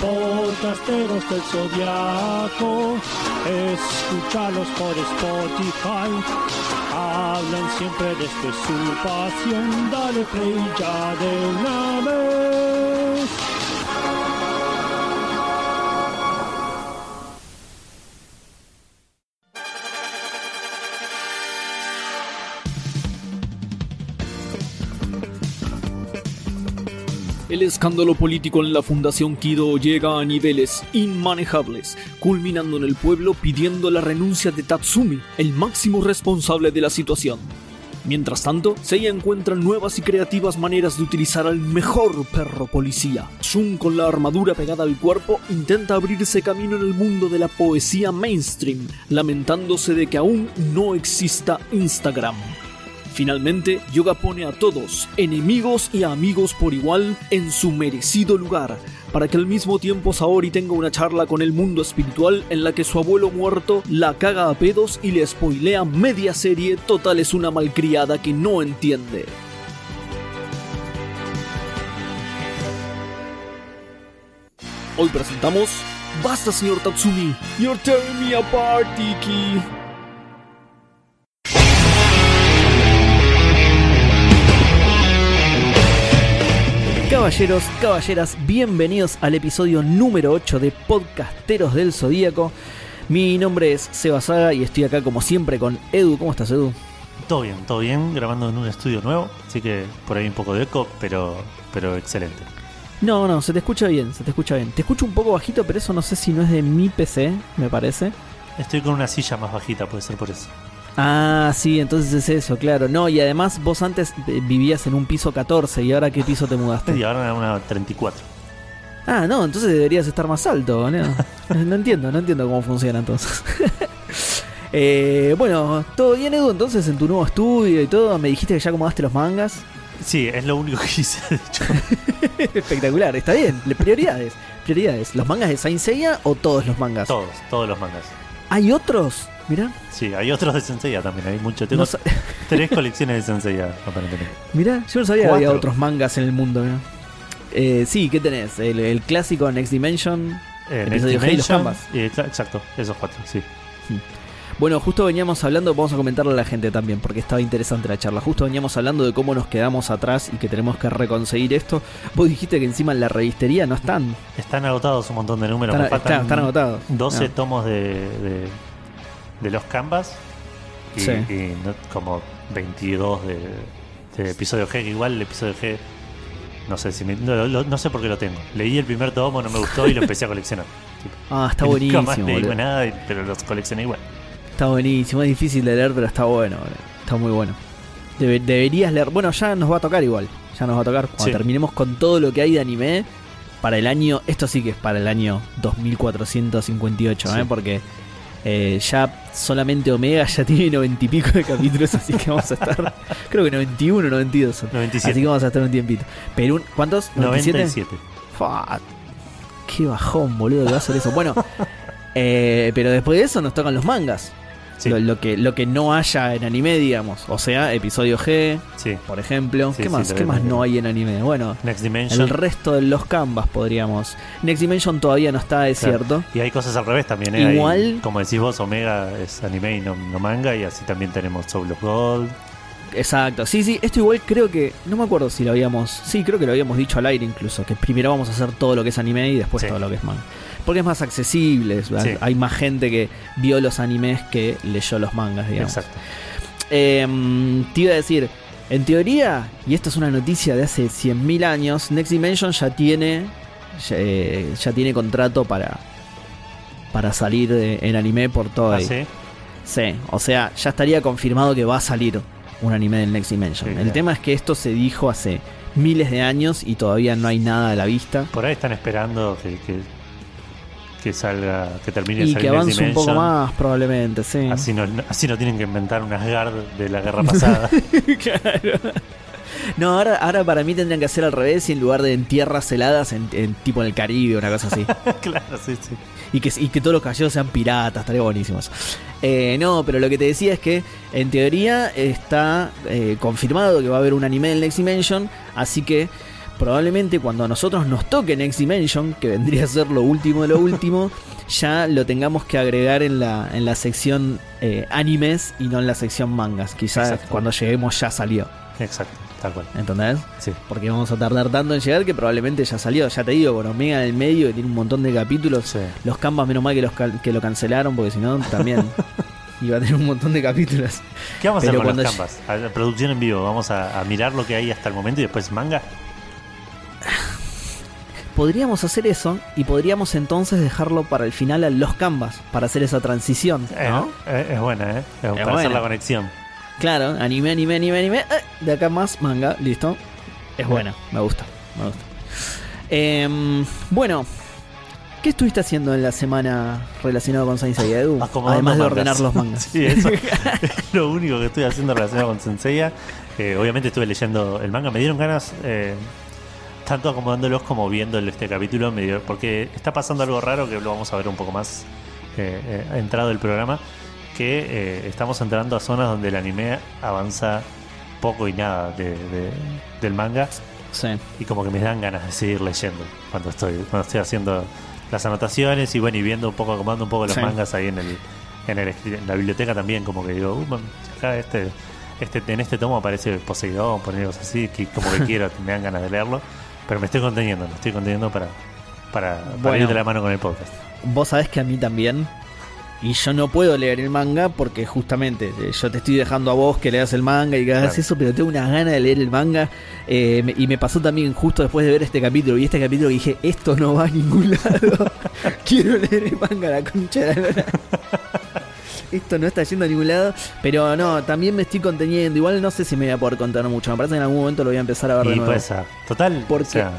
Podcasteros del Zodiaco, escúchalos por Spotify. Hablan siempre desde su pasión, dale play ya de una vez. El escándalo político en la Fundación Kido llega a niveles inmanejables, culminando en el pueblo pidiendo la renuncia de Tatsumi, el máximo responsable de la situación. Mientras tanto, Seiya encuentra nuevas y creativas maneras de utilizar al mejor perro policía. Shun con la armadura pegada al cuerpo intenta abrirse camino en el mundo de la poesía mainstream, lamentándose de que aún no exista Instagram. Finalmente, Yoga pone a todos, enemigos y amigos por igual, en su merecido lugar, para que al mismo tiempo Saori tenga una charla con el mundo espiritual en la que su abuelo muerto la caga a pedos y le spoilea media serie, total es una malcriada que no entiende. Hoy presentamos Basta señor Tatsumi, you're tearing me apart, Iki. Caballeros, caballeras, bienvenidos al episodio número 8 de Podcasteros del Zodíaco. Mi nombre es Seba Saga y estoy acá como siempre con Edu. ¿Cómo estás, Edu? Todo bien, todo bien, grabando en un estudio nuevo, así que por ahí un poco de eco, pero, pero excelente. No, no, se te escucha bien, se te escucha bien. Te escucho un poco bajito, pero eso no sé si no es de mi PC, me parece. Estoy con una silla más bajita, puede ser por eso. Ah, sí, entonces es eso, claro. No, y además vos antes eh, vivías en un piso 14 y ahora qué piso te mudaste. Y ahora una 34. Ah, no, entonces deberías estar más alto, ¿no? no entiendo, no entiendo cómo funciona entonces. Eh, bueno, ¿todo bien Edu? Entonces en tu nuevo estudio y todo, me dijiste que ya acomodaste los mangas. Sí, es lo único que hice, de hecho. Espectacular, está bien. Prioridades, prioridades. ¿Los mangas de Saint Seiya o todos los mangas? Todos, todos los mangas. ¿Hay otros? Mirá, Sí, hay otros de Senseiya también, hay mucho. Tengo no sa- tres colecciones de Senseiya, aparentemente. mirá, yo no sabía que había otros mangas en el mundo. mirá. Eh, sí, ¿qué tenés? El, el clásico Next Dimension. Eh, Episodio Next los Dimension, Canvas. eh, exacto, esos cuatro, sí. Bueno, justo veníamos hablando, vamos a comentarle a la gente también, porque estaba interesante la charla. Justo veníamos hablando de cómo nos quedamos atrás y que tenemos que reconseguir esto. Vos dijiste que encima en la revistería no están. Están agotados un montón de números. Están, me faltan están- están agotados. 12 No. tomos de, de, de los Canvas y, Sí. y no- como 22 de, de episodio G. que Igual el episodio G, no sé si me- no, lo- no sé por qué lo tengo. Leí el primer tomo, no me gustó y lo empecé a coleccionar. Tipo, Ah, está buenísimo. Nunca más leí nada, y- pero los coleccioné igual. Está buenísimo, es difícil de leer, pero está bueno, está muy bueno. Debe- deberías leer, bueno, ya nos va a tocar igual, ya nos va a tocar cuando Sí. terminemos con todo lo que hay de anime para el año, esto sí que es para el año 2458, ¿eh? Sí. porque eh, ya solamente Omega ya tiene 90 y pico de capítulos, así que vamos a estar, creo que 91, 92 son. 97. Así que vamos a estar un tiempito. Perú, ¿cuántos? 97. Fa, qué bajón, boludo, que va a ser eso. Bueno, eh, pero después de eso nos tocan los mangas. Sí, Lo, lo que, lo que no haya en anime, digamos. O sea, episodio G, sí. por ejemplo. Sí, ¿Qué más, ¿qué más no hay en anime? Bueno, Next Dimension. el resto de los canvas podríamos. Next Dimension todavía no está, es Claro. cierto. Y hay cosas al revés también, ¿eh? Hay- Igual- como decís vos, Omega es anime y no, no manga, y así también tenemos Soul of Gold. Exacto. Sí, sí, esto igual creo que. No me acuerdo si lo habíamos. Sí, creo que lo habíamos dicho al aire incluso. Que primero vamos a hacer todo lo que es anime y después todo lo que es manga. Porque es más accesible. Sí. Hay más gente que vio los animes que leyó los mangas, digamos. Exacto. Eh, te iba a decir, en teoría, y esto es una noticia de hace 100.000 años, Next Dimension ya tiene ya, eh, ya tiene contrato para para salir en anime por todo. Ah, sí. Sí, o sea, ya estaría confirmado que va a salir un anime del Next Dimension. Sí, El claro. tema es que esto se dijo hace miles de años y todavía no hay nada a la vista. Por ahí están esperando que, que, que salga, que termine Y que avance un poco más, probablemente, sí. Así no, así no tienen que inventar un Asgard de la guerra pasada. No, ahora, ahora para mí tendrían que hacer al revés y en lugar de en tierras heladas, en, en tipo en el Caribe, una cosa así. claro, sí, sí. y, que, y que todos los caballeros sean piratas, estaría buenísimo eso. Eh, no, pero lo que te decía es que en teoría está eh, confirmado que va a haber un anime del Next Dimension, así que probablemente cuando a nosotros nos toque Next Dimension, que vendría a ser lo último de lo último, ya lo tengamos que agregar en la, en la sección eh, animes y no en la sección mangas. Quizás Exacto. cuando lleguemos ya salió, Exacto, tal cual. ¿entendés? Sí. Porque vamos a tardar tanto en llegar que probablemente ya salió. Ya te digo, con Omega en el medio, que tiene un montón de capítulos. Sí. Los Canvas, menos mal que, los que lo cancelaron, porque si no, también iba a tener un montón de capítulos. ¿Qué vamos a hacer con los canvas? A producción en vivo. Vamos a, a mirar lo que hay hasta el momento y después manga. Podríamos hacer eso y podríamos entonces dejarlo para el final a los Canvas, para hacer esa transición, ¿no? Eh, es buena, ¿eh? Es para buena. hacer la conexión. Claro, anime, anime, anime, anime. eh, de acá más manga, listo. Es buena, me gusta, me gusta. Em, bueno, ¿qué estuviste haciendo en la semana relacionado con Saint Seiya, Edu? Además de ordenar los mangas. Sí, eso es lo único que estoy haciendo relacionado con Senseiya. Eh, obviamente estuve leyendo el manga. Me dieron ganas, eh, tanto acomodándolos como viendo el- este capítulo, me dio- porque está pasando algo raro que lo vamos a ver un poco más eh, eh, entrado el programa. Que eh, estamos entrando a zonas donde el anime avanza poco y nada de- de- del manga. Sí. y como que me dan ganas de seguir leyendo cuando estoy cuando estoy haciendo las anotaciones y bueno y viendo un poco acomodando un poco los Sí. mangas ahí en el en, el, en la biblioteca también como que digo uh, acá este este en este tomo aparece Poseidón poner cosas así que como que quiero me dan ganas de leerlo pero me estoy conteniendo me estoy conteniendo para para, para Bueno. ir de la mano con el podcast Vos sabés que a mí también. Y yo no puedo leer el manga porque justamente eh, yo te estoy dejando a vos que leas el manga y que hagas Claro. eso, pero tengo unas ganas de leer el manga. eh, y me pasó también justo después de ver este capítulo. Y este capítulo dije, esto no va a ningún lado. Quiero leer el manga, la concha de la. Esto no está yendo a ningún lado. Pero no, también me estoy conteniendo. Igual no sé si me voy a poder contar mucho. Me parece que en algún momento lo voy a empezar a ver de nuevo. pues ah, total ¿Por o sea,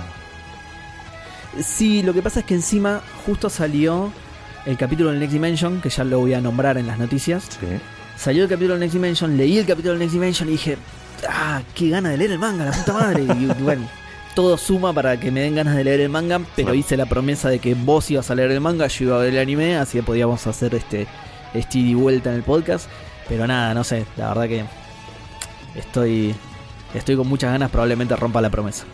Sí, lo que pasa es que encima justo salió el capítulo del Next Dimension, que ya lo voy a nombrar en las noticias. sí. Salió el capítulo del Next Dimension, leí el capítulo del Next Dimension y dije, ah, qué gana de leer el manga, la puta madre. Y bueno, todo suma para que me den ganas de leer el manga, pero hice la promesa de que vos ibas a leer el manga, yo iba a ver el anime, así que podíamos hacer este, este y vuelta en el podcast. Pero nada, no sé, la verdad que estoy, estoy con muchas ganas, probablemente rompa la promesa.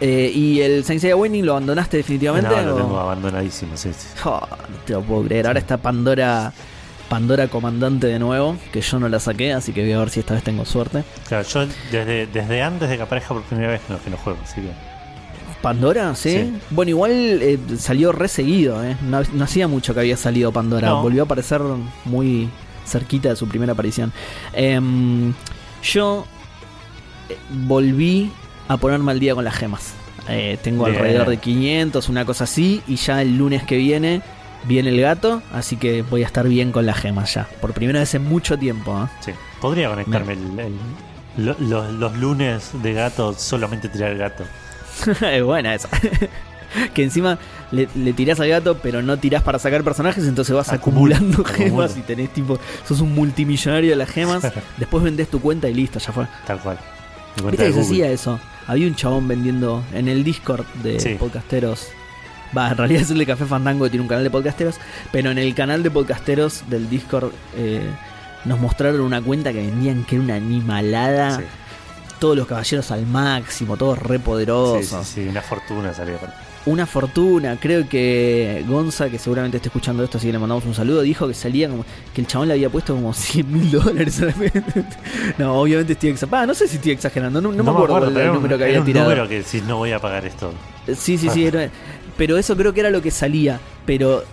Eh, ¿Y el Sensei Awakening lo abandonaste definitivamente? no, lo o- tengo abandonadísimo sí, sí. Oh, no te lo puedo creer. Ahora está Pandora Pandora comandante de nuevo, que yo no la saqué, así que voy a ver si esta vez tengo suerte. Claro, yo desde, desde antes de que aparezca por primera vez no, que no juego, así que ¿Pandora? ¿Sí? Sí. Bueno, igual eh, salió re seguido, ¿eh? No, no hacía mucho que había salido Pandora. No. Volvió a aparecer muy cerquita de su primera aparición. Em, yo eh, volví a ponerme al día con las gemas. Eh, tengo Bien. alrededor de 500, una cosa así, y ya el lunes que viene viene el gato, así que voy a estar bien con las gemas ya. Por primera vez en mucho tiempo. ¿eh? sí. Podría conectarme el- el- lo- los, los lunes de gato, solamente tirar el gato. es buena esa. que encima le, le tirás al gato, pero no tirás para sacar personajes, entonces vas Acumula, acumulando acumula. gemas y tenés tipo, sos un multimillonario de las gemas, después vendés tu cuenta y listo, ya fue. Tal cual. ¿Viste que se hacía eso? Había un chabón vendiendo en el Discord de Sí. podcasteros. Va, en realidad es el de Café Fandango que tiene un canal de podcasteros, pero en el canal de podcasteros del Discord eh, nos mostraron una cuenta que vendían que era una animalada. Sí. Todos los caballeros al máximo, todos re poderosos. Sí, sí, sí, una fortuna salía. para- una fortuna. Creo que Gonza, que seguramente esté escuchando esto, así que le mandamos un saludo, dijo que salía como que el chabón le había puesto como 100 mil dólares. no, obviamente estoy exagerando. No sé si estoy exagerando, no, no me acuerdo pero el número que había un tirado. número que si no voy a pagar esto. Sí, sí, sí. era- pero eso creo que era lo que salía. Pero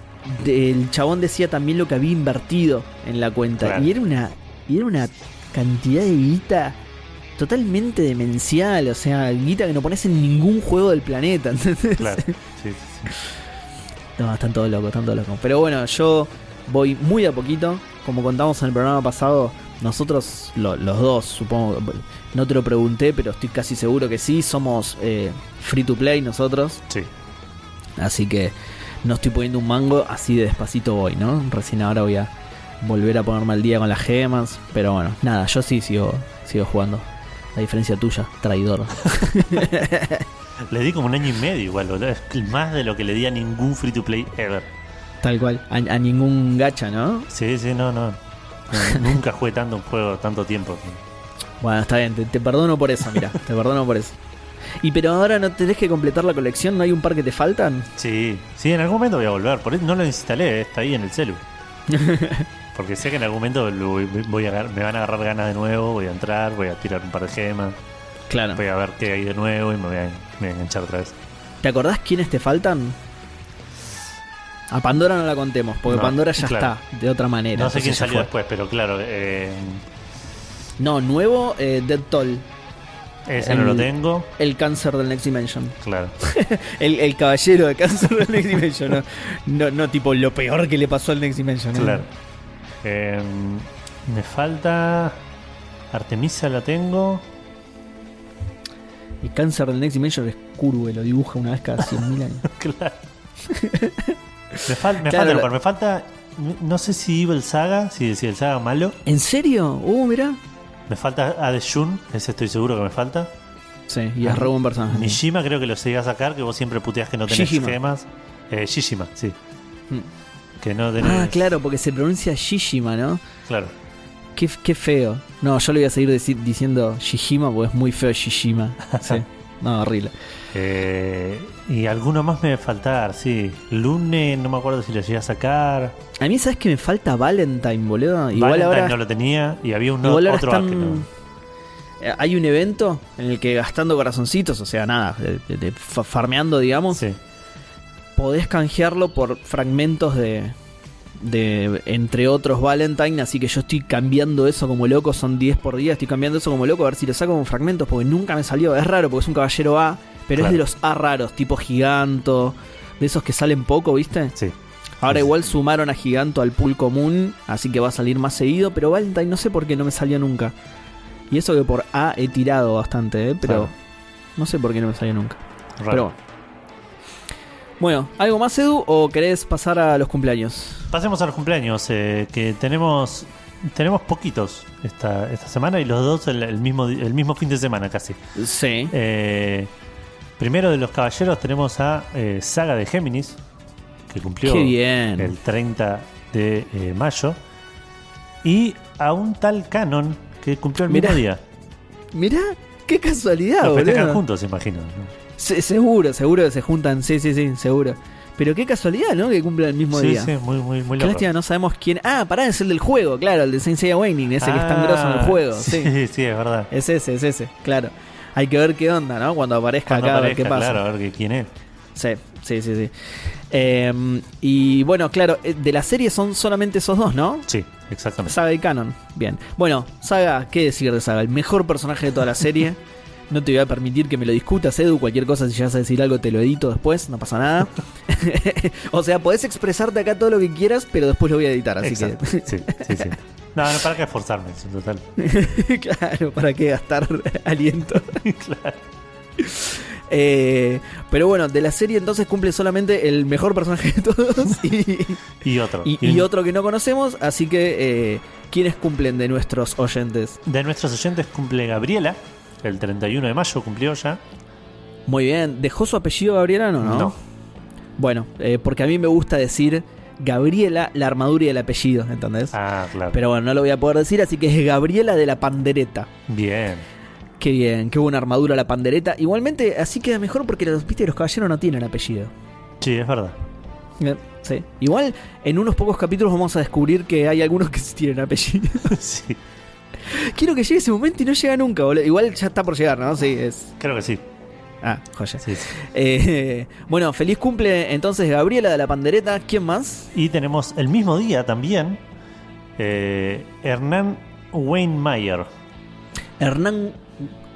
el chabón decía también lo que había invertido en la cuenta. Claro. Y era una. Y era una cantidad de guita totalmente demencial. O sea, guita que no pones en ningún juego del planeta. ¿entendés? Claro. Sí, sí, sí. No, están todos locos, están todos locos. Pero bueno, yo voy muy a poquito. Como contamos en el programa pasado, nosotros, lo- los dos, supongo, no te lo pregunté, pero estoy casi seguro que sí, somos eh, free to play nosotros. Sí. Así que no estoy poniendo un mango, así de despacito voy, ¿no? Recién ahora voy a volver a ponerme al día con las gemas, pero bueno, nada, yo sí sigo, sigo jugando. A diferencia tuya, traidor. Le di como un año y medio igual, boludo. Es más de lo que le di a ningún free to play ever. Tal cual. A, a ningún gacha, ¿no? Sí, sí, no, no. No, nunca jugué tanto un juego tanto tiempo. Bueno, está bien, te, te perdono por eso, mira, te perdono por eso. Y pero ahora no tenés que completar la colección, ¿no hay un par que te faltan? Sí, sí, en algún momento voy a volver. Por eso no lo instalé, está ahí en el celu. Porque sé que en algún momento lo voy- voy a, agar- me van a agarrar ganas de nuevo, voy a entrar, voy a tirar un par de gemas, Claro. voy a ver qué hay de nuevo y me voy a, me voy a enganchar otra vez. ¿Te acordás quiénes te faltan? A Pandora no la contemos, porque No, Pandora ya claro. está, de otra manera. No sé quién salió fue. después, pero claro, eh, No, nuevo, eh, Dead Toll, ese no lo tengo. el cáncer del Next Dimension. Claro. El, el caballero de cáncer del Next Dimension, no, no, no tipo lo peor que le pasó al Next Dimension. ¿no? Claro. Eh, me falta. Artemisa la tengo. El cáncer del Next Dimension es Curve, lo dibuja una vez cada 100.000 años. Claro. me, fal- me Claro, falta, la- me falta. No sé si Evil Saga, si, si el Saga malo. ¿En serio? Uh, mira. Me falta Hades Shun, ese estoy seguro que me falta. Sí, y es re buen personaje. Mishima creo que lo seguí a sacar, que vos siempre puteás que no tenés Shishima. gemas. Eh, Shishima, sí. Mm. Que no tenés. Ah, claro, porque se pronuncia Shishima, ¿no? Claro. Qué, qué feo. No, yo le voy a seguir diciendo Shishima porque es muy feo Shishima. Sí. No, horrible. Eh, y alguno más me debe faltar, sí. Lune, no me acuerdo si lo llegué a sacar. A mí, ¿sabes que me falta Valentine, boludo? Igual Valentine ahora, no lo tenía y había un igual otro que están... no. Hay un evento en el que gastando corazoncitos, o sea, nada, de- de- de fa- farmeando, digamos, Sí. Podés canjearlo por fragmentos de, de entre otros Valentine, así que yo estoy cambiando eso como loco, son 10 por día, estoy cambiando eso como loco a ver si lo saco como fragmentos, porque nunca me salió, es raro porque es un caballero A, pero Claro. es de los A raros, tipo giganto, de esos que salen poco, ¿viste? Sí. Ahora Sí, igual sumaron a giganto al pool común, así que va a salir más seguido, pero Valentine no sé por qué no me salió nunca. Y eso que por A he tirado bastante, ¿eh? pero Claro. no sé por qué no me salió nunca. Raro. Pero bueno. Bueno, ¿algo más, Edu, o querés pasar a los cumpleaños? Pasemos a los cumpleaños, eh, que tenemos tenemos poquitos esta, esta semana y los dos el, el mismo, el mismo fin de semana casi. Sí. Eh, primero de los caballeros tenemos a eh, Saga de Géminis, que cumplió Qué bien. el 30 de eh, mayo, y a un tal Canon que cumplió el Mirá. mismo día. Mirá, qué casualidad, Lo festejan juntos, imagino. ¿no? Se- seguro, seguro que se juntan, sí, sí, sí, seguro. Pero qué casualidad, ¿no? Que cumplan el mismo Sí, día. sí, muy, muy, muy Qué loco. lástima, no sabemos quién. Ah, pará, es el del juego, claro, el de Saint Seiya Awakening, ese que es tan grosso en el Ah, juego. Sí. Sí, sí, es verdad. Es ese, es ese, claro. Hay que ver qué onda, ¿no? Cuando aparezca Cuando acá, a ver qué pasa. Claro, a ver quién es. Sí, sí, sí, sí. Eh, y bueno, claro, eh, de la serie son solamente esos dos, ¿no? Sí, exactamente. Saga y Canon. Bien. Bueno, Saga, ¿qué decir de Saga? El mejor personaje de toda la serie. No te voy a permitir que me lo discutas, Edu. Cualquier cosa, si llegas a decir algo, te lo edito después, no pasa nada. o sea, podés expresarte acá todo lo que quieras, pero después lo voy a editar, así Exacto. Sí, sí, sí. No, no, para qué esforzarme, en total. que. claro, ¿para qué gastar aliento? claro. Eh, pero bueno, de la serie entonces cumple solamente el mejor personaje de todos y, Y otro. y- y otro que no conocemos. Así que, eh, ¿quiénes cumplen de nuestros oyentes? De nuestros oyentes cumple Gabriela. El 31 de mayo cumplió ya. Muy bien, ¿dejó su apellido Gabriela o no? Bueno, eh, porque a mí me gusta decir Gabriela, la armadura y el apellido, ¿entendés? Ah, claro. Pero bueno, no lo voy a poder decir, así que es Gabriela de la Pandereta. Bien. Qué bien, qué buena armadura la Pandereta. Igualmente, así queda mejor porque los, viste, los caballeros no tienen apellido. Sí, es verdad. Eh, Sí. Igual, en unos pocos capítulos vamos a descubrir que hay algunos que sí tienen apellido. sí, Quiero que llegue ese momento y no llega nunca, boludo. Igual ya está por llegar, ¿no? Sí, es. creo que sí. Ah, joya. sí, sí. Eh, bueno, feliz cumple entonces Gabriela de la Pandereta. ¿Quién más? Y tenemos el mismo día también eh, Hernán Wayne Mayer. Hernán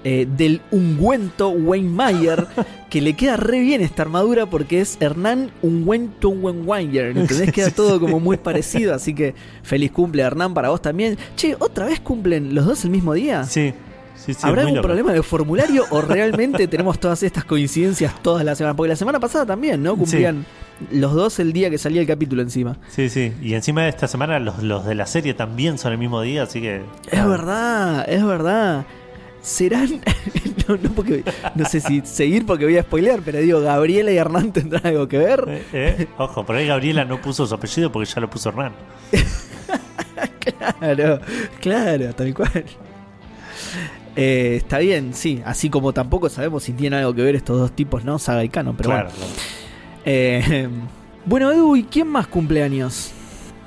eh, del ungüento Wayne Mayer, que le queda re bien esta armadura porque es Hernán ungüento Wayne ¿entendés? Queda todo como muy parecido, así que feliz cumple Hernán para vos también. Che, ¿otra vez cumplen los dos el mismo día? Sí, sí, sí. ¿Habrá algún problema de formulario o realmente tenemos todas estas coincidencias todas las semanas? Porque la semana pasada también, ¿no? Cumplían Los dos el día que salía el capítulo encima. Sí, sí. Y encima de esta semana los, los de la serie también son el mismo día, así que. Es verdad, es verdad. ¿Serán? no, no, porque, no sé si seguir porque voy a spoilear, pero digo, ¿Gabriela y Hernán tendrán algo que ver? Eh, eh, Ojo, por ahí Gabriela no puso su apellido porque ya lo puso Hernán. claro, claro, tal cual. Eh, está bien, sí. Así como tampoco sabemos si tienen algo que ver estos dos tipos, ¿no? Saga y Cano, pero claro, bueno. claro. Eh, bueno, Edu, ¿y quién más cumpleaños?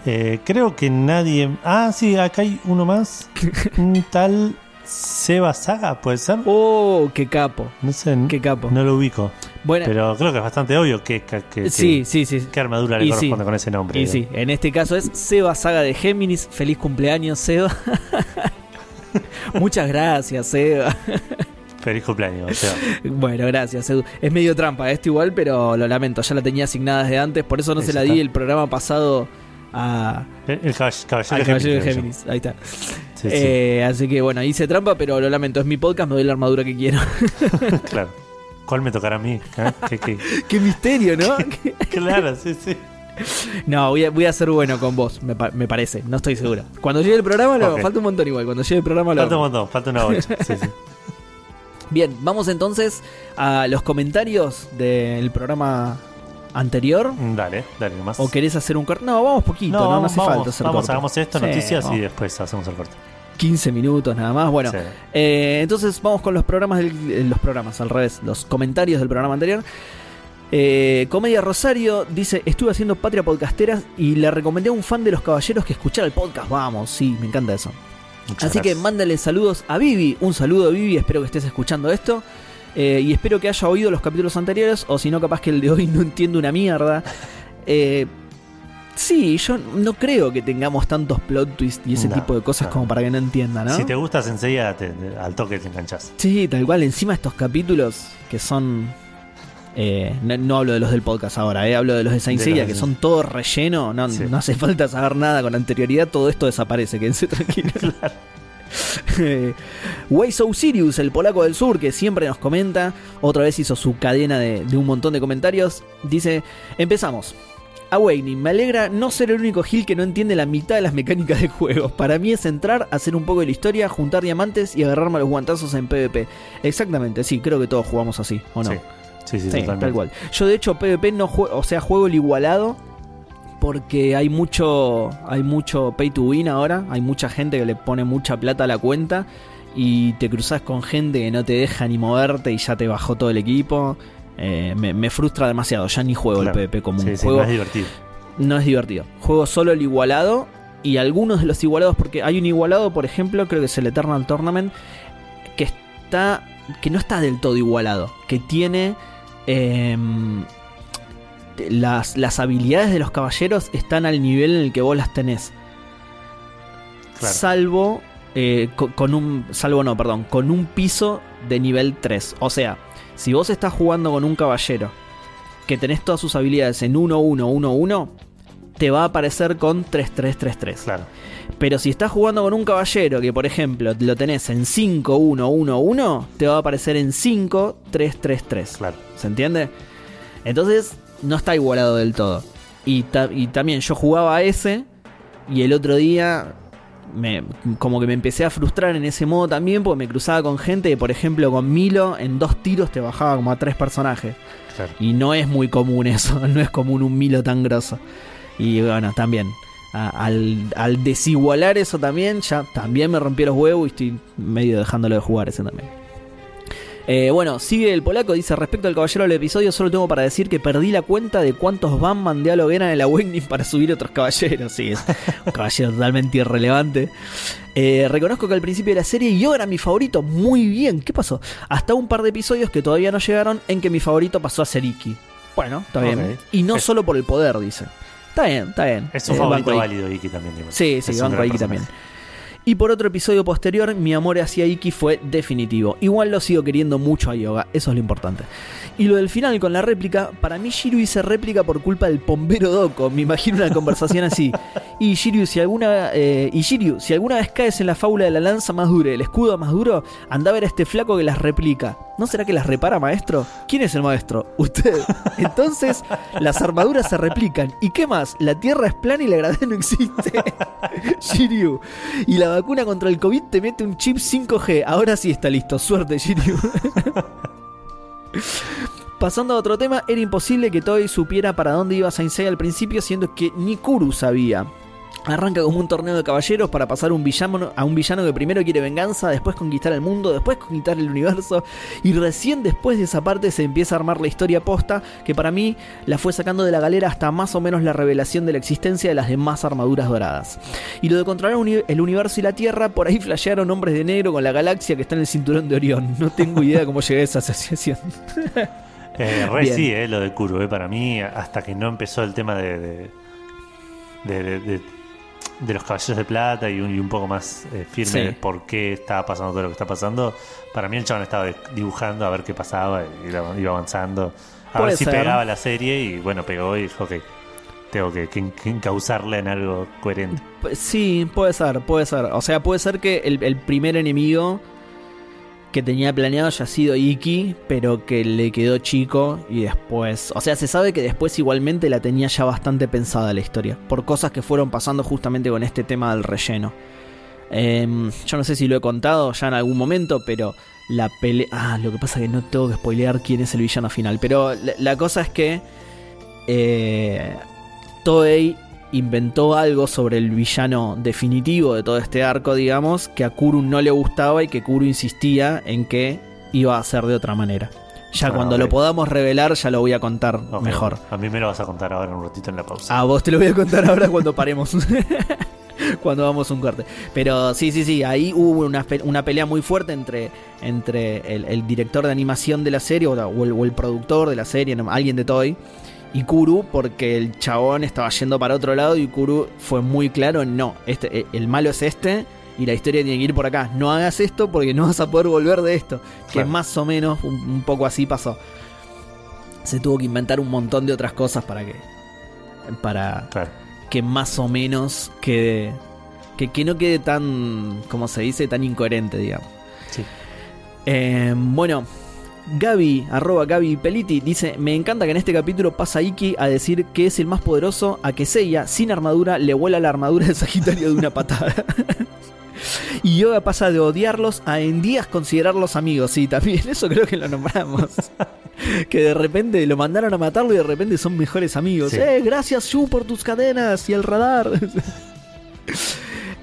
Eh, creo que nadie. Ah, sí, acá hay uno más. Un tal Seba Saga, ¿puede ser? Oh, qué capo. No sé, Qué capo. no lo ubico. Bueno, Pero creo que es bastante obvio que, que, que- sí, sí, sí. qué armadura le Y corresponde sí. con ese nombre. Y sí, en este caso es Seba Saga de Géminis. Feliz cumpleaños, Seba. Muchas gracias, Seba. Feliz cumpleaños, Seba. Bueno, gracias, Edu. Es medio trampa esto igual, pero lo lamento. Ya la tenía asignada desde antes, por eso no se la di el programa pasado a, El, el Caballero de Géminis, Géminis. Ahí está. Sí, sí, Eh, así que bueno, hice trampa, pero lo lamento. Es mi podcast, me doy la armadura que quiero. claro. ¿Cuál me tocará a mí? ¿Eh? ¿Qué- qué? Qué misterio, ¿no? Claro, sí, sí. no, voy a, voy a ser bueno con vos, me, pa- me parece. No estoy seguro. Cuando llegue el programa, lo, falta un montón igual. Cuando llegue el programa, lo Falta un montón, falta una bocha. Sí, sí. Bien, vamos entonces a los comentarios del programa anterior. Dale, dale nomás. ¿O querés hacer un corte? No, vamos poquito, no, no, vamos, hace vamos, falta hacer vamos, corte. hagamos esto, Sí, noticias y después hacemos el corte. 15 minutos nada más. Bueno, Sí. eh, entonces vamos con los programas, del, eh, los programas al revés, los comentarios del programa anterior. Eh, Comedia Rosario dice, estuve haciendo Patria Podcasteras y le recomendé a un fan de los caballeros que escuchara el podcast. Vamos, sí, me encanta eso. Muchas Así que mándale saludos a Vivi. Un saludo Vivi, espero que estés escuchando esto. Eh, y espero que haya oído los capítulos anteriores, o si no, capaz que el de hoy no entiende una mierda. Eh, sí, yo no creo que tengamos tantos plot twists y ese No, tipo de cosas no. como para que no entienda, ¿no? Si te gusta Senseiya, te- te- al toque te enganchas. Sí, tal cual. Encima estos capítulos que son... eh, no, no hablo de los del podcast ahora, eh, hablo de los de Saint Seiya, que son todo relleno. No, Sí. no hace falta saber nada con anterioridad, todo esto desaparece, quédense tranquilos. Eh, Weiso Sirius, el polaco del sur, que siempre nos comenta, otra vez hizo su cadena de, de un montón de comentarios. Dice: Empezamos. Awakening, me alegra no ser el único Gil que no entiende la mitad de las mecánicas de juego. Para mí es entrar, hacer un poco de la historia, juntar diamantes y agarrarme a los guantazos en PvP. Exactamente, sí, creo que todos jugamos así, ¿o no? Sí, sí, sí, Sí, totalmente. tal cual. Yo de hecho PvP no juego, o sea, juego el igualado porque hay mucho hay mucho pay to win ahora, hay mucha gente que le pone mucha plata a la cuenta y te cruzas con gente que no te deja ni moverte y ya te bajó todo el equipo. Eh, me, me frustra demasiado, ya ni juego Claro. el PvP como Sí, un sí, juego. no es divertido. No es divertido. Juego solo el igualado y algunos de los igualados, porque hay un igualado, por ejemplo, creo que es el Eternal Tournament, que está. que no está del todo igualado. Que tiene. em, las, las habilidades de los caballeros están al nivel en el que vos las tenés. Claro. Salvo. eh, co- con un. Salvo no, perdón. Con un piso de nivel 3. O sea, si vos estás jugando con un caballero que tenés todas sus habilidades en 1-1-1-1, te va a aparecer con 3-3-3-3. Claro. Pero si estás jugando con un caballero que, por ejemplo, lo tenés en 5-1-1-1, te va a aparecer en 5-3-3-3. Claro. ¿Se entiende? Entonces, no está igualado del todo. Y, ta- y también yo jugaba a ese y el otro día me, como que me empecé a frustrar en ese modo también porque me cruzaba con gente que, por ejemplo, con Milo en dos tiros te bajaba como a tres personajes. Claro. Y no es muy común eso, no es común un Milo tan grosso. Y bueno, también, a- al, al desigualar eso también, ya también me rompió los huevos y estoy medio dejándolo de jugar ese también. Eh, bueno, sigue el polaco, dice respecto al caballero del episodio, solo tengo para decir que perdí la cuenta de cuántos van mandé a Loguera en el Awakening para subir otros caballeros. Sí, es un caballero totalmente irrelevante. Eh, reconozco que al principio de la serie yo era mi favorito, muy bien, ¿qué pasó? Hasta un par de episodios que todavía no llegaron en que mi favorito pasó a ser Iki. Bueno, está bien. Y no Es- solo por el poder, dice. Está bien, está bien. Es un Eh, favorito válido, Iki también. Sí, sí, Es banco personaje. también. Y por otro episodio posterior, mi amor hacia Iki fue definitivo. Igual lo sigo queriendo mucho a Yoga, eso es lo importante. Y lo del final con la réplica, para mí Shiryu hice réplica por culpa del pombero Doko. Me imagino una conversación así. Y Shiryu, si alguna, eh, y Shiryu, si alguna vez caes en la fábula de la lanza más dura el escudo más duro, anda a ver a este flaco que las replica. ¿No será que las repara, maestro? ¿Quién es el maestro? Usted. Entonces, las armaduras se replican. ¿Y qué más? La Tierra es plana y la gravedad no existe. Shiryu. Y la vacuna contra el COVID te mete un chip 5G. Ahora sí está listo. Suerte, Shiryu. Pasando a otro tema, era imposible que Toei supiera para dónde iba Saint Seiya al principio, siendo que ni Kuru sabía. Arranca como un torneo de caballeros para pasar un villano, a un villano que primero quiere venganza, después conquistar el mundo, después conquistar el universo, y recién después de esa parte se empieza a armar la historia posta, que para mí la fue sacando de la galera hasta más o menos la revelación de la existencia de las demás armaduras doradas. Y lo de controlar el universo y la Tierra, por ahí flashearon hombres de negro con la galaxia que está en el cinturón de Orión. No tengo idea cómo llegué a esa asociación. Eh, re sí, eh, lo de Kuro, eh, para mí, hasta que no empezó el tema de, de, de, los caballeros de plata y un, poco más eh, firme de por qué estaba pasando todo lo que está pasando, para mí el chaval estaba dibujando a ver qué pasaba y iba, avanzando, a ver si pegaba la serie y bueno, pegó y dijo, ok, tengo que, que, encauzarla en algo coherente. Sí, puede ser, puede ser. O sea, puede ser que el, el primer enemigo que tenía planeado ya ha sido Iki, pero que le quedó chico y después, o sea, se sabe que después igualmente la tenía ya bastante pensada la historia, por cosas que fueron pasando justamente con este tema del relleno. Em, yo no sé si lo he contado ya en algún momento, pero la pelea... Ah, lo que pasa es que no tengo que spoilear quién es el villano final, pero la, cosa es que... Eh, Toei inventó algo sobre el villano definitivo de todo este arco, digamos, que a Kuru no le gustaba y que Kuru insistía en que iba a ser de otra manera. Ya ah, cuando lo podamos revelar, ya lo voy a contar mejor. A mí me lo vas a contar ahora un ratito en la pausa. A vos te lo voy a contar ahora cuando paremos. cuando vamos a un corte. Pero sí, sí, sí, ahí hubo una, una pelea muy fuerte entre, entre el, director de animación de la serie o, el, o el, productor de la serie, alguien de Toy y Kuru porque el chabón estaba yendo para otro lado y Kuru fue muy claro, no, este, eh, el malo es este y la historia tiene que ir por acá. No hagas esto porque no vas a poder volver de esto. Que más o menos un, poco así pasó. Se tuvo que inventar un montón de otras cosas para que para que más o menos quede que, que, no quede tan como se dice tan incoherente, digamos. Sí. Eh, bueno, Gaby, arroba Gaby Peliti, dice: Me encanta que en este capítulo pasa Iki a decir que es el más poderoso, a que Seiya, sin armadura, le vuela la armadura de Sagitario de una patada. y Yoga pasa de odiarlos a en días considerarlos amigos. Sí, también, eso creo que lo nombramos. que de repente lo mandaron a matarlo y de repente son mejores amigos. Eh, gracias, Shu, por tus cadenas y el radar.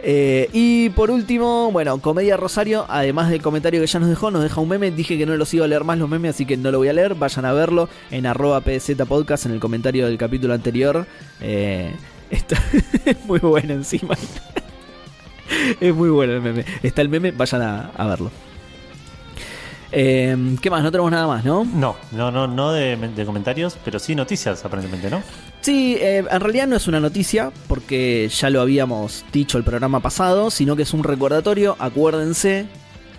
Eh, y por último, bueno, Comedia Rosario, además del comentario que ya nos dejó, nos deja un meme. Dije que no los iba a leer más los memes, así que no lo voy a leer. Vayan a verlo en arroba PZ Podcast en el comentario del capítulo anterior. Eh, está es muy bueno encima. es muy bueno el meme. Está el meme, vayan a verlo. Eh, ¿Qué más? No tenemos nada más, ¿no? No, no, no, no de, comentarios, pero sí noticias aparentemente, ¿no? Sí, eh, en realidad no es una noticia, porque ya lo habíamos dicho el programa pasado, sino que es un recordatorio. Acuérdense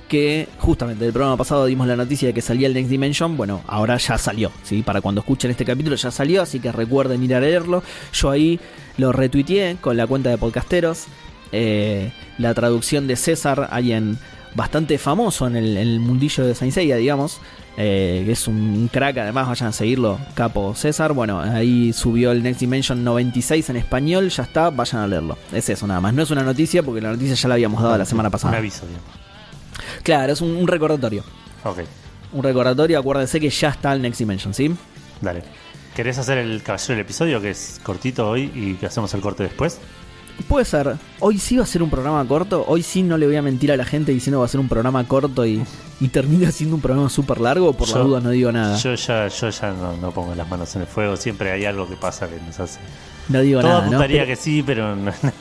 que justamente el programa pasado dimos la noticia de que salía el Next Dimension. Bueno, ahora ya salió, ¿sí? Para cuando escuchen este capítulo ya salió, así que recuerden ir a leerlo. Yo ahí lo retuiteé con la cuenta de podcasteros. Eh, la traducción de César ahí en bastante famoso en el, mundillo de Saint Seiya, digamos. Eh, que es un crack, además vayan a seguirlo, Capo César. Bueno, ahí subió el Next Dimension 96 en español, ya está, vayan a leerlo. Es eso nada más, no es una noticia porque la noticia ya la habíamos dado la semana pasada. Un aviso, Claro, es un, recordatorio. Ok. Un recordatorio, acuérdense que ya está el Next Dimension, ¿sí? Dale. ¿Querés hacer el caballero del episodio que es cortito hoy y que hacemos el corte después? Puede ser. Hoy sí va a ser un programa corto. Hoy sí no le voy a mentir a la gente diciendo que va a ser un programa corto y, termina siendo un programa súper largo. Por la duda no digo nada. Yo ya, yo ya no, pongo las manos en el fuego. Siempre hay algo que pasa que nos hace. No digo Todo nada. apuntaría que sí, pero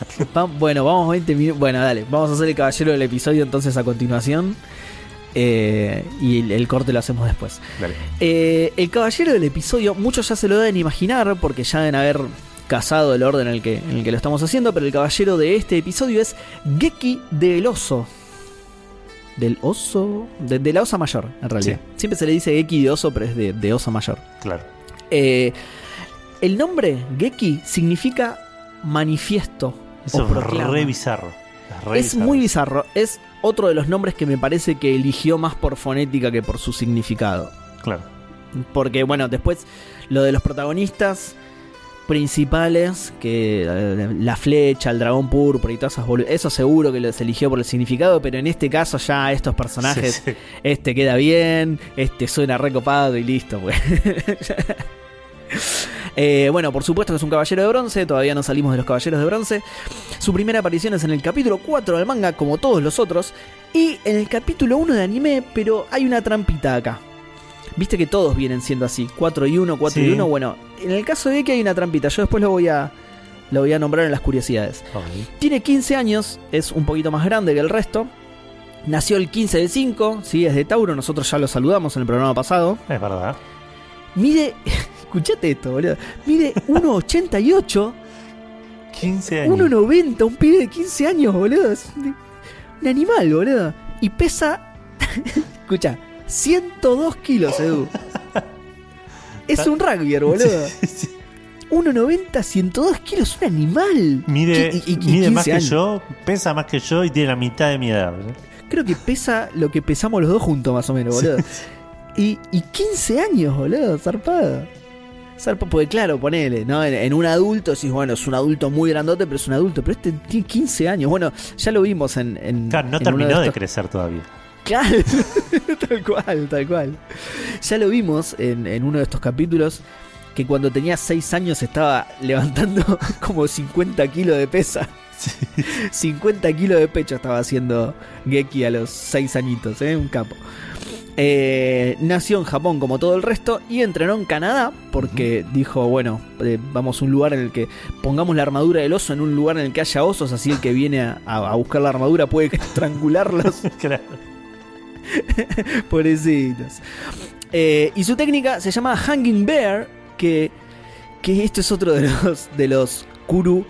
bueno, vamos 20 minutos. Bueno, dale. Vamos a hacer el caballero del episodio entonces a continuación. Eh, y el, corte lo hacemos después. Eh, el caballero del episodio, muchos ya se lo deben imaginar porque ya deben haber casado el orden en el, que, en el que lo estamos haciendo, pero el caballero de este episodio es Geki del oso. Del oso. De, la osa mayor, en realidad. Siempre se le dice Geki de oso, pero es de, de osa mayor. Claro. Eh, el nombre Geki significa manifiesto. Eso es re bizarro. Es, muy bizarro. Es otro de los nombres que me parece que eligió más por fonética que por su significado. Claro. Porque, bueno, después lo de los protagonistas principales, que eh, la flecha, el dragón púrpura y todas esas Eso seguro que los eligió por el significado, pero en este caso ya estos personajes, Sí, sí. este queda bien, este suena recopado y listo, pues. Eh, bueno, por supuesto que es un caballero de bronce, todavía no salimos de los caballeros de bronce. Su primera aparición es en el capítulo 4 del manga, como todos los otros, y en el capítulo 1 de anime, pero hay una trampita acá. Viste que todos vienen siendo así, 4 y 1, 4 y Sí. 1. Bueno, en el caso de que hay una trampita, yo después lo voy a, lo voy a nombrar en las curiosidades. Ok. Tiene 15 años, es un poquito más grande que el resto. Nació el 15 del 5, ¿sí? es de Tauro, nosotros ya lo saludamos en el programa pasado. Es verdad. Mide, escuchate esto, boludo. Mide 1,88, 15 años. 1,90, un pibe de 15 años, boludo. Es un, un animal, boludo. Y pesa, escucha, 102 kilos, Edu. Es un rugby, boludo. Sí, sí. 1,90, 102 kilos, un animal. Mide, Y- y- y mide 15 más que yo, pesa más que yo y tiene la mitad de mi edad. ¿verdad? Creo que pesa lo que pesamos los dos juntos, más o menos, boludo. Y, y 15 años, boludo, zarpado. Zarpado, porque claro, ponele, ¿no? En, en un adulto decís, bueno, es un adulto muy grandote, pero es un adulto. Pero este tiene 15 años. Bueno, ya lo vimos en. en Claro, no en terminó de crecer todavía. Claro, tal cual, tal cual. Ya lo vimos en, en uno de estos capítulos. Que cuando tenía 6 años estaba levantando como 50 kilos de pesa. 50 kilos de pecho estaba haciendo Geki a los 6 añitos, ¿eh? Un capo. Eh, nació en Japón como todo el resto y entrenó en Canadá porque dijo, bueno, eh, vamos a un lugar en el que pongamos la armadura del oso en un lugar en el que haya osos, así el que viene a, a buscar la armadura puede estrangularlos. Claro. Pobrecitos. Eh, y su técnica se llama Hanging Bear, que, que esto es otro de los, de los Kuru.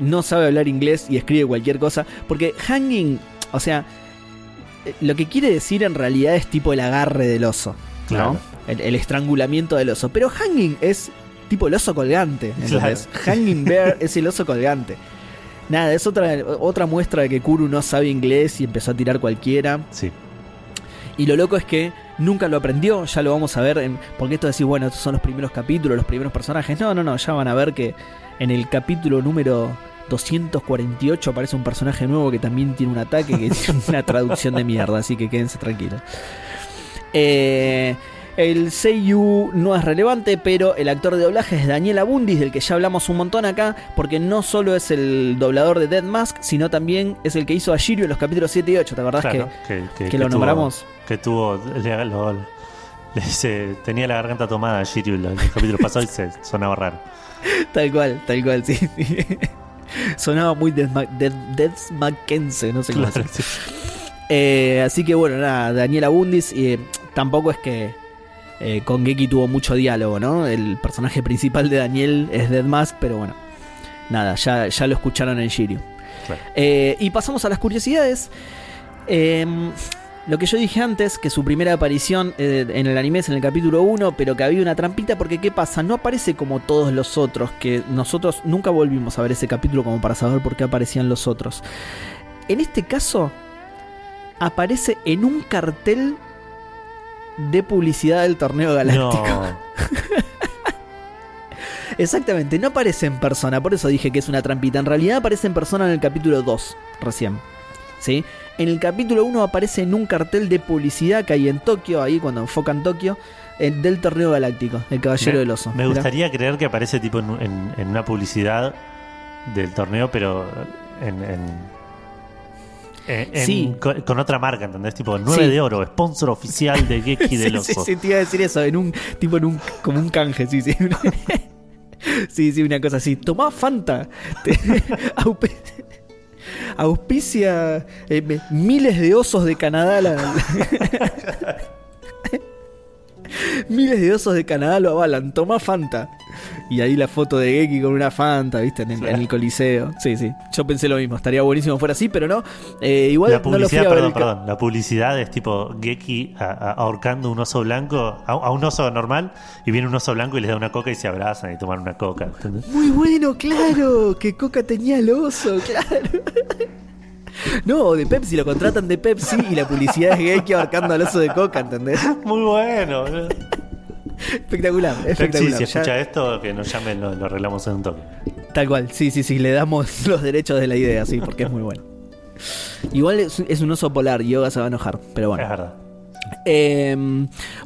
No sabe hablar inglés y escribe cualquier cosa. Porque hanging, o sea, eh, lo que quiere decir en realidad es tipo el agarre del oso. ¿no? Claro. El, el estrangulamiento del oso. Pero hanging es tipo el oso colgante. ¿entendés? Hanging Bear es el oso colgante. Nada, es otra, otra muestra de que Kuru no sabe inglés y empezó a tirar cualquiera. Sí. Y lo loco es que nunca lo aprendió, ya lo vamos a ver, en, porque esto de decir, bueno, estos son los primeros capítulos, los primeros personajes. No, no, no, ya van a ver que en el capítulo número 248 aparece un personaje nuevo que también tiene un ataque, que tiene una traducción de mierda, así que quédense tranquilos. Eh, el Seiyu no es relevante, pero el actor de doblaje es Daniel Abundis, del que ya hablamos un montón acá, porque no solo es el doblador de Dead Mask, sino también es el que hizo a Shiryu en los capítulos 7 y 8, ¿te acordás Claro, que, que, que lo tuvo- nombramos? Que tuvo. le- lo- le- se- tenía la garganta tomada Shiryu en el capítulo pasado y se sonaba raro. Tal cual, tal cual, sí. sí. Sonaba muy Death, Ma- Death- Death Mackenzie, no sé cómo Claro, sí. Eh, así que bueno, nada, Daniel Abundis. Y tampoco es que eh, con Geki tuvo mucho diálogo, ¿no? El personaje principal de Daniel es Dead Mask, pero bueno, nada, ya, ya lo escucharon en Shiryu. Claro. Eh, y pasamos a las curiosidades. Eh, lo que yo dije antes, que su primera aparición eh, en el anime es en el capítulo 1, pero que había una trampita porque ¿qué pasa? No aparece como todos los otros, que nosotros nunca volvimos a ver ese capítulo como para saber por qué aparecían los otros. En este caso, aparece en un cartel de publicidad del torneo galáctico. No. Exactamente, no aparece en persona, por eso dije que es una trampita. En realidad aparece en persona en el capítulo 2, recién. ¿Sí? En el capítulo 1 aparece en un cartel de publicidad que hay en Tokio, ahí cuando enfocan Tokio, el del torneo galáctico, el caballero Me- del oso. Me gustaría creer que aparece tipo en, en- en una publicidad del torneo, pero en. en- en- en- Sí. con, con otra marca, ¿entendés? Tipo 9 Sí. de oro, sponsor oficial de Geki del Oso. sí, sí, te iba a decir eso, en un tipo en un como un canje, sí, sí. sí, sí, una cosa así. Tomá Fanta. Auspicia eh, miles de osos de Canadá. la- miles de osos de Canadá lo avalan. Tomá Fanta. Y ahí la foto de Geki con una Fanta, ¿viste? En el, en el Coliseo. Sí, sí. Yo pensé lo mismo. Estaría buenísimo fuera así, pero no. Eh, igual La no lo publicidad, perdón, perdón. La publicidad es tipo Geki ahorcando un oso blanco, a, a un oso normal, y viene un oso blanco y les da una coca y se abrazan y toman una coca. ¿entendés? Muy bueno, claro, que Coca tenía el oso, claro. No, de Pepsi, lo contratan de Pepsi y la publicidad es Geki abarcando al oso de coca, ¿entendés? Muy bueno. Espectacular, espectacular. si Ya- escucha esto, que nos llamen, lo, lo arreglamos en un toque. Tal cual, sí, sí, sí, le damos los derechos de la idea, sí, porque es muy bueno. Igual es, es un oso polar, Yoga se va a enojar, pero Es bueno. verdad. Eh,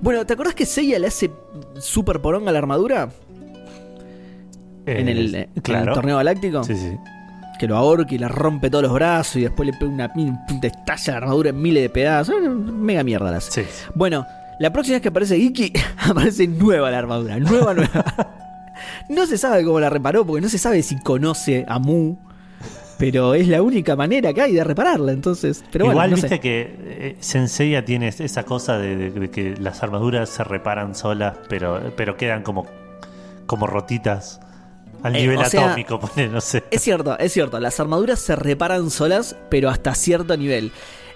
bueno, ¿te acordás que Seiya le hace super poronga a la armadura? En el, Eh, en el torneo galáctico. Sí, sí. Que lo ahorca y le rompe todos los brazos y después le pega una te estalla la armadura en miles de pedazos. Mega mierda la hace. Sí. Bueno, la próxima vez que aparece Iki, aparece nueva la armadura. Nueva, nueva. no se sabe cómo la reparó, porque no se sabe si conoce a Mu. Pero es la única manera que hay de repararla, entonces. Pero bueno, Igual no viste sé. que eh, Senseiya tiene esa cosa de, de- de que las armaduras se reparan solas, pero, pero quedan como, como rotitas al Eh, nivel sea, atómico, pone, no sé. Es cierto, es cierto. Las armaduras se reparan solas, pero hasta cierto nivel.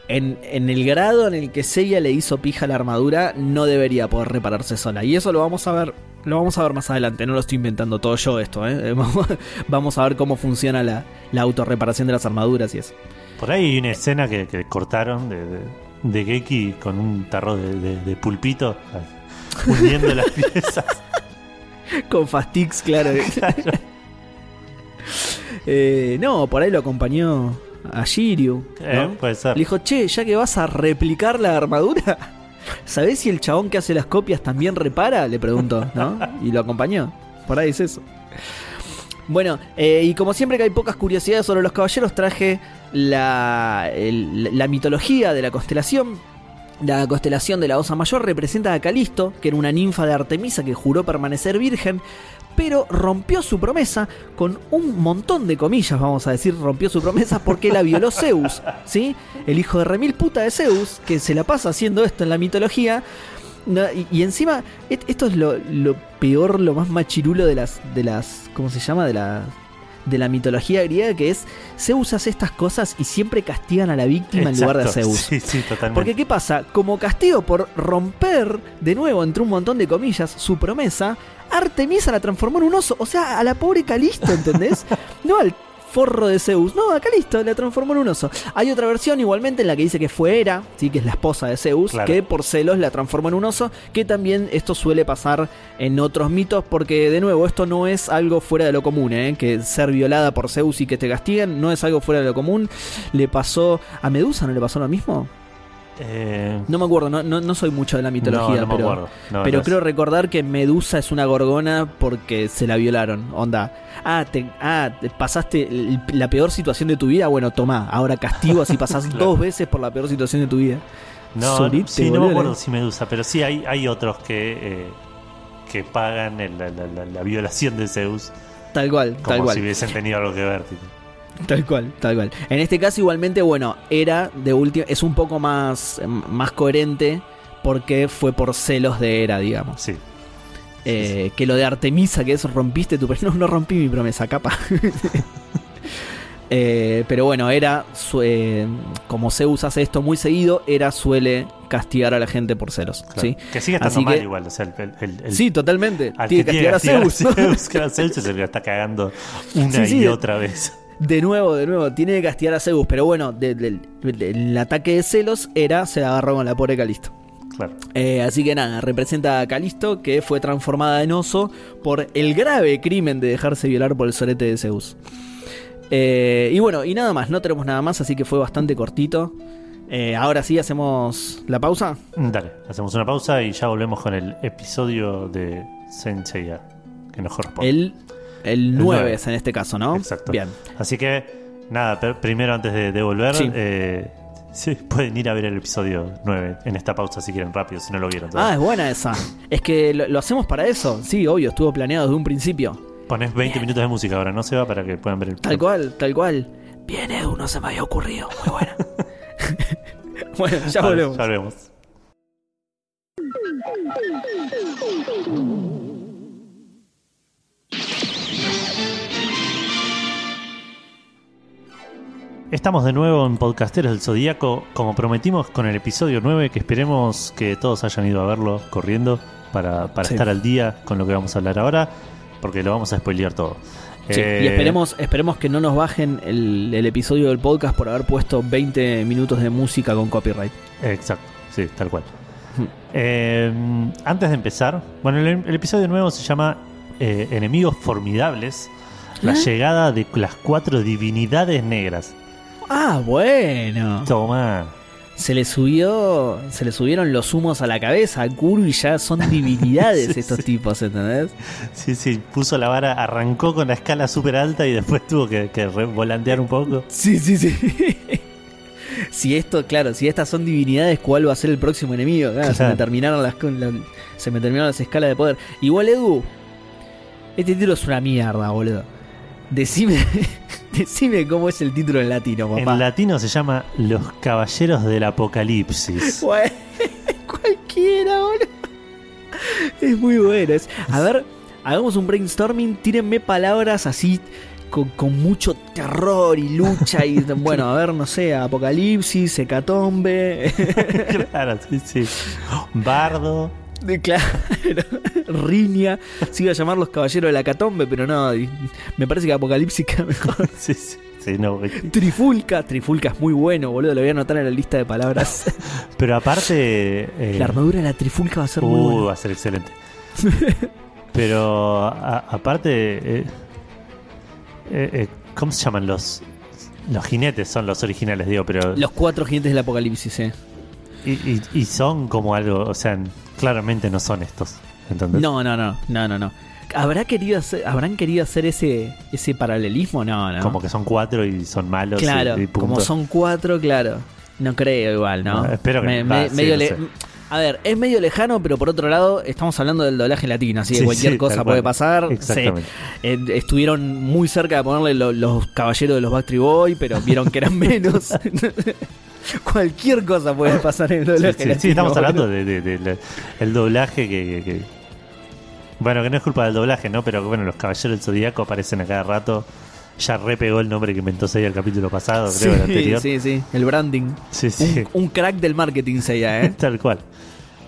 En, en el grado en el que Seiya le hizo pija a la armadura, no debería poder repararse sola. Y eso lo vamos a ver. Lo vamos a ver más adelante, no lo estoy inventando todo yo esto, ¿eh? Vamos- a ver cómo funciona la, la autorreparación de las armaduras y eso. Por ahí hay una escena que, que cortaron de, de, de Geki con un tarro de, de- de pulpito, uniendo las piezas. Con Fastix, claro. Eh, no, por ahí lo acompañó a Shiryu. ¿no? Eh, puede ser. Le dijo, che, ya que vas a replicar la armadura, ¿sabés si el chabón que hace las copias también repara? Le preguntó, ¿no? Y lo acompañó. Por ahí es eso. Bueno, eh, y como siempre que hay pocas curiosidades sobre los caballeros, traje la, el- la mitología de la constelación. La constelación de la Osa Mayor representa a Calisto, que era una ninfa de Artemisa que juró permanecer virgen, pero rompió su promesa con un montón de comillas, vamos a decir, rompió su promesa porque la violó Zeus, ¿sí? El hijo de remil puta de Zeus, que se la pasa haciendo esto en la mitología. Y, y encima, esto es lo, lo peor, lo más machirulo de las, de las, ¿cómo se llama? De la, de la mitología griega, que es Zeus hace estas cosas y siempre castigan a la víctima en lugar de a. Zeus. Sí, sí, totalmente. Porque ¿qué pasa? Como castigo por romper, de nuevo, entre un montón de comillas, su promesa, Artemisa la transformó en un oso. O sea, a la pobre Calisto, ¿entendés? no al forro de Zeus. No, a Calisto la transformó en un oso. Hay otra versión igualmente en la que dice que fue Hera, ¿sí? que es la esposa de Zeus, Claro. que por celos la transformó en un oso, que también esto suele pasar en otros mitos, porque de nuevo, esto no es algo fuera de lo común, ¿eh? que ser violada por Zeus y que te castiguen no es algo fuera de lo común. Le pasó a Medusa, ¿no le pasó lo mismo? Eh, No me acuerdo, no, no, no soy mucho de la mitología, no, no me pero, pero creo recordar que Medusa es una gorgona porque se la violaron. Onda, ah, te, ah, te pasaste la peor situación de tu vida, bueno, toma, ahora castigo así pasás Claro. dos veces por la peor situación de tu vida. No, Solite, sí, no me acuerdo si Medusa, pero sí hay, hay otros que, eh, que pagan el- la, la- la- la violación de Zeus Tal cual, como tal cual. si hubiesen tenido algo que ver. tipo. Tal cual, tal cual. En este caso, igualmente, bueno, era de último, es un poco más, más coherente porque fue por celos de Era, digamos. Sí. Eh, que lo de Artemisa, que es rompiste tu promesa. No, no rompí mi promesa, capa. Eh, pero bueno, era su- eh, como Zeus hace esto muy seguido, era suele castigar a la gente por celos. Claro. ¿sí? Que sigue estando Así mal que- igual. O sea, el, el- el- sí, totalmente. al Tiene que castigar a Zeus. ¿no? Zeus, claro, Zeus es el que está cagando una Sí, sí, y otra vez. De nuevo, de nuevo, tiene que castigar a Zeus. Pero bueno, de- de- de- el ataque de celos era, se agarró con la pobre Calisto. Claro. Eh, así que nada, representa a Calisto que fue transformada en oso por el grave crimen de dejarse violar por el sorete de Zeus. Eh, y bueno, y nada más, no tenemos nada más, así que fue bastante cortito. Eh, ahora sí hacemos la pausa. Dale, hacemos una pausa y ya volvemos con el episodio de Senseiya que nos corresponde. El, el 9 nueve. es en este caso, ¿no? Exacto. Bien. Así que, nada, primero antes de, de volver, Sí. eh, sí, pueden ir a ver el episodio 9 en esta pausa si quieren rápido, si no lo vieron. Ah, es buena esa. Es que lo, lo hacemos para eso. Sí, obvio, estuvo planeado desde un principio. Pones 20 minutos de música ahora, no se va para que puedan ver el Tal cual, tal cual. Bien, Edu, no se me había ocurrido. Muy buena. bueno, ya Vale, volvemos. Ya volvemos. Estamos de nuevo en Podcasteros del Zodíaco, como prometimos con el episodio 9, que esperemos que todos hayan ido a verlo corriendo para, para Sí. estar al día con lo que vamos a hablar ahora. porque lo vamos a spoilear todo. Sí, Eh, y esperemos, esperemos que no nos bajen el, el episodio del podcast por haber puesto 20 minutos de música con copyright. Exacto, sí, tal cual. Hmm. Eh, antes de empezar, bueno, el, el episodio nuevo se llama eh, Enemigos Formidables. La ¿Eh? llegada de las cuatro divinidades negras. Ah, bueno. Toma. Se le subió, se le subieron los humos a la cabeza a Kuru y ya son divinidades Sí, estos sí. tipos, ¿entendés? Sí, sí, puso la vara, arrancó con la escala súper alta y después tuvo que, que volantear un poco. Sí, sí, sí. si esto, claro, si estas son divinidades, ¿cuál va a ser el próximo enemigo? Claro, Se me terminaron las la- se me terminaron las escalas de poder. Igual Edu, este título es una mierda, boludo. Decime, decime cómo es el título en latino, papá. En latino se llama Los Caballeros del Apocalipsis. Cualquiera, boludo. Es muy bueno. es- a ver, hagamos un brainstorming. Tírenme palabras así con, con mucho terror y lucha. Y bueno, a ver, no sé, apocalipsis, hecatombe. claro, sí, sí. Bardo. De- claro, riña. Se iba a llamar los caballeros de la hecatombe, pero no. Me parece que apocalipsis queda mejor. Sí, sí, sí, no. Trifulca. Trifulca es muy bueno, boludo. Lo voy a anotar en la lista de palabras. Pero aparte. eh, La armadura de la trifulca va a ser muy uh, buena. va a ser excelente. Pero a- aparte. eh, eh, eh, ¿Cómo se llaman los.? Los jinetes son los originales, digo, pero. Los cuatro jinetes del apocalipsis, eh. Y, y- y son como algo. O sea, claramente no son estos. ¿Entendés? No, no, no, no, no, no. ¿Habrá querido hacer, ¿Habrán querido hacer ese, ese paralelismo? No, no. Como que son cuatro y son malos. claro, y como son cuatro, claro. No creo igual, ¿no? No, espero que Me- no. me- Ah, sí, medio no le- sé. A ver, es medio lejano, pero por otro lado, estamos hablando del doblaje latino, así que Sí, cualquier sí, cosa puede pasar. Exactamente. Eh, estuvieron muy cerca de ponerle lo- los caballeros de los Backstreet Boy, pero vieron que eran menos. cualquier cosa puede pasar en el doblaje sí, estamos hablando boludo. de, de- de la- el doblaje que, que- que- Bueno, que no es culpa del doblaje, ¿no? Pero bueno, los Caballeros del Zodíaco aparecen a cada rato. Ya repegó el nombre que inventó Seiya el capítulo pasado, creo, el anterior. sí, sí, el branding. Sí, sí. Un, un crack del marketing, Seiya, ¿eh? Tal cual.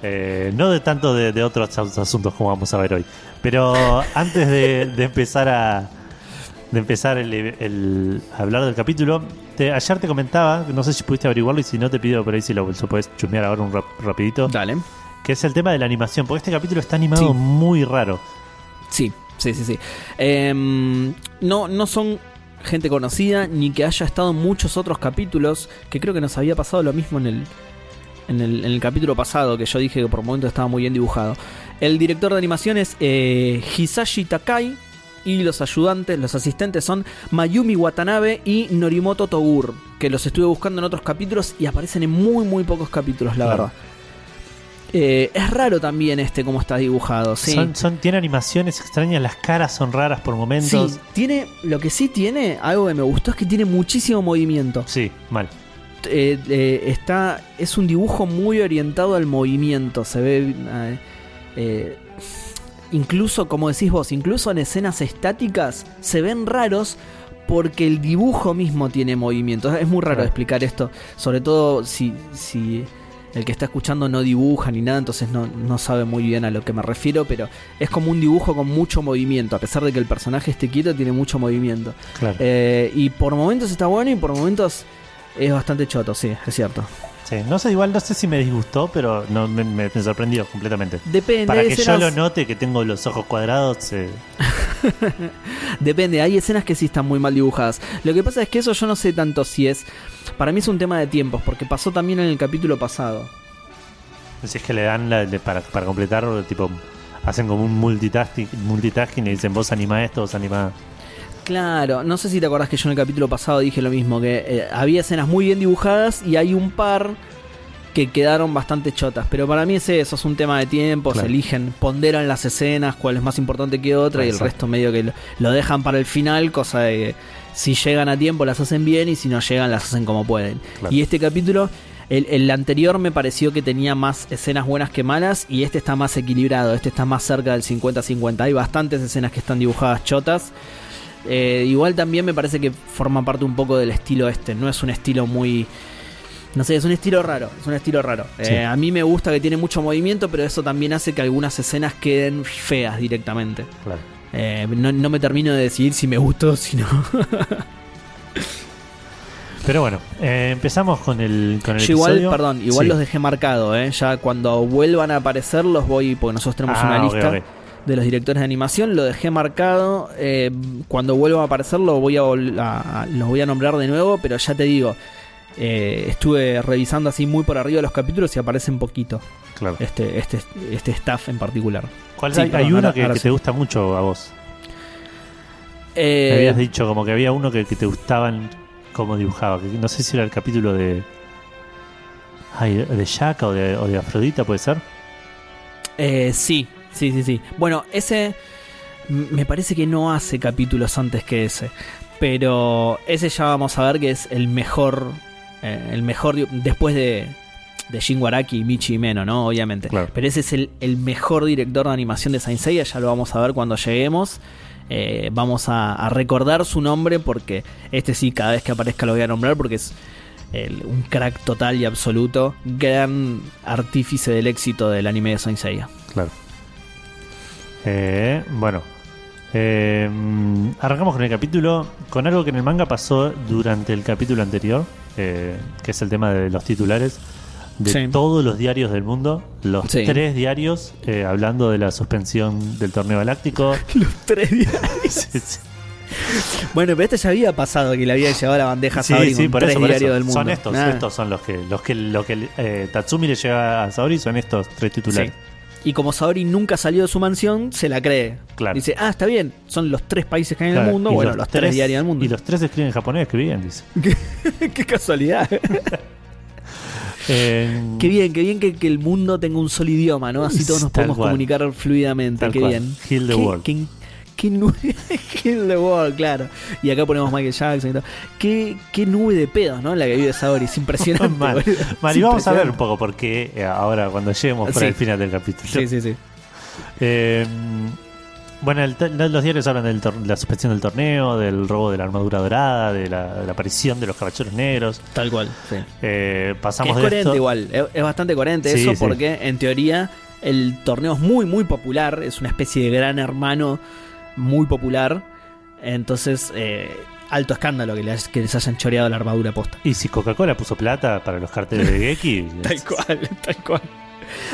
Eh, no de tanto de, de otros as- asuntos como vamos a ver hoy. Pero antes de, de empezar a de empezar el, el- a hablar del capítulo, te- ayer te comentaba, no sé si pudiste averiguarlo y si no te pido por ahí si lo, lo puedes chusmear ahora un rap- rapidito, Dale. que es el tema de la animación, porque este capítulo está animado Sí. muy raro. Sí, sí, sí, sí. Em, no, no son gente conocida, ni que haya estado en muchos otros capítulos, que creo que nos había pasado lo mismo en el, en el, en el capítulo pasado, que yo dije que por momentos estaba muy bien dibujado. El director de animación es eh, Hisashi Takai, y los ayudantes, los asistentes son Mayumi Watanabe y Norimoto Togur, que los estuve buscando en otros capítulos y aparecen en muy, muy pocos capítulos, la Claro. verdad. Eh, es raro también este cómo está dibujado, sí. Son, son- tiene animaciones extrañas, las caras son raras por momentos. Sí, tiene, lo que sí tiene, algo que me gustó es que tiene muchísimo movimiento. Sí, mal. Eh, eh, está, es un dibujo muy orientado al movimiento. Se ve, eh, eh, incluso como decís vos, incluso en escenas estáticas se ven raros porque el dibujo mismo tiene movimiento. Es muy raro explicar esto, sobre todo si, si el que está escuchando no dibuja ni nada, entonces no, no sabe muy bien a lo que me refiero, pero es como un dibujo con mucho movimiento, a pesar de que el personaje esté quieto, tiene mucho movimiento. Claro. Eh, y por momentos está bueno y por momentos es bastante choto, sí, es cierto. Sí, no sé, igual no sé si me disgustó, pero no, me, me- me sorprendió completamente. Depende, Para que yo lo note que tengo los ojos cuadrados, eh, Depende, hay escenas que sí están muy mal dibujadas. Lo que pasa es que eso yo no sé tanto si es. Para mí es un tema de tiempos, porque pasó también en el capítulo pasado. si es que le dan la- de- para, para completar, tipo, hacen como un multitasking, multitasking y dicen vos anima esto, vos anima. Claro, no sé si te acordás que yo en el capítulo pasado dije lo mismo, que eh, había escenas muy bien dibujadas y hay un par que quedaron bastante chotas. Pero para mí es eso, es un tema de tiempos, Claro. eligen, ponderan las escenas, cuál es más importante que otra, y el resto medio que lo, lo dejan para el final, cosa de que si llegan a tiempo las hacen bien y si no llegan las hacen como pueden. Claro. Y este capítulo, el, el anterior me pareció que tenía más escenas buenas que malas y este está más equilibrado, este está más cerca del 50-50. Hay bastantes escenas que están dibujadas chotas. Eh, igual también me parece que forma parte un poco del estilo este, no es un estilo muy... No sé, es un estilo raro, es un estilo raro. Sí. Eh, a mí me gusta que tiene mucho movimiento, pero eso también hace que algunas escenas queden feas directamente. Claro. Eh, no, no me termino de decidir si me gustó o si no. Pero bueno, empezamos con el, con el Yo igual, episodio. perdón, igual Sí. los dejé marcado, ¿eh? Ya cuando vuelvan a aparecer los voy, porque nosotros tenemos Ah, una ok, lista. De los directores de animación, lo dejé marcado. eh, cuando vuelvan a aparecer lo voy a, a- a- los voy a nombrar de nuevo, pero ya te digo, eh, estuve revisando así muy por arriba los capítulos y aparecen poquito Claro. este, este, este staff en particular. ¿Cuál sí, hay, perdón, hay uno ahora- que, ahora que sí. te gusta mucho a vos. Eh, Me habías dicho como que había uno que, que te gustaban cómo dibujaba. Que no sé si era el capítulo de. Ay, de Jack o de, o de Afrodita, puede ser. Eh, sí, sí, sí, sí. Bueno, ese me parece que no hace capítulos antes que ese. Pero ese ya vamos a ver que es el mejor. eh, el mejor después de, de Shin Waraki, Michi y Meno, ¿no? Obviamente. Claro. Pero ese es el, el mejor director de animación de Saint Seiya, ya lo vamos a ver cuando lleguemos. Eh, vamos a, a recordar su nombre porque este sí, cada vez que aparezca lo voy a nombrar porque es el- un crack total y absoluto, gran artífice del éxito del anime de Saint Seiya. Claro. Eh, bueno. Eh, arrancamos con el capítulo. Con algo que en el manga pasó durante el capítulo anterior. eh, que es el tema de los titulares. De Sí. todos los diarios del mundo. Los Sí. tres diarios. eh, hablando de la suspensión del torneo galáctico. Los tres. Sí, sí. Bueno, pero este ya había pasado que le había llevado la bandeja a Saori sí, con por tres eso, por diarios eso. del mundo. Son estos, estos son los que, los que, lo que eh, Tatsumi le lleva a Saori son estos tres titulares. Y como Saori nunca salió de su mansión, se la cree. Claro. Dice, ah, está bien, son los tres países que hay en Claro, el mundo, y bueno, los, tres, diarios del mundo. Y los tres escriben en japonés, bien, dice. qué casualidad. Eh, qué bien, qué bien que, que el mundo tenga un solo idioma, ¿no? Así todos nos podemos cual. comunicar fluidamente. Tal qué cual. bien. Heal the Qué- world. qué- qué nube, Heal the world, claro. Y acá ponemos Michael Jackson y todo. Qué, qué nube de pedos, ¿no? La que vive Saori. Es impresionante. Mal. Mal, y vamos a ver un poco por qué eh, ahora cuando lleguemos Sí. el final del capítulo. Sí, sí, sí. Eh, bueno, el los diarios hablan de la suspensión del torneo, del robo de la armadura dorada, de la, de la aparición de los caballeros negros. Tal cual, sí. Eh, Que pasamos es de coherente esto. igual, es, es bastante coherente Sí, eso sí. porque en teoría el torneo es muy muy popular, es una especie de gran hermano muy popular, entonces eh, alto escándalo que les, que les hayan choreado la armadura posta. Y si Coca-Cola puso plata para los carteles de Geki, Tal cual, tal cual.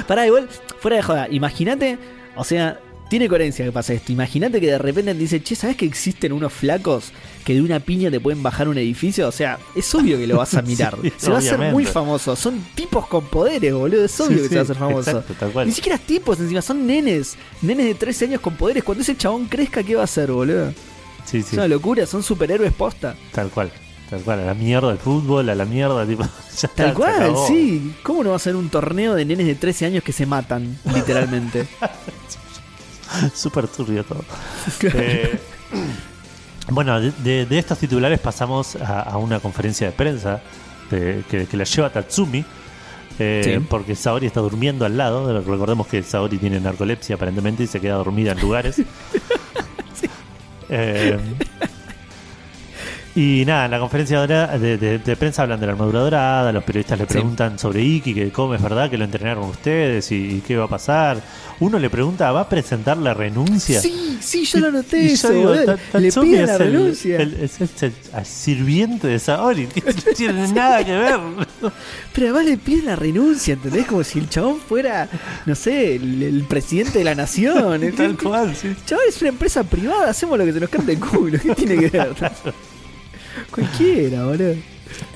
Pará, igual, fuera de joda, imagínate, o sea, tiene coherencia que pase esto. Imagínate que de repente te dice, che, ¿sabes que existen unos flacos que de una piña te pueden bajar un edificio? O sea, es obvio que lo vas a mirar. Sí, se va a hacer muy famoso. Son tipos con poderes, boludo. Es obvio Sí, que se va a hacer famoso. exacto. Ni siquiera tipos, encima son nenes. Nenes de 13 años con poderes. Cuando ese chabón crezca, ¿qué va a hacer, boludo? Sí, Es una locura, son superhéroes posta. tal cual. Tal cual, a la mierda el fútbol, a la mierda, tipo. ya está, Tal se cual, sí. ¿Cómo no va a ser un torneo de nenes de 13 años que se matan, literalmente? Súper turbio todo. Eh, bueno, de, estos titulares pasamos a, a una conferencia de prensa de- que, que la lleva Tatsumi. eh, Sí. Porque Saori está durmiendo al lado. Recordemos que Saori tiene narcolepsia aparentemente y se queda dormida en lugares. Eh, y nada, en la conferencia de, de- de- de prensa hablan de la armadura dorada, los periodistas le Sí. preguntan sobre Iki, que cómo es verdad que lo entrenaron ustedes y, y qué va a pasar. Uno le pregunta, ¿va a presentar la renuncia? Sí, sí, yo lo noté eso, digo, boludo. Ta- Le piden la el- renuncia. el- es el, sirviente de Saori, no tiene nada que ver. Pero además le piden la renuncia, ¿entendés? Como si el chabón fuera, no sé, el, presidente de la nación. Tal cual, sí. chabón es una empresa privada, hacemos lo que se nos cante el culo. ¿Qué tiene que ver? Cualquiera, boludo.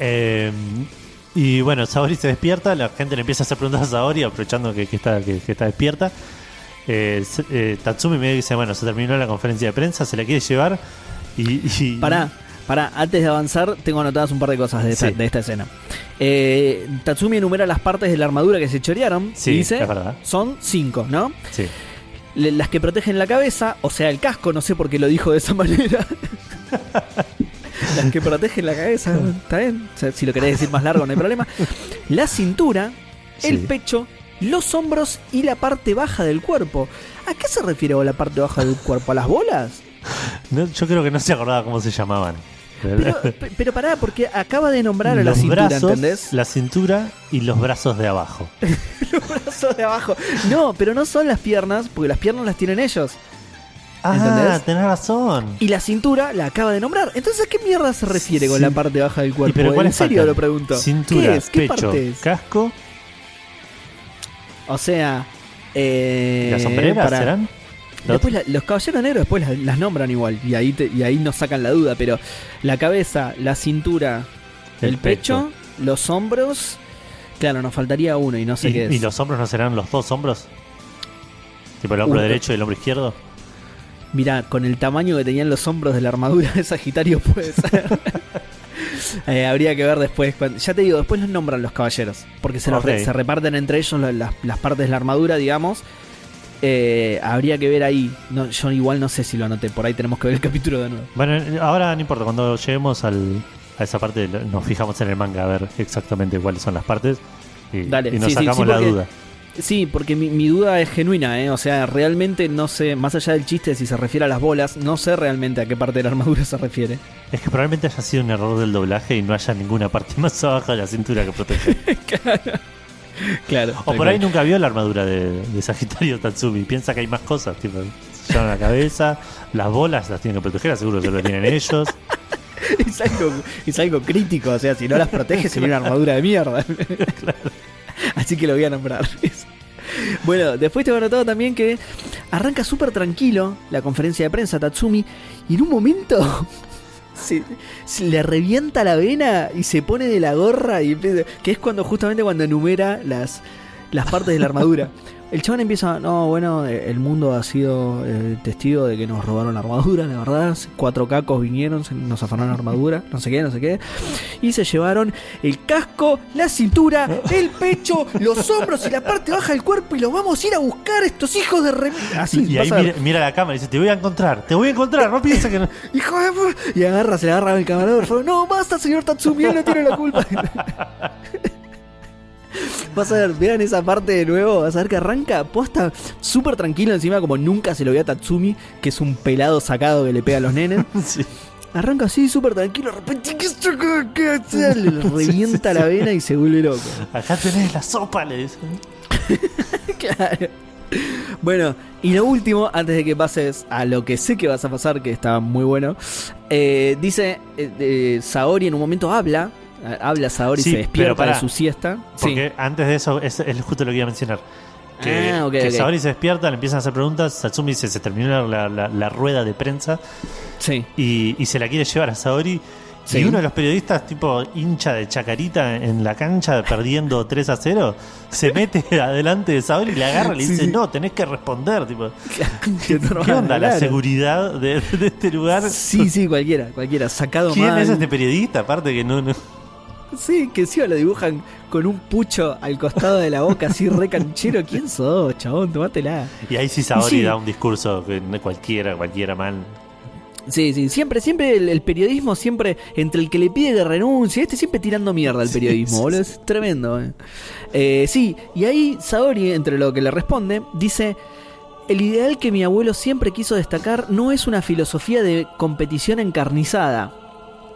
Eh, y bueno, Saori se despierta, la gente le empieza a hacer preguntas a Saori, aprovechando que, que está, que, que está despierta. Eh, eh, Tatsumi me dice, bueno, se terminó la conferencia de prensa, se la quiere llevar. Y, y- Pará, pará, antes de avanzar, tengo anotadas un par de cosas de esta, Sí. de esta escena. Eh, Tatsumi enumera las partes de la armadura que se chorearon. Sí, y dice, son cinco, ¿no? Sí. Le- las que protegen la cabeza, o sea, el casco, no sé por qué lo dijo de esa manera. Las que protegen la cabeza, ¿está bien? O sea, si lo querés decir más largo, no hay problema. La cintura, el Sí. pecho, los hombros y la parte baja del cuerpo. ¿A qué se refiere la parte baja del cuerpo? ¿A las bolas? No, yo creo que no se acordaba cómo se llamaban. Pero, pe- pero pará, porque acaba de nombrar a la cintura, brazos, ¿entendés? la cintura y los brazos de abajo. Los brazos de abajo. No, pero no son las piernas, porque las piernas las tienen ellos. Ah, ¿Entendés? tenés razón. Y la cintura la acaba de nombrar. Entonces, ¿a qué mierda se refiere con Sí. la parte baja del ¿Y cuerpo? pero ¿En serio faltan? lo pregunto? Cintura, ¿Qué es? ¿Qué pecho, parte es? casco. O sea, eh, ¿Y las sombreras para- serán? Después la- los caballeros negros después las, las nombran igual y ahí te- y ahí nos sacan la duda, pero la cabeza, la cintura, el, El pecho, los hombros, claro, nos faltaría uno y no sé ¿Y, qué es. y los hombros no serán los dos hombros? Tipo el hombro Uh, derecho y el hombro izquierdo. Mira, con el tamaño que tenían los hombros de la armadura de Sagitario puede ser. Eh, habría que ver después. cuando- ya te digo, después los nombran los caballeros. Porque se, los re- se reparten entre ellos la- las, las partes de la armadura, digamos. Eh, habría que ver ahí. No, yo igual no sé si lo anoté. Por ahí tenemos que ver el capítulo de nuevo. Bueno, ahora no importa, cuando lleguemos al, a esa parte nos fijamos en el manga a ver exactamente cuáles son las partes y, Dale, y nos sí, sacamos sí, la duda. Sí, porque mi, mi duda es genuina, ¿eh? O sea, realmente no sé, más allá del chiste si se refiere a las bolas, no sé realmente a qué parte de la armadura se refiere. Es que probablemente haya sido un error del doblaje y no haya ninguna parte más abajo de la cintura que proteger. Claro. o por ahí nunca vio la armadura de, de Sagitario Tatsumi. Piensa que hay más cosas, tipo, se la cabeza, las bolas las tienen que proteger, seguro que lo tienen ellos. es, algo, es algo crítico, o sea, si no las protege sería una armadura de mierda. Así que lo voy a nombrar. Bueno, después te he notado también que arranca súper tranquilo la conferencia de prensa Tatsumi y en un momento le revienta la vena y se pone de la gorra y que es cuando justamente cuando enumera las, las partes de la armadura. El chabón empieza, no, bueno, eh, el mundo ha sido eh, testigo de que nos robaron la armadura, la verdad. Cuatro cacos vinieron, nos afanaron la armadura, no sé qué, no sé qué. Y se llevaron el casco, la cintura, el pecho, los hombros y la parte baja del cuerpo y los vamos a ir a buscar estos hijos de rem... Así, y ahí mira, mira la cámara y dice, te voy a encontrar, te voy a encontrar, no pienses que no. ¡Hijo de pu-". Y agarra, se le agarra al camarógrafo. No, basta, señor Tatsumi, él no tiene la culpa. Vas a ver, vean esa parte de nuevo, vas a ver que arranca posta súper tranquilo encima como nunca se lo ve a Tatsumi, que es un pelado sacado que le pega a los nenes. Sí. Arranca así súper tranquilo, de repente le revienta la vena y se vuelve loco. Acá tenés la sopa, le dice. Claro. Bueno, y lo último, antes de que pases a lo que sé que vas a pasar, que está muy bueno, eh, dice, eh, eh, Saori en un momento habla, habla Saori, Sí, se despierta de pará, su siesta. Porque antes de eso, es, es justo lo que iba a mencionar. Que, Ah, ok, que ok. Saori se despierta, le empiezan a hacer preguntas. Satsumi dice: Se terminó la, la- la rueda de prensa Sí, y, y se la quiere llevar a Saori. Y uno de los periodistas, tipo hincha de chacarita en la cancha, perdiendo 3 a 0, se mete adelante de Saori y le agarra y le dice. No, tenés que responder. Tipo, ¿Qué, ¿Qué onda la seguridad de, de este lugar? Sí, sí, cualquiera, cualquiera, sacado ¿Quién mal. es este periodista? Aparte que no. no- Sí, que encima lo dibujan con un pucho al costado de la boca, así re canchero. ¿Quién sos, chabón? Tomátela. Y ahí sí Saori Sí. da un discurso que cualquiera, cualquiera mal. Sí, sí, siempre, siempre el, el periodismo, siempre entre el que le pide que renuncie, este siempre tirando mierda al Sí, periodismo, sí, boludo, es tremendo. eh. Eh, sí, y ahí Saori, entre lo que le responde, dice, el ideal que mi abuelo siempre quiso destacar no es una filosofía de competición encarnizada.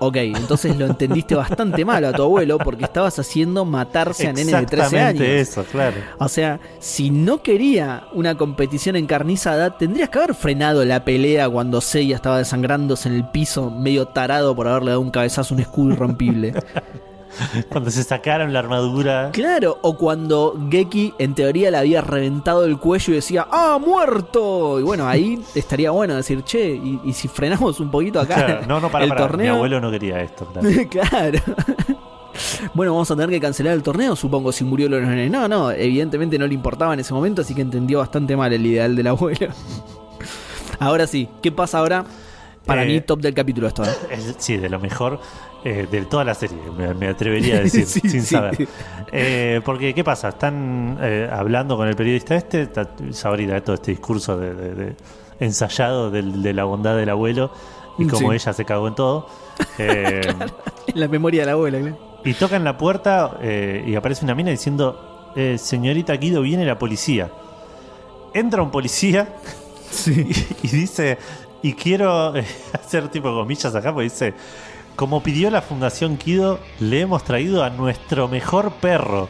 Ok, entonces lo entendiste bastante mal a tu abuelo porque estabas haciendo matarse a nenes de 13 años. Exactamente eso, claro. O sea, si no quería una competición encarnizada, tendrías que haber frenado la pelea cuando Seiya estaba desangrándose en el piso, medio tarado por haberle dado un cabezazo a un escudo irrompible. Cuando se sacaron la armadura. claro, o cuando Geki en teoría le había reventado el cuello y decía, ¡Ah, muerto! Y bueno, ahí estaría bueno decir, che, y, y si frenamos un poquito acá Claro, no, no, para, el para. torneo. Mi abuelo no quería esto, claro. claro. Bueno, vamos a tener que cancelar el torneo, supongo, si murió los nenes. No, no, evidentemente no le importaba en ese momento, así que entendió bastante mal el ideal del abuelo. Ahora sí, ¿qué pasa ahora? Para Eh, mí, top del capítulo esto. ¿eh? Es- sí, de lo mejor eh, de toda la serie, me, me atrevería a decir, Sí, sin sí. saber. Eh, porque, ¿qué pasa? Están hablando con el periodista este, da todo este discurso de, de- de- ensayado del- de, la bondad del abuelo y cómo Sí. ella se cagó en todo. La memoria del abuelo. ¿eh? Y tocan la puerta y aparece una mina diciendo, señorita Guido, viene la policía. Entra un policía y, y dice, y quiero eh, hacer tipo comillas acá, porque dice, como pidió la Fundación Kido, le hemos traído a nuestro mejor perro.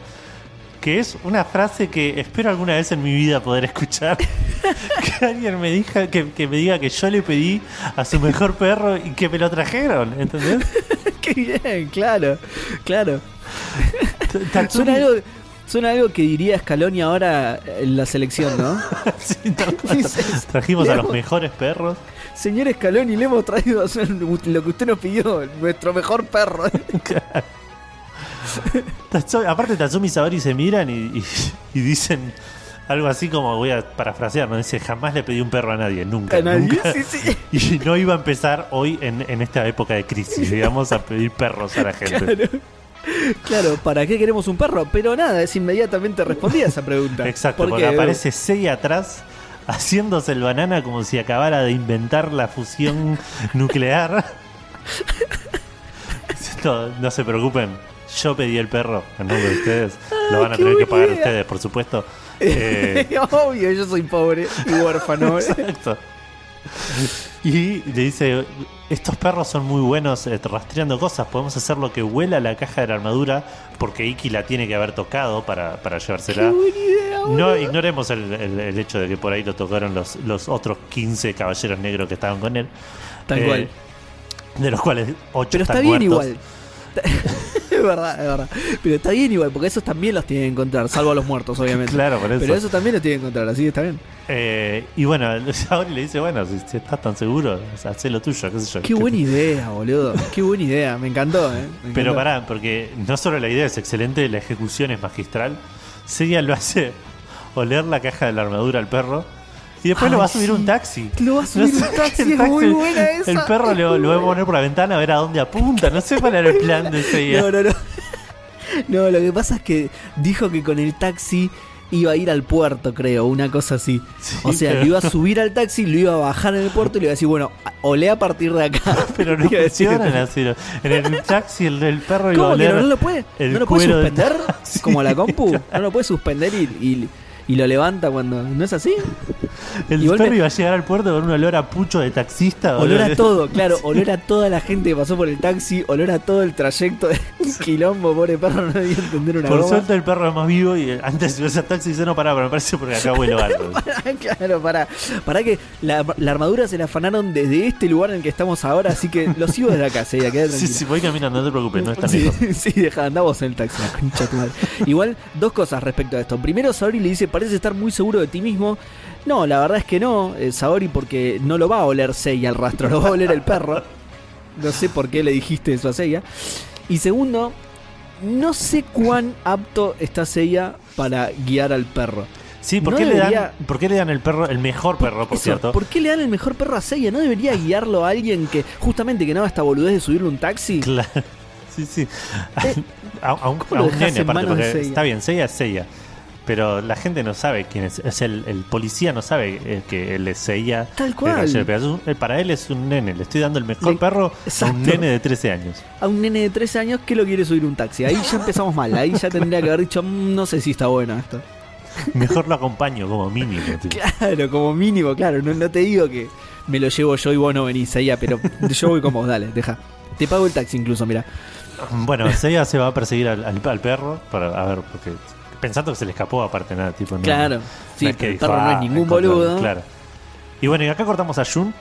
que es una frase que espero alguna vez en mi vida poder escuchar. que alguien me diga que, que me diga que yo le pedí a su mejor perro y que me lo trajeron, ¿entendés? Qué bien, claro, claro. Suena algo, suena algo que diría Scaloni ahora en la selección, ¿no? Sí, cual. Dices, Trajimos a los mejores perros. Señor Scaloni, le hemos traído a hacer lo que usted nos pidió, nuestro mejor perro. Aparte Tatsumi y Saori se miran y, y- y dicen algo así como, voy a parafrasear, ¿no? Dice, jamás le pedí un perro a nadie, nunca. A nadie, nunca". sí, sí. Y no iba a empezar hoy en, en esta época de crisis, digamos, a pedir perros a la gente. Claro. Claro, ¿para qué queremos un perro? Pero nada, es inmediatamente respondía a esa pregunta. Exacto, porque aparece Seiya atrás haciéndose el banana como si acabara de inventar la fusión nuclear. No, no se preocupen, yo pedí el perro en nombre de ustedes. Lo van a tener que pagar idea. ustedes, por supuesto. Eh, Obvio, yo soy pobre y huérfano. Exacto. Y le dice, estos perros son muy buenos eh, rastreando cosas, podemos hacer lo que huela la caja de la armadura porque Iki la tiene que haber tocado para, para Qué llevársela. buena idea, No ignoremos el, el- el hecho de que por ahí lo tocaron los, los otros 15 caballeros negros que estaban con él. Tal Eh, cual. De los cuales 8 Pero están está bien muertos. igual. es verdad, es verdad. Pero está bien igual, porque esos también los tienen que encontrar, salvo a los muertos, obviamente. Claro, por eso. Pero esos también los tienen que encontrar, así que está bien. Eh, y bueno, Saori le dice, bueno, si, si estás tan seguro, haz lo tuyo, qué sé yo. Qué buena idea, boludo. Qué buena idea. Me encantó, ¿eh? Me Pero pará, porque no solo la idea es excelente, la ejecución es magistral. Seiya lo hace oler la caja de la armadura al perro y después Ay, lo va a subir sí. un taxi. Lo va a subir No un taxi, el es muy buena esa. El perro lo, lo va a poner por la ventana a ver a dónde apunta. No sé cuál era el plan de Seiya. No, no, no. No, lo que pasa es que dijo que con el taxi iba a ir al puerto, creo, una cosa así. Sí, o sea, pero- lo iba a subir al taxi, lo iba a bajar en el puerto y le iba a decir, bueno, olé a partir de acá. Pero no Iba a decir- funcionan así. En el taxi el, el perro iba a ¿Cómo que oler no, no lo puede? ¿No lo puede suspender? Como la compu. ¿No lo puede suspender y, y- y lo levanta cuando. ¿No es así? El me- iba a llegar al puerto con un olor a pucho de taxista. Olor a todo, claro, olor a toda la gente que pasó por el taxi, olor a todo el trayecto de quilombo, pobre perro, no debía entender una Por goma. suerte el perro es más vivo y antes de subirse al taxi dice no pará, pero me parece porque acá huelo algo. claro, para, para que la, la armadura se la afanaron desde este lugar en el que estamos ahora, así que lo sigo desde acá, Seiya, queda Sí, sí, voy caminando, no te preocupes, no es tan Sí, lejos. sí, deja, andamos en el taxi, la concha de tu madre. Igual, dos cosas respecto a esto. Primero, Saori le dice, parece estar muy seguro de ti mismo. No, la verdad es que no, eh, Saori, porque no lo va a oler Seiya el rastro, lo va a oler el perro. No sé por qué le dijiste eso a Seiya. Y segundo, no sé cuán apto está Seiya para guiar al perro. Sí, ¿por, No qué le dan, ¿por qué le dan el perro, el mejor perro, por Eso, cierto? ¿Por qué le dan el mejor perro a Seiya? ¿No debería guiarlo a alguien que justamente que no haga esta boludez de subirle un taxi? Claro. Sí, sí. a, a un, ¿cómo a un nene, aparte, porque está bien, Seiya es Seiya. Pero la gente no sabe quién es. es el, el policía no sabe eh, que él es Seiya. Tal el cual. un- eh, para él es un nene. Le estoy dando el mejor Le- perro a un nene de 13 años. a un nene de 13 años que lo quiere subir un taxi. Ahí ya empezamos mal. Ahí ya tendría que haber dicho, "Mm, no sé si está bueno esto. Mejor lo acompaño como mínimo. tipo. Claro, como mínimo, claro. No, no te digo que me lo llevo yo y vos no venís ahí, pero yo voy con vos, dale, deja. Te pago el taxi incluso, mira. Bueno, Seiya se va a perseguir al, al- al perro para a ver, porque pensando que se le escapó aparte nada, tipo no, Claro, sí, no es pero el dijo, perro no "Ah, es ningún encontró", boludo. Claro. Y bueno, y acá cortamos a Jun,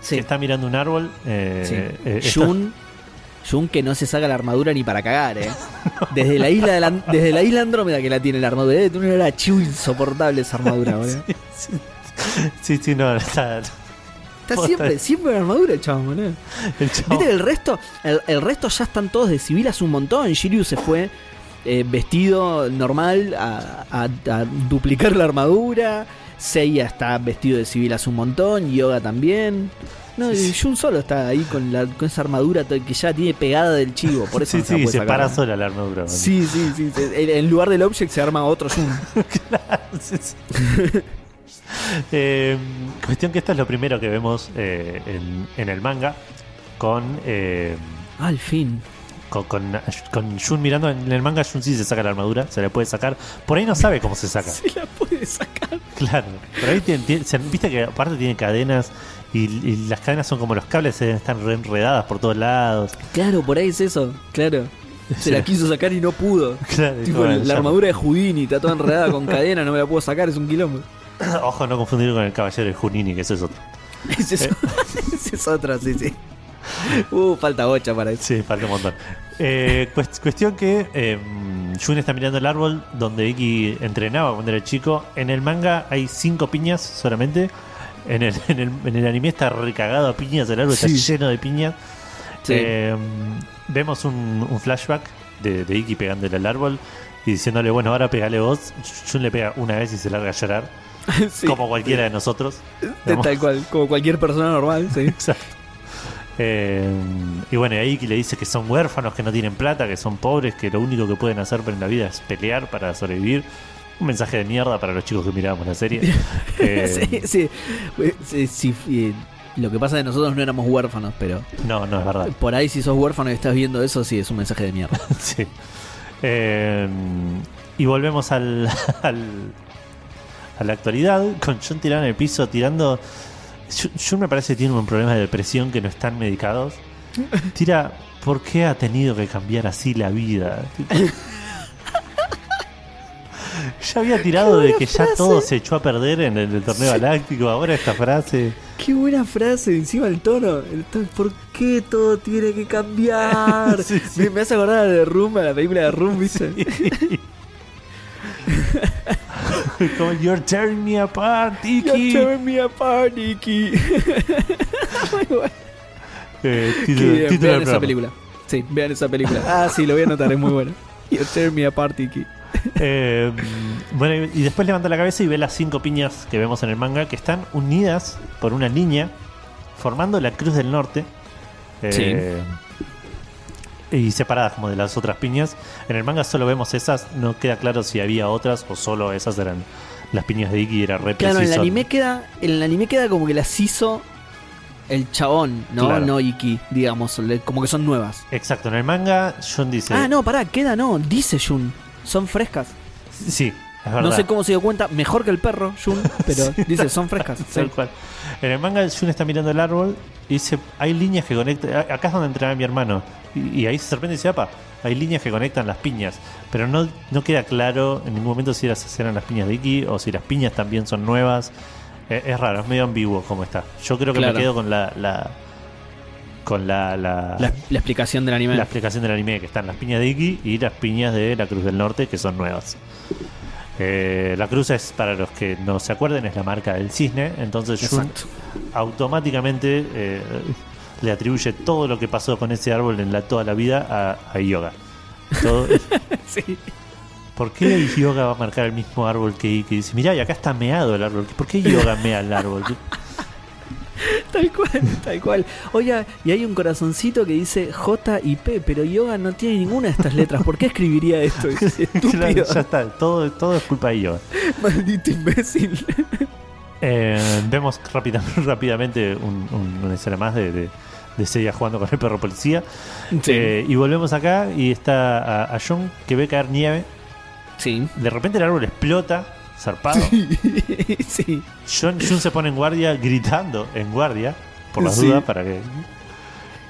Sí, que está mirando un árbol. eh, sí. eh, Jun, Jun que no se saca la armadura ni para cagar, eh. Desde la isla de la, desde la isla Andrómeda que la tiene la armadura. Debe tener un olor a chivo insoportable esa armadura, boludo. Sí, sí, no, está. Está siempre, siempre en armadura el chabón, boludo. El chabón- Viste que el resto, el, el resto ya están todos de civil hace un montón. Shiryu se fue eh, vestido normal a, a- a duplicar la armadura. Seiya está vestido de civil hace un montón. Yoga también. No, Sí. Jun solo está ahí con, la, con esa armadura que ya tiene pegada del chivo. Por eso sí, no se sí, se sacar, para ¿no? sola la armadura. Sí, sí, sí. En, lugar del object se arma otro Jun. Sí, sí. Eh, cuestión que esto es lo primero que vemos eh, en, en el manga con, eh, Al fin. Con, con, con Jun mirando en el manga. Jun sí se saca la armadura, se la puede sacar. Por ahí no sabe cómo se saca. Se la puede sacar. Claro, pero ahí tiene- viste que aparte tiene cadenas y, y las cadenas son como los cables, se están re enredadas por todos lados. Claro, por ahí es eso. Claro. Se la quiso sacar y no pudo. Claro, Tipo, bueno, la armadura de Houdini está toda enredada con cadena, no me la puedo sacar, es un quilombo. Ojo, no confundir con el caballero de Junini, que ese es otro. Ese es, ese es otro, sí, sí. Uh, falta bocha para eso. Sí, falta un montón. Eh, cuest- cuestión que eh, Jun está mirando el árbol donde Iki entrenaba cuando era chico. En el manga hay cinco piñas solamente. En el, en el, en el anime está recagado a piñas, el árbol Sí. está lleno de piñas. Sí. Eh, vemos un, un flashback de, de Iki pegándole al árbol y diciéndole, bueno, ahora pegale vos. Jun le pega una vez y se larga a llorar, Sí. como cualquiera de nosotros. De Tal cual, como cualquier persona normal, sí. Exacto. Eh, y bueno, ahí le dice que son huérfanos, que no tienen plata, que son pobres, que lo único que pueden hacer en la vida es pelear para sobrevivir. Un mensaje de mierda para los chicos que mirábamos la serie. Eh, sí, sí. Eh, sí, sí, eh, Lo que pasa es que nosotros no éramos huérfanos, pero No, no es verdad. por ahí si sos huérfano y estás viendo eso, sí, es un mensaje de mierda. Sí. Eh, y volvemos al, al- a la actualidad con John tirado en el piso, tirando. John me parece que tiene un problema de depresión que no están medicados. Tira, ¿por qué ha tenido que cambiar así la vida? Ya había tirado de que ya todo se echó a perder en el, torneo galáctico. Ahora esta frase. Qué buena frase, encima el tono. el tono, ¿Por qué todo tiene que cambiar? Sí, sí. Me, me hace acordar de Room, a la película de Room, ¿viste? Como, You're tearing me apart, You're Iki. tearing me apart, Nikki. Muy bueno. Eh, título- vean esa película. Sí, vean esa película. Ah, sí, lo voy a anotar, es muy bueno. You're tearing me apart, Nikki. Eh, bueno, y después levanta la cabeza y ve las cinco piñas que vemos en el manga que están unidas por una línea formando la Cruz del Norte. Eh, Y separadas como de las otras piñas. En el manga solo vemos esas, no queda claro si había otras o solo esas eran las piñas de Iki era re Claro, en el anime queda, en el anime queda como que las hizo el chabón, ¿no? Claro. No Iki, digamos, como que son nuevas. Exacto, en el manga John dice... Ah, no, pará, queda no, dice Jun. Son frescas. Sí. No sé cómo se dio cuenta, mejor que el perro, Jun, pero dice, son frescas. Tal Sí. cual. En el manga, Jun está mirando el árbol y dice: Hay líneas que conectan. Acá es donde entrenaba mi hermano. Y, y ahí se sorprende y dice: Apa, hay líneas que conectan las piñas. Pero no, no queda claro en ningún momento si eras- eran las piñas de Iki o si las piñas también son nuevas. Eh, es raro, es medio ambiguo como está. Yo creo que Claro. me quedo con la. la- con la, la, La, la explicación del anime. la explicación del anime: que están las piñas de Iki y las piñas de la Cruz del Norte, que son nuevas. Eh, la cruz es, para los que no se acuerden, es la marca del cisne. Entonces Jun automáticamente eh, le atribuye todo lo que pasó con ese árbol en la, toda la vida a, a Yoga. Todo- Sí. ¿Por qué Yoga va a marcar el mismo árbol que Iki? Dice, mirá, y acá está meado el árbol. ¿Por qué Yoga mea el árbol? Tal cual, tal cual. Oye, y hay un corazoncito que dice J y P, pero Yoga no tiene ninguna de estas letras. ¿Por qué escribiría esto? Estúpido. Claro, ya está, todo, todo es culpa de Yoga. Maldito imbécil. Eh, vemos rápida- rápidamente un, un- una escena más de, de, jugando con el perro policía. Sí. Eh, y volvemos acá y está a, a John que ve caer nieve. sí. De repente el árbol explota, zarpado. sí. John, Jun se pone en guardia, gritando en guardia, por las Sí. dudas, para que.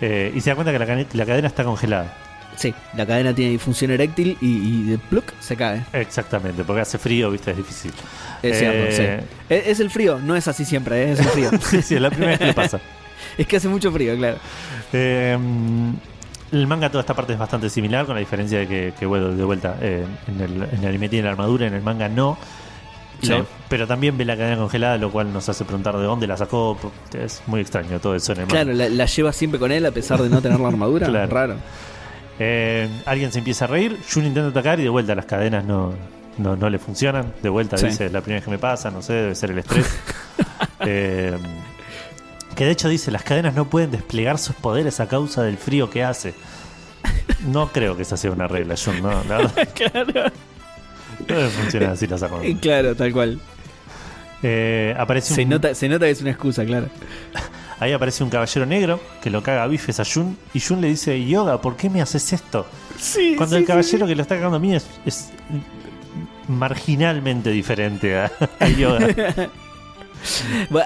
eh, y se da cuenta que la, la cadena está congelada. Sí, la cadena tiene disfunción eréctil y, y de pluk se cae. Exactamente, porque hace frío, viste, es difícil. Es cierto, Eh, sí. Es, es el frío, no es así siempre, es el frío. sí, sí, es la primera vez que le pasa. es que hace mucho frío, claro. Eh, el manga, toda esta parte es bastante similar, con la diferencia de que, que, bueno, de vuelta, eh, en, el, en el anime tiene la armadura, en el manga no. Sí. Pero también ve la cadena congelada, lo cual nos hace preguntar de dónde la sacó. Es muy extraño todo eso en el. Claro, la, la lleva siempre con él a pesar de no tener la armadura. Claro. Raro. Eh, alguien se empieza a reír, Jun intenta atacar y de vuelta las cadenas no, no, no le funcionan. De vuelta Sí. dice, es la primera vez que me pasa, no sé, debe ser el estrés. Eh, que de hecho dice, las cadenas no pueden desplegar sus poderes a causa del frío que hace. No creo que esa sea una regla, Jun, no. Claro. No debe funcionar así las armaduras. Claro, tal cual. Eh, aparece Se un- nota, se nota que es una excusa, claro. Ahí aparece un caballero negro que lo caga a bifes a Jun y Jun le dice, Yoga, ¿por qué me haces esto? Sí. Cuando el caballero que lo está cagando a mí es, es marginalmente diferente a, a Yoga.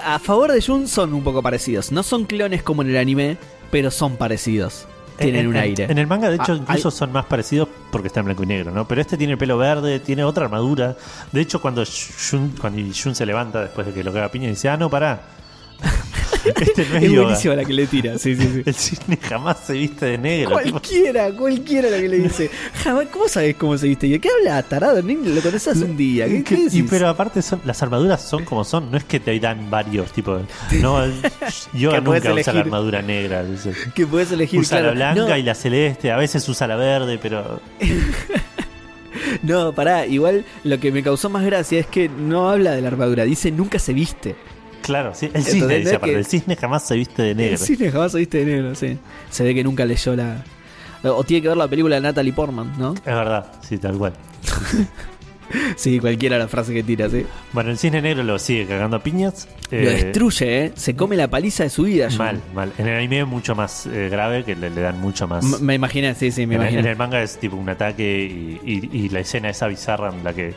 A favor de Jun son un poco parecidos. No son clones como en el anime, pero son parecidos. Tienen en, un aire. En el manga, de hecho, Ah, incluso hay- son más parecidos porque está en blanco y negro, ¿no? Pero este tiene el pelo verde, tiene otra armadura. De hecho, cuando Jun, cuando Jun se levanta después de que lo caga piña, dice, ah, no, pará. este no es, es buenísima la que le tira, sí, sí, sí. El cisne jamás se viste de negro. tipo, Cualquiera, cualquiera la que le dice. Jamás, ¿Cómo sabes cómo se viste? ¿Y qué habla, tarado? Ni lo conoces hace un día. ¿Qué, qué y pero aparte son, las armaduras son como son, no es que te dan varios tipos. No, puedes nunca usa la armadura negra. dice. que puedes elegir, Usa claro. la blanca no, y la celeste, a veces usa la verde, pero No, pará, igual lo que me causó más gracia es que no habla de la armadura, dice nunca se viste. Claro, sí, el cisne dice que- el cisne jamás se viste de negro. El cine jamás se viste de negro, sí. Se ve que nunca leyó la. O tiene que ver la película de Natalie Portman, ¿no? Es verdad, sí, tal cual. Sí, cualquiera la frase que tira, sí. Bueno, el cisne negro lo sigue cagando a piñas. Lo eh, destruye, ¿eh? Se come la paliza de su vida. Jun. Mal, mal. En el anime es mucho más eh, grave, que le, le dan mucho más. M- Me imaginé, sí, sí, me en, en el manga es tipo un ataque y, y- y la escena esa bizarra en la que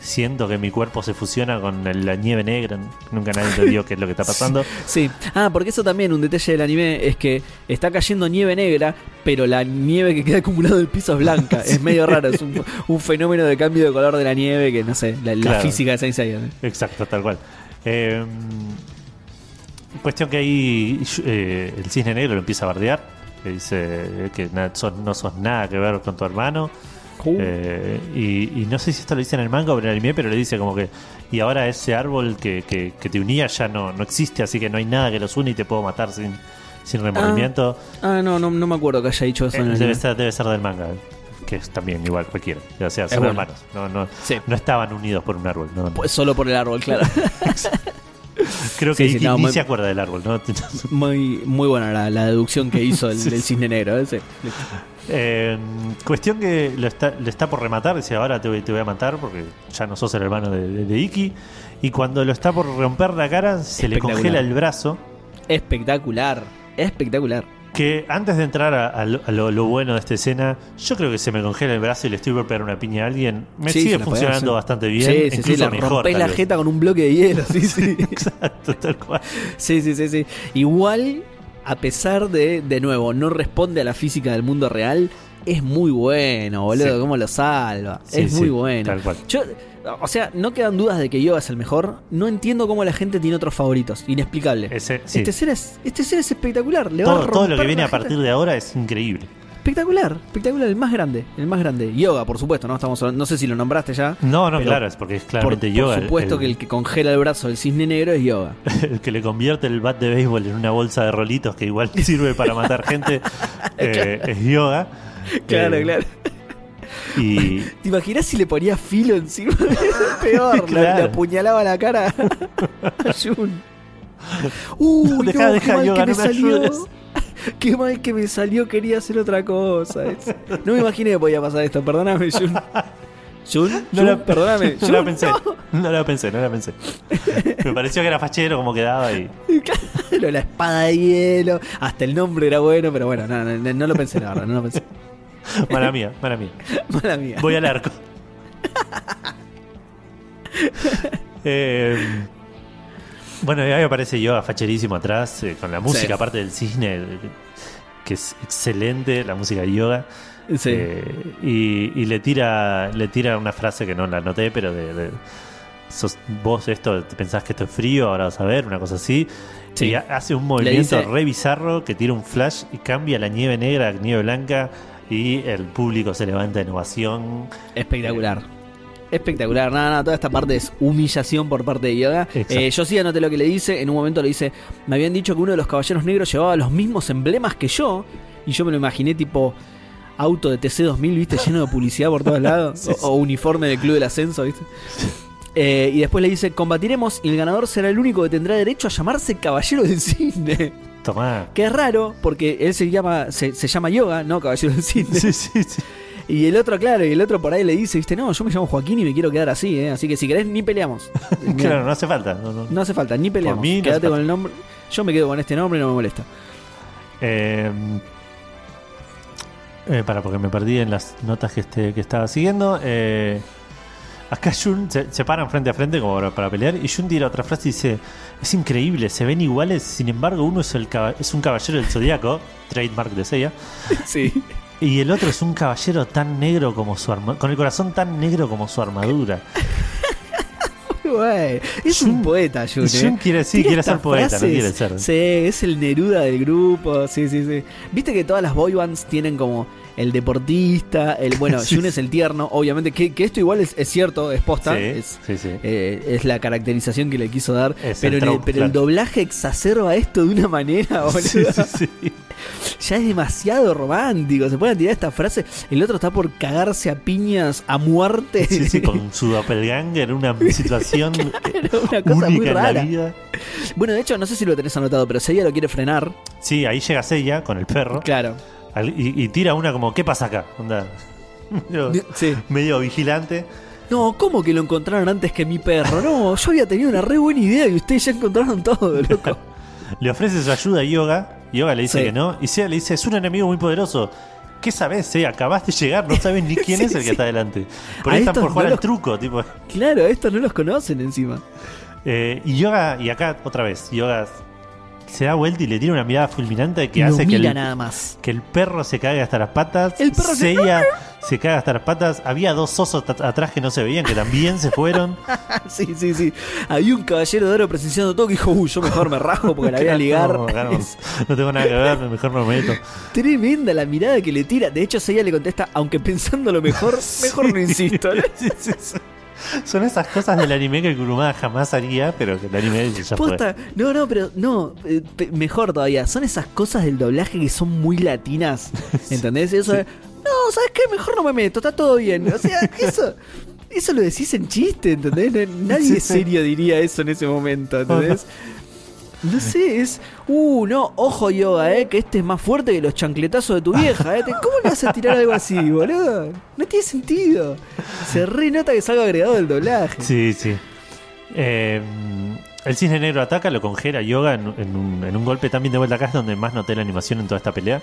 siento que mi cuerpo se fusiona con la nieve negra. Nunca nadie entendió qué es lo que está pasando. Sí. Ah, porque eso también, un detalle del anime es que está cayendo nieve negra, pero la nieve que queda acumulada en el piso es blanca. Es medio raro, es un, un fenómeno de cambio de color de la nieve que no sé, la, la física de Saint. Exacto, tal cual. Eh, cuestión que ahí eh, el cisne negro lo empieza a bardear. Que dice que sos- no sos nada que ver con tu hermano. Eh, y, y no sé si esto lo dice en el manga o en el anime, pero le dice como que. Y ahora ese árbol que, que- que te unía ya no, no existe, así que no hay nada que los une y te puedo matar sin, sin remordimiento. Ah, no, no, no me acuerdo que haya dicho eso Eh, en el debe, ser, debe ser del manga, que es también igual cualquiera. O sea, son bueno. hermanos. No, no, Sí. no estaban unidos por un árbol. no, no. Pues solo por el árbol, claro. Creo que sí, sí, Iki no, ni muy- se acuerda del árbol, ¿no? Muy, muy buena la, la deducción que hizo el, el cisne negro. ¿eh? Eh, cuestión que lo está, por rematar, dice ahora te voy, te voy a matar porque ya no sos el hermano de, de- de Iki. Y cuando lo está por romper la cara, se le congela el brazo. Espectacular, espectacular. Que antes de entrar a, a lo, a lo- lo bueno de esta escena, yo creo que se me congela el brazo y le estoy por pegar una piña a alguien. Me Sí, sigue funcionando bastante bien. sí, sí, sí, incluso la mejor. rompés la jeta con un bloque de hielo, sí, sí. Exacto, tal cual. Sí, sí, sí, sí. Igual, a pesar de, de nuevo, no responde a la física del mundo real, es muy bueno, boludo, Sí. cómo lo salva. Sí, es sí, muy bueno. tal cual. Yo, o sea, no quedan dudas de que Yoga es el mejor. No entiendo cómo la gente tiene otros favoritos. Inexplicable. Ese. Este, ser es, este ser es espectacular. Le va a todo, lo que viene a partir de ahora es increíble. Espectacular, espectacular, el más grande, el más grande. Yoga, por supuesto, no estamos hablando- no sé si lo nombraste ya. No, no, claro, es porque es Por, claramente por yoga. el- supuesto el- que el que congela el brazo del cisne negro es Yoga. el que le convierte el bat de béisbol en una bolsa de rolitos que igual sirve para matar gente eh, es yoga. Claro, Eh, claro. Y ¿Te imaginas si le ponía filo encima? Peor, le- Claro. le, apuñalaba la cara a Jun. Uy, Dejá, no, mal Yoga, que me no me salió. ayudes. Qué mal que me salió, quería hacer otra cosa. Es- No me imaginé que podía pasar esto, perdóname, Jun. Jun, no Jun, la, perdóname. no Jun, la pensé, no. no la pensé, no la pensé. Me pareció que era fachero como quedaba y Claro, la espada de hielo. Hasta el nombre era bueno, pero bueno, no, no, no lo pensé, la verdad, no lo pensé. mala mía, mala mía. Mala mía. Voy al arco. Eh, bueno, y ahí aparece Yoga facherísimo atrás, eh, con la música, aparte del cisne, eh, que es excelente, la música de Yoga. Sí. Eh, y, y le tira le tira una frase que no la noté, pero de, de- sos, vos esto pensás que esto es frío, ahora vas a ver, una cosa así. Sí. Y ha- hace un movimiento dice- re bizarro que tira un flash y cambia la nieve negra a nieve blanca y el público se levanta en ovación. Espectacular. Espectacular, nada, nada, toda esta parte es humillación por parte de Yoga. Exacto. Eh, yo sí anoté lo que le dice, en un momento le dice, me habían dicho que uno de los caballeros negros llevaba los mismos emblemas que yo, y yo me lo imaginé tipo auto de TC2000, viste, lleno de publicidad por todos lados, Sí, o, sí. o uniforme del Club del Ascenso, viste. Eh, y después le dice, combatiremos y el ganador será el único que tendrá derecho a llamarse Caballero del Cine. Tomá. Que es raro, porque él se llama, se, se llama Yoga, no Caballero del Cine. Sí, sí, sí. Y el otro, claro, y el otro por ahí le dice, viste, no, yo me llamo Joaquín y me quiero quedar así, ¿eh? Así que si querés, ni peleamos. Claro, no hace falta. no, no. No hace falta, ni peleamos. Mí Quédate falta. con el nombre. Yo me quedo con este nombre y no me molesta. Eh, eh, para, porque me perdí en las notas que, este, que estaba siguiendo. Eh, Acá Jun se, se paran frente a frente como para, para pelear y Jun tira otra frase y dice, es increíble, se ven iguales, sin embargo uno es, el es un caballero del zodiaco, trademark de Seiya, Sí. Y el otro es un caballero tan negro como su armadura, con el corazón tan negro como su armadura. Güey, es un poeta, Jun. ¿eh? Jun quiere- sí, quiere ser poeta, no quiere ser. Sí, es el Neruda del grupo. Sí, sí, sí. Viste que todas las boy bands tienen como el deportista, el bueno, Sí, Jun es el tierno, obviamente, que, que esto igual es, es cierto, es posta, Sí, es, sí, eh, es la caracterización que le quiso dar, Es pero, el el, pero el doblaje exacerba esto de una manera, boludo. Sí, sí, sí. Ya es demasiado romántico. Se pueden tirar esta frase. El otro está por cagarse a piñas a muerte. Sí, sí, con su doppelganger, una situación eh, una cosa muy única en la rara. vida. Bueno, de hecho, no sé si lo tenés anotado, pero Seiya lo quiere frenar. Sí, ahí llega Seiya con el perro Claro. Y, y tira una como, ¿qué pasa acá? Onda, medio, Sí. medio vigilante. No, ¿cómo que lo encontraron antes que mi perro? No, yo había tenido una re buena idea y ustedes ya encontraron todo, loco. Le ofrece su ayuda a Yoga. Yoga le dice Sí. que no. Y Seiya le dice, es un enemigo muy poderoso. ¿Qué sabes, Seiya? Acabas de llegar, no sabes ni quién Sí, es el que está delante. Por ahí están por jugar no al truco, tipo. Claro, estos no los conocen encima. Eh, y Yoga, y acá otra vez, Yoga se da vuelta y le tira una mirada fulminante que Lo hace que el, nada más. que el perro se caiga hasta las patas. El perro se- Seiya se caga hasta las patas. Había dos osos at- atrás que no se veían, que también se fueron. Sí, sí, sí. Había un caballero de oro presenciando todo que dijo, uy, yo mejor me rasgo porque la voy a ligar. No, tengo nada que ver, mejor me meto. Tremenda la mirada que le tira. De hecho, Seiya le contesta, aunque pensándolo mejor, mejor no insisto. ¿no? Sí, sí, sí. Son esas cosas del anime que Kurumada jamás haría, pero que el anime ya fue. Posta, no, no, pero no, eh, mejor todavía. Son esas cosas del doblaje que son muy latinas. ¿Entendés? Eso de, no, ¿sabes qué? Mejor no me meto, está todo bien. O sea, eso, eso lo decís en chiste, ¿entendés? Nadie serio diría eso en ese momento, ¿entendés? No sé, es. Uh, no, ojo yoga, eh, que este es más fuerte que los chancletazos de tu vieja, eh. ¿Cómo le vas a tirar algo así, boludo? No tiene sentido. Se re nota que es algo agregado del doblaje. Sí, sí. Eh, el cisne negro ataca, lo congela Yoga en, en un, en un golpe también de vuelta acá, es donde más noté la animación en toda esta pelea.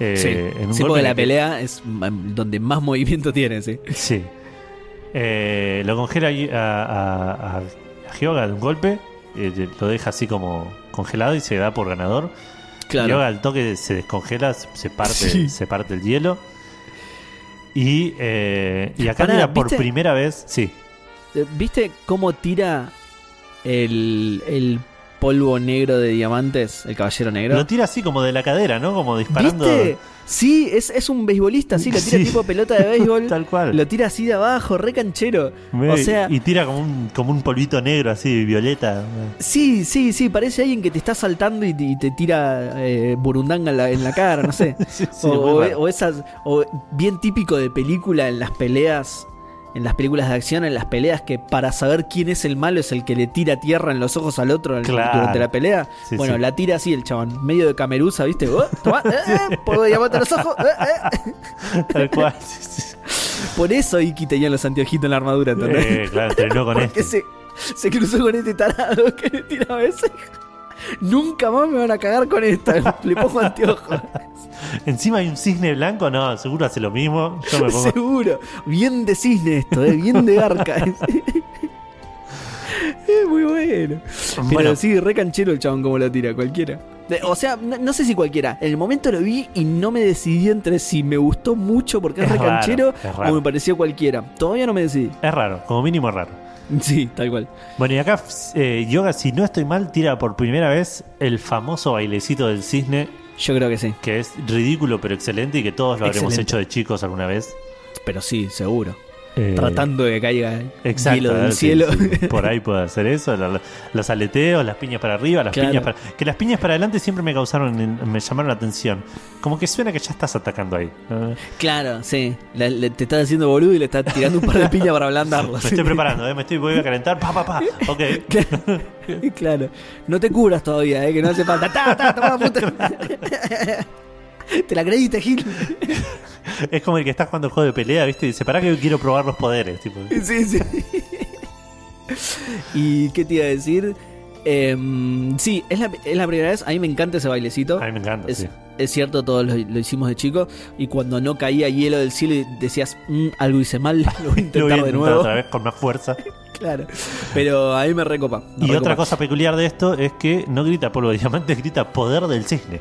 Eh, Sí, en un sí, golpe porque la que- pelea es donde más movimiento tiene, sí. Sí. Eh, lo congela a, a, a- a Hyoga de un golpe, eh, lo deja así como congelado y se da por ganador. Hyoga al toque se descongela, se, parte, Sí. se parte el hielo. Y, eh, y acá Pará, mira por ¿viste? primera vez, sí, Eh, ¿Viste cómo tira el, el polvo negro de diamantes, el caballero negro? lo tira así como de la cadera, ¿no? Como disparando. ¿Viste? Sí, es, es un beisbolista, sí, lo tira Sí. tipo pelota de béisbol. Tal cual. Lo tira así de abajo, re canchero. Ve, O sea, y tira como un, como un polvito negro así, violeta. sí, sí, sí, parece alguien que te está saltando y te, y te tira eh, burundanga en la, en la cara, no sé. Sí, sí, o, muy o- raro. o esas, o bien típico de película en las peleas, en las películas de acción, en las peleas que para saber quién es el malo es el que le tira tierra en los ojos al otro Claro. durante la pelea. Sí, bueno, sí. la tira así el chabón, medio de cameruza, ¿viste? Oh, tomá, eh, eh, diamante en los ojos. eh, eh. Tal cual. Por eso Iki tenía los anteojitos en la armadura, ¿entendés? Claro, entrenó con este. se, se cruzó con este tarado que le tiraba ese. Nunca más me van a cagar con esta. Le pongo anteojos. Encima hay un cisne blanco, no, seguro hace lo mismo. Yo me pongo. Seguro. Bien de cisne esto, ¿eh? bien de garca. es muy bueno. Pero Bueno. sí, re canchero el chabón como lo tira, cualquiera. O sea, no, no sé si cualquiera. En el momento lo vi y no me decidí entre si me gustó mucho porque es, Es re raro, canchero es raro. o me pareció cualquiera. Todavía no me decidí. Es raro, como mínimo es raro. Sí, tal cual. Bueno, y acá eh, Yoga, si no estoy mal, tira por primera vez el famoso bailecito del cisne, Yo creo que sí. que es ridículo pero excelente y que todos lo habremos Excelente. hecho de chicos alguna vez. Pero sí, seguro. Eh, Tratando de que caiga Exacto, hielo del sí, cielo. sí, por ahí puede hacer eso, los aleteos, las piñas para arriba, las Claro. piñas para... Que las piñas para adelante siempre me causaron, me llamaron la atención. Como que suena que ya estás atacando ahí. Claro, sí. La- te estás haciendo boludo y le estás tirando un par de piñas para ablandarlo. Me estoy preparando, ¿eh? me estoy voy a calentar, pa, pa, pa. Ok. Claro, claro. No te cubras todavía, eh, que no hace falta. ¡Ta, ta, toma, puta! Te la creíste, Gil. Es como el que está jugando el juego de pelea, ¿viste? Y dice, ¿para que quiero probar los poderes? Tipo, Sí, sí. ¿Y qué te iba a decir? Em, sí, es la, es la primera vez. A mí me encanta ese bailecito. a mí me encanta, Es, sí. es cierto, todos lo, lo hicimos de chico. Y cuando no caía hielo del cielo y decías, "Mm, algo hice mal, lo voy a Lo voy a intentar de intentar nuevo. otra vez con más fuerza. Claro. Pero a mí me recopa. me Y recopa. otra cosa peculiar de esto es que no grita polvo de diamantes, grita poder del cisne.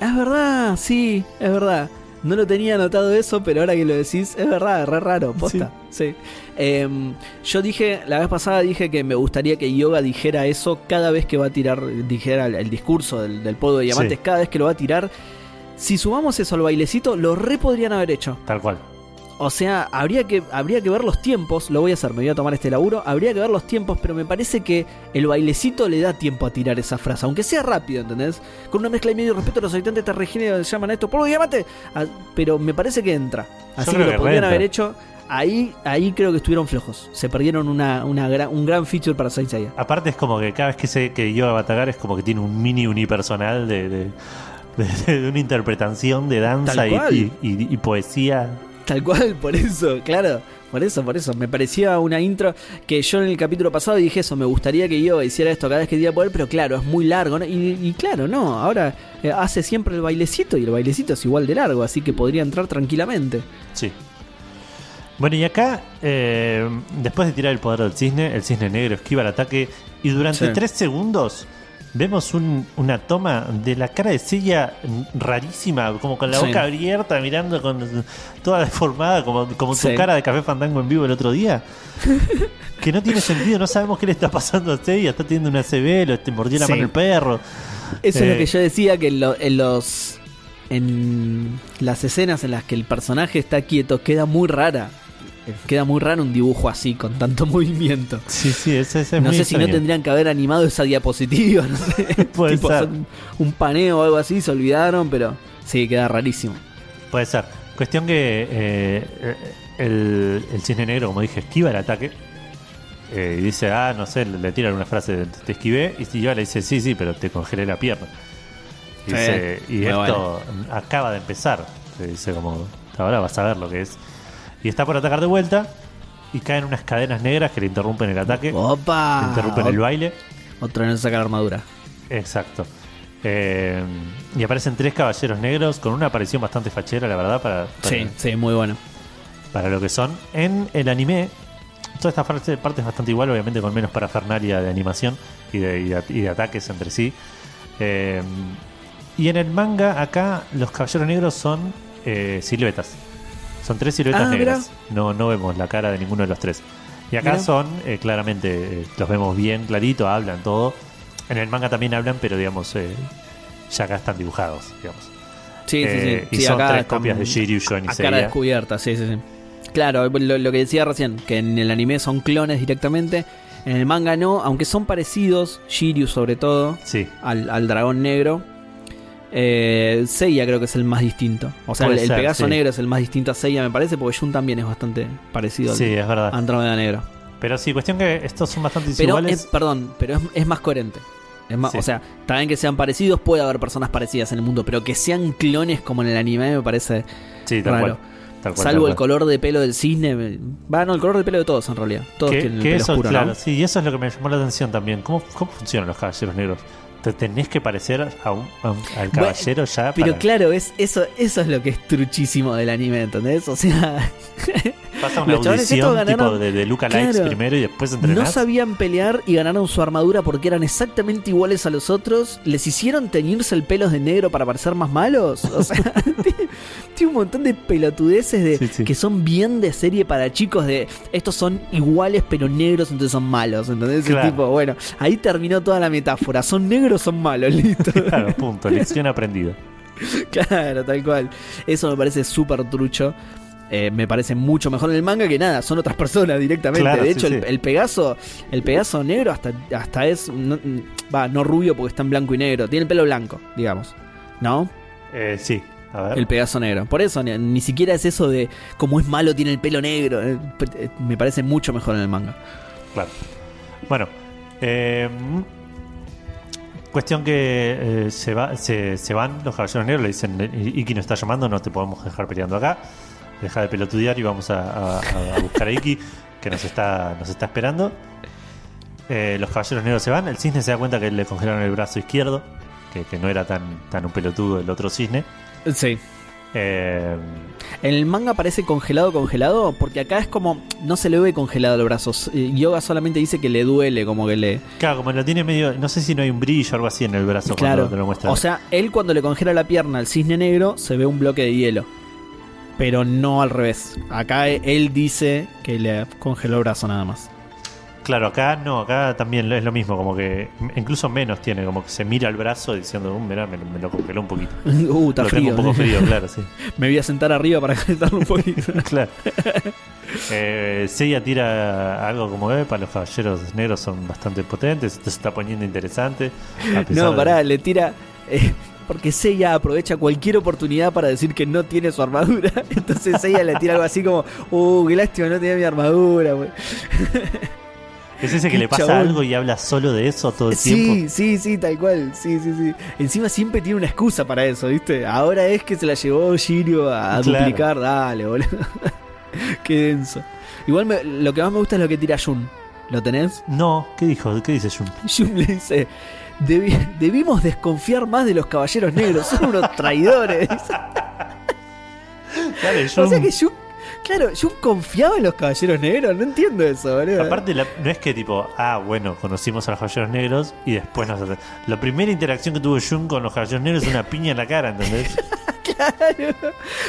Es verdad, sí, es verdad. No lo tenía anotado eso, pero ahora que lo decís, es verdad, es re raro, posta. Sí. Em, yo dije, la vez pasada dije que me gustaría que Yoga dijera eso cada vez que va a tirar, dijera el, el discurso del, del polvo de diamantes, Sí. cada vez que lo va a tirar. Si sumamos eso al bailecito, lo re podrían haber hecho. Tal cual. O sea, habría que, habría que ver los tiempos, lo voy a hacer, me voy a tomar este laburo, habría que ver los tiempos, pero me parece que el bailecito le da tiempo a tirar esa frase, aunque sea rápido, ¿entendés? Con una mezcla de medio respeto a los habitantes de esta región llaman a esto polvo diamante, pero me parece que entra. Así que lo podrían haber hecho. Ahí, ahí creo que estuvieron flojos. Se perdieron una, una gran- un gran feature para Saint Seiya. Aparte es como que cada vez que se que va a atacar es como que tiene un mini unipersonal de, de, de- de una interpretación de danza Tal y, cual. y- y- y poesía. Tal cual, por eso, claro. Por eso, por eso. Me parecía una intro que yo en el capítulo pasado dije eso. Me gustaría que yo hiciera esto cada vez que diera poder, pero claro, es muy largo. ¿no? Y, y claro, no. Ahora eh, hace siempre el bailecito y el bailecito es igual de largo, así que podría entrar tranquilamente. Sí. Bueno, y acá, eh, después de tirar el poder del cisne, el cisne negro esquiva el ataque y durante Sí. tres segundos vemos un- una toma de la cara de Seiya rarísima, como con la Sí. boca abierta, mirando con toda deformada, como, como Sí. cara de Café Fandango en vivo el otro día. que no tiene sentido, no sabemos qué le está pasando a Seiya, está teniendo una CB, lo mordió la Sí. mano el perro. Eso es Eh. lo que yo decía, que en, lo- en los... En las escenas en las que el personaje está quieto, queda muy rara. Queda muy raro un dibujo así, con tanto movimiento. Sí, sí, ese, ese es no sé si no tendrían que haber animado esa diapositiva, no sé. Puede tipo, ser. un, paneo o algo así, se olvidaron, pero sí, queda rarísimo. Puede ser. Cuestión que eh, el, el cisne negro, como dije, esquiva el ataque. eh, y dice, ah, no sé, le, tiran una frase de te esquivé. Y si yo le dice, sí, sí, pero te congelé la pierna. Y, Sí, dice, y esto acaba de empezar. Le dice, como, ahora vas a ver lo que es. Y está por atacar de vuelta. Y caen unas cadenas negras que le interrumpen el ataque. ¡Opa! le interrumpen el baile. Otro no saca la armadura. Exacto. Eh, y aparecen tres caballeros negros con una aparición bastante fachera, la verdad, para, para- Sí, sí, muy bueno. para lo que son. En el anime, toda esta parte, parte es bastante igual, obviamente con menos parafernalia de animación y de, y de- y de ataques entre sí. Eh, y en el manga, acá, los caballeros negros son eh, siluetas. Son tres siluetas Ah, negras. No, no vemos la cara de ninguno de los tres. Y acá Mirá. son, eh, claramente, eh, los vemos bien clarito, hablan todo. En el manga también hablan, pero digamos, eh, ya acá están dibujados, digamos. Sí, Eh, sí, sí. y Sí, son acá tres están copias de Shiryu, Joan y A cara descubierta, sí, sí, sí. Claro, lo, lo que decía recién, que en el anime son clones directamente. En el manga no, aunque son parecidos, Shiryu sobre todo, Sí, al, al dragón negro. Eh, Seiya creo que es el más distinto. O sea, el, Puede el ser, Pegaso sí. negro es el más distinto a Seiya, me parece, porque Jun también es bastante parecido sí, al es verdad. Andrómeda negro. Pero sí, cuestión que estos son bastante Pero, desiguales. es, perdón, pero es, es más coherente. Es más, Sí. O sea, también que sean parecidos, puede haber personas parecidas en el mundo, pero que sean clones como en el anime me parece sí, tal raro. cual. Tal cual, Salvo tal el color de pelo del cisne. me- Va, no, el color de pelo de todos en realidad. Todos Que, tienen el pelo eso, oscuro, claro, ¿no? sí, y eso es lo que me llamó la atención también. ¿Cómo, cómo funcionan los caballeros negros? Te tenés que parecer a un, a un- al caballero ya Pero para- claro, es, eso, eso es lo que es truchísimo del anime, ¿entendés? O sea, pasa una los audición tipo de, de Luca Likes Claro. primero y después no entrenás. sabían pelear y ganaron su armadura porque eran exactamente iguales a los otros. Les hicieron teñirse el pelo de negro para parecer más malos. O sea, tiene, tiene un montón de pelotudeces de, Sí, sí. que son bien de serie para chicos de estos son iguales pero negros, entonces son malos. ¿Entendés? Ese Claro. tipo, bueno, ahí terminó toda la metáfora. Son negros, son malos, listo. Claro, punto, lección aprendida. Claro, tal cual. Eso me parece súper trucho. Eh, me parece mucho mejor en el manga que nada, son otras personas directamente. Claro, de sí, hecho, el, sí. el Pegaso, el Pegaso negro hasta, hasta es. no- Va, no, rubio porque está en blanco y negro. Tiene el pelo blanco, digamos. ¿No? Eh, sí, a ver. El Pegaso negro. Por eso, ni, ni siquiera es eso de como es malo, tiene el pelo negro. Eh, eh, Me parece mucho mejor en el manga. Claro. Bueno, eh, cuestión que eh, se, va, se, se van los caballeros negros, le dicen, "I- Iki nos está llamando, no te podemos dejar peleando acá, deja de pelotudear y vamos a, a- a buscar a Iki, que nos está, nos está esperando. Eh, los caballeros negros se van, el cisne se da cuenta que le congelaron el brazo izquierdo, que, que no era tan, tan un pelotudo el otro cisne. Sí. Eh, En el manga parece congelado, congelado, porque acá es como. No se le ve congelado los brazos. Eh, Yoga solamente dice que le duele, como que le. claro, como lo tiene medio. No sé si no hay un brillo o algo así en el brazo Claro. cuando te lo muestra. O sea, él cuando le congela la pierna al cisne negro, se ve un bloque de hielo. Pero no al revés. Acá él dice que le congeló el brazo nada más. Claro, acá no, acá también es lo mismo, como que incluso menos tiene, como que se mira el brazo diciendo, uh, mirá, me, me lo congeló un poquito. Uh, está lo frío. tengo un poco frío, claro, sí. Me voy a sentar arriba para calentarlo un poquito. claro. Eh, Seiya tira algo como, eh, para los caballeros negros son bastante potentes, esto se está poniendo interesante. a pesar no, de- pará, le tira. eh, porque Seiya aprovecha cualquier oportunidad para decir que no tiene su armadura. Entonces Seiya le tira algo así como, uh, qué lástima, no tenía mi armadura, güey. Es ese que le pasa chabón. algo y habla solo de eso todo el tiempo. Sí, sí, sí, tal cual. Sí, sí, sí. Encima siempre tiene una excusa para eso, ¿viste? Ahora es que se la llevó Shirio a, a Claro. duplicar. Dale, boludo. Qué denso. Igual me- lo que más me gusta es lo que tira Jun. ¿Lo tenés? No, ¿qué dijo? ¿Qué dice Jun? Jun le dice. "Debi- debimos desconfiar más de los caballeros negros, son unos traidores. Dale, o sea que Jun, claro, Jun confiaba en los caballeros negros, no entiendo eso, boludo. Aparte, la- no es que tipo, ah, bueno, conocimos a los caballeros negros y después nos. La primera interacción que tuvo Jun con los caballeros negros es una piña en la cara, ¿entendés? Claro.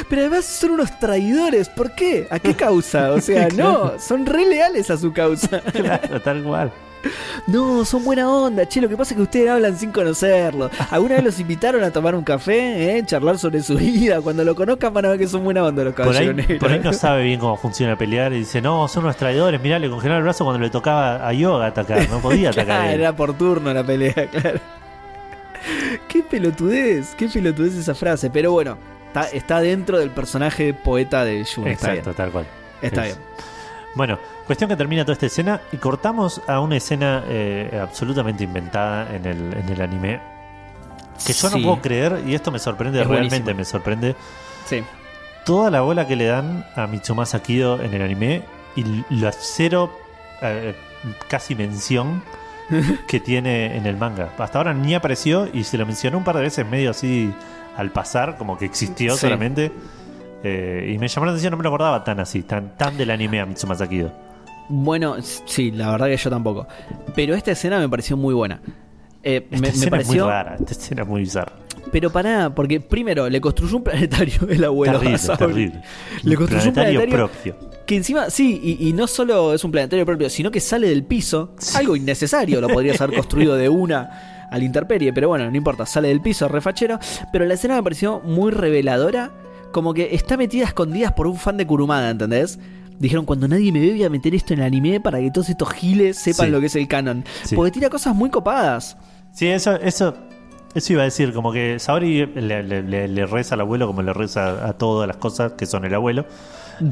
Pero además son unos traidores. ¿Por qué? ¿A qué causa? O sea, no, son re leales a su causa. claro, tal cual. No, son buena onda. Che, lo que pasa es que ustedes hablan sin conocerlo. ¿Alguna vez los invitaron a tomar un café? ¿Eh? Charlar sobre su vida. Cuando lo conozcan van a ver que son buena onda los Por ahí, caballeros por ahí no sabe bien cómo funciona pelear y dice, no, son unos traidores, mirá, le congelaron el brazo cuando le tocaba a Yoga atacar, no podía atacar. Claro, era por turno la pelea, claro. Qué pelotudez, qué pelotudez esa frase. Pero bueno, está, está dentro del personaje poeta de Jun. Está bien. Exacto, tal cual. Está Es- bien. Bueno, cuestión que termina toda esta escena y cortamos a una escena eh, absolutamente inventada en el, en el anime. Que yo Sí. no puedo creer, y esto me sorprende, Es realmente buenísimo. me sorprende, Sí. toda la bola que le dan a Mitsumasa Kido en el anime y la cero eh, casi mención que tiene en el manga. Hasta ahora ni apareció y se lo mencionó un par de veces medio así al pasar, como que existió Sí. solamente. Eh, y me llamó la atención, no me lo acordaba tan así, tan, tan del anime a Mitsumasa Kido. Bueno, sí, la verdad que yo tampoco. Pero esta escena me pareció muy buena. Eh, Esta me, pareció. es muy rara, esta escena es muy bizarra. Pero pará, porque primero le construyó un planetario el abuelo. terrible, terrible. Le construyó un planetario propio. que encima, sí, y, y no solo es un planetario propio, sino que sale del piso. Algo innecesario, lo podrías haber construido de una al interperie, pero bueno, no importa, sale del piso, refachero. Pero la escena me pareció muy reveladora, como que está metida a escondidas por un fan de Kurumada, ¿entendés? Dijeron, cuando nadie me ve voy a meter esto en el anime para que todos estos giles sepan Sí. lo que es el canon. Sí. Porque tira cosas muy copadas. Sí, eso, eso, eso iba a decir, como que Saori le, le- le- le reza al abuelo como le reza a todas las cosas que son el abuelo.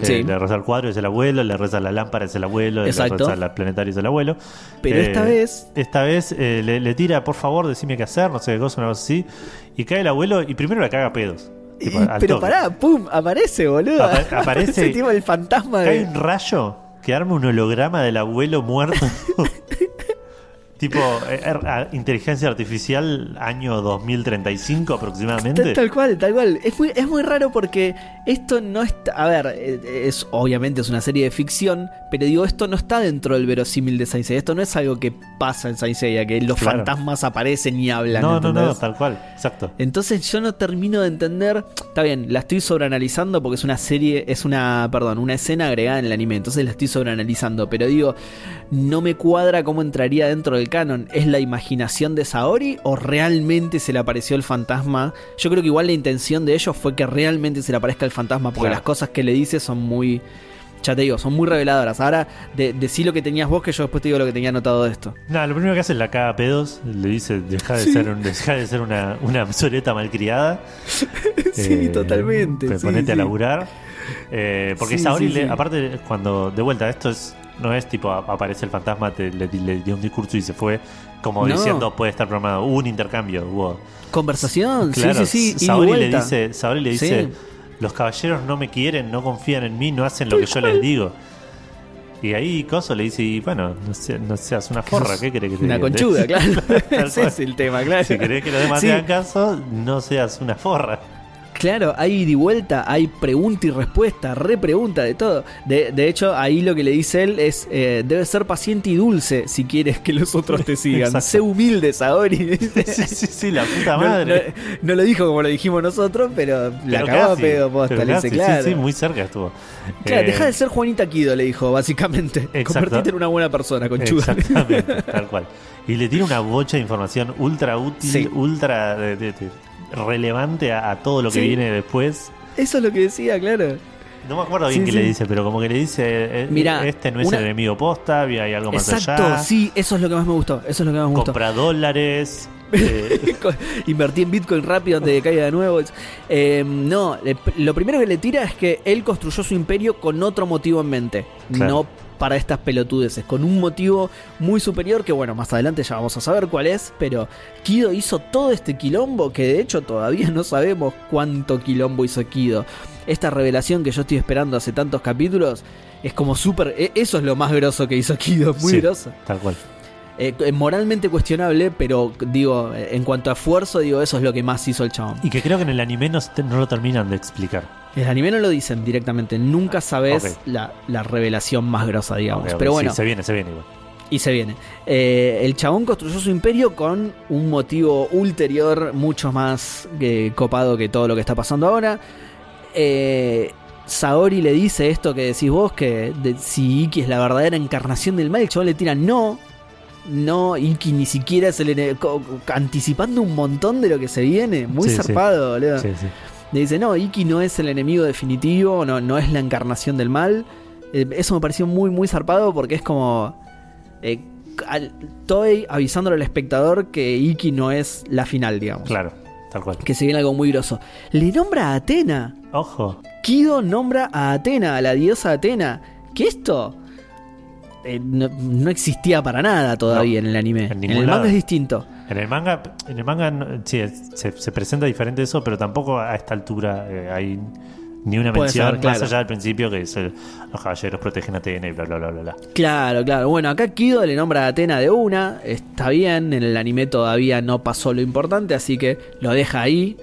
Sí. Eh, le reza al cuadro, es el abuelo, le reza a la lámpara, es el abuelo, Exacto. le reza al planetario, es el abuelo. Pero Eh, esta vez Esta vez eh, le, le tira, por favor, decime qué hacer, no sé qué cosa, una cosa así. Y cae el abuelo y primero le caga pedos. Tipo, Y- pero toque. pará, pum, aparece, boludo. Apa- aparece- tipo el fantasma Cae un rayo que arma un holograma del abuelo muerto. tipo, eh, er- inteligencia artificial año 2035 aproximadamente. Tal, tal cual, tal cual. Es muy, es muy raro porque esto no está. A ver, eh, es obviamente es una serie de ficción, pero digo, esto no está dentro del verosímil de Saint Seiya. Esto no es algo que pasa en Saint Seiya, que los Claro. fantasmas aparecen y hablan. No, no, no, tal cual, exacto. Entonces yo no termino de entender. Está bien, la estoy sobreanalizando porque es una serie, es una, perdón, una escena agregada en el anime. Entonces la estoy sobreanalizando. Pero digo, no me cuadra cómo entraría dentro del canon. ¿Es la imaginación de Saori o realmente se le apareció el fantasma? Yo creo que igual la intención de ellos fue que realmente se le aparezca el fantasma porque Claro. las cosas que le dice son muy. Ya te digo, son muy reveladoras. Ahora, de, decí lo que tenías vos, que yo después te digo lo que tenía anotado de esto. Nada, lo primero que hace es la caga a pedos, le dice, deja de Sí. ser, un, deja de ser una, una obsoleta malcriada. sí, Eh, totalmente. sí, ponete a sí. laburar. Eh, porque Saori, le- aparte, cuando de vuelta, esto es no es tipo aparece el fantasma, te, le, le dio un discurso y se fue, como No. diciendo puede estar programado. Hubo un intercambio, hubo. Conversación, Claro, sí, sí, sí. Saori le dice, Saori le dice, Sí. los caballeros no me quieren, no confían en mí, no hacen lo que yo les digo. Y ahí Coso le dice, y bueno, no, se- no seas una forra, ¿qué querés que te Una conchuda, claro. Ese es el tema, claro. Si querés que los demás Sí. te hagan caso, no seas una forra. Claro, hay y vuelta, hay pregunta y respuesta, repregunta de todo. De, de hecho, ahí lo que le dice él es: eh, debes ser paciente y dulce si quieres que los otros te sigan. Sé humilde, Saori. Sí, sí, sí, la puta madre. no- no lo dijo como lo dijimos nosotros, pero la acabó a pedo posta, le dice, claro. Sí, sí, muy cerca estuvo. Claro, Eh, deja de ser Juanita Kido, le dijo, básicamente. Exacto. Convertite en una buena persona, conchuda. Exactamente, tal cual. Y le tiene una bocha de información ultra útil, Sí. ultra de- de- de- relevante a, a todo lo que Sí. viene después. Eso es lo que decía, claro. No me acuerdo bien Sí, qué sí. le dice, pero como que le dice, eh, Mirá, este no es una- el enemigo posta, hay algo más Exacto, allá. sí, eso es lo que más me gustó. Eso es lo que más me gustó. Compra dólares. eh, Invertí en Bitcoin rápido antes de que caiga de nuevo. Eh, no, lo primero que le tira es que él construyó su imperio con otro motivo en mente. Claro. No para estas pelotudeces, con un motivo muy superior que bueno, más adelante ya vamos a saber cuál es, pero Kido hizo todo este quilombo que de hecho todavía no sabemos cuánto quilombo hizo Kido. Esta revelación que yo estoy esperando hace tantos capítulos es como súper... e- Eso es lo más grosso que hizo Kido, muy Sí. grosso. tal cual. Eh, eh, moralmente cuestionable, pero digo, eh, en cuanto a esfuerzo, digo, eso es lo que más hizo el chabón. Y que creo que en el anime no, no lo terminan de explicar. El anime no lo dicen directamente, nunca sabes la, la revelación más grosa, digamos. Ok, ok, pero sí, bueno, se viene, se viene igual. y se viene. Eh, el chabón construyó su imperio con un motivo ulterior mucho más eh, copado que todo lo que está pasando ahora. Eh, Saori le dice esto que decís vos, que de- si Iki es la verdadera encarnación del mal, el chabón le tira no. No, Iki ni siquiera es el ene- co- anticipando un montón de lo que se viene. Muy Sí, sí. zarpado, boludo. Sí, sí. Le dice, no, Iki no es el enemigo definitivo, no, no es la encarnación del mal. Eh, eso me pareció muy, muy zarpado porque es como... eh, al- Toei avisándole al espectador que Iki no es la final, digamos. Claro, tal cual. Que se viene algo muy groso. Le nombra a Atena. Ojo. Kido nombra a Atena, a la diosa Atena. Que esto eh, no, no existía para nada todavía en el anime. en el manga es distinto. En el manga, en el manga sí, se, se presenta diferente eso, pero tampoco a esta altura eh, hay ni una mención, ser, claro. más allá del principio que es el- los caballeros protegen a Atena y bla bla bla bla bla. Claro, claro. Bueno, acá Kido le nombra a Atena de una. Está bien, en el anime todavía no pasó lo importante, así que lo deja ahí.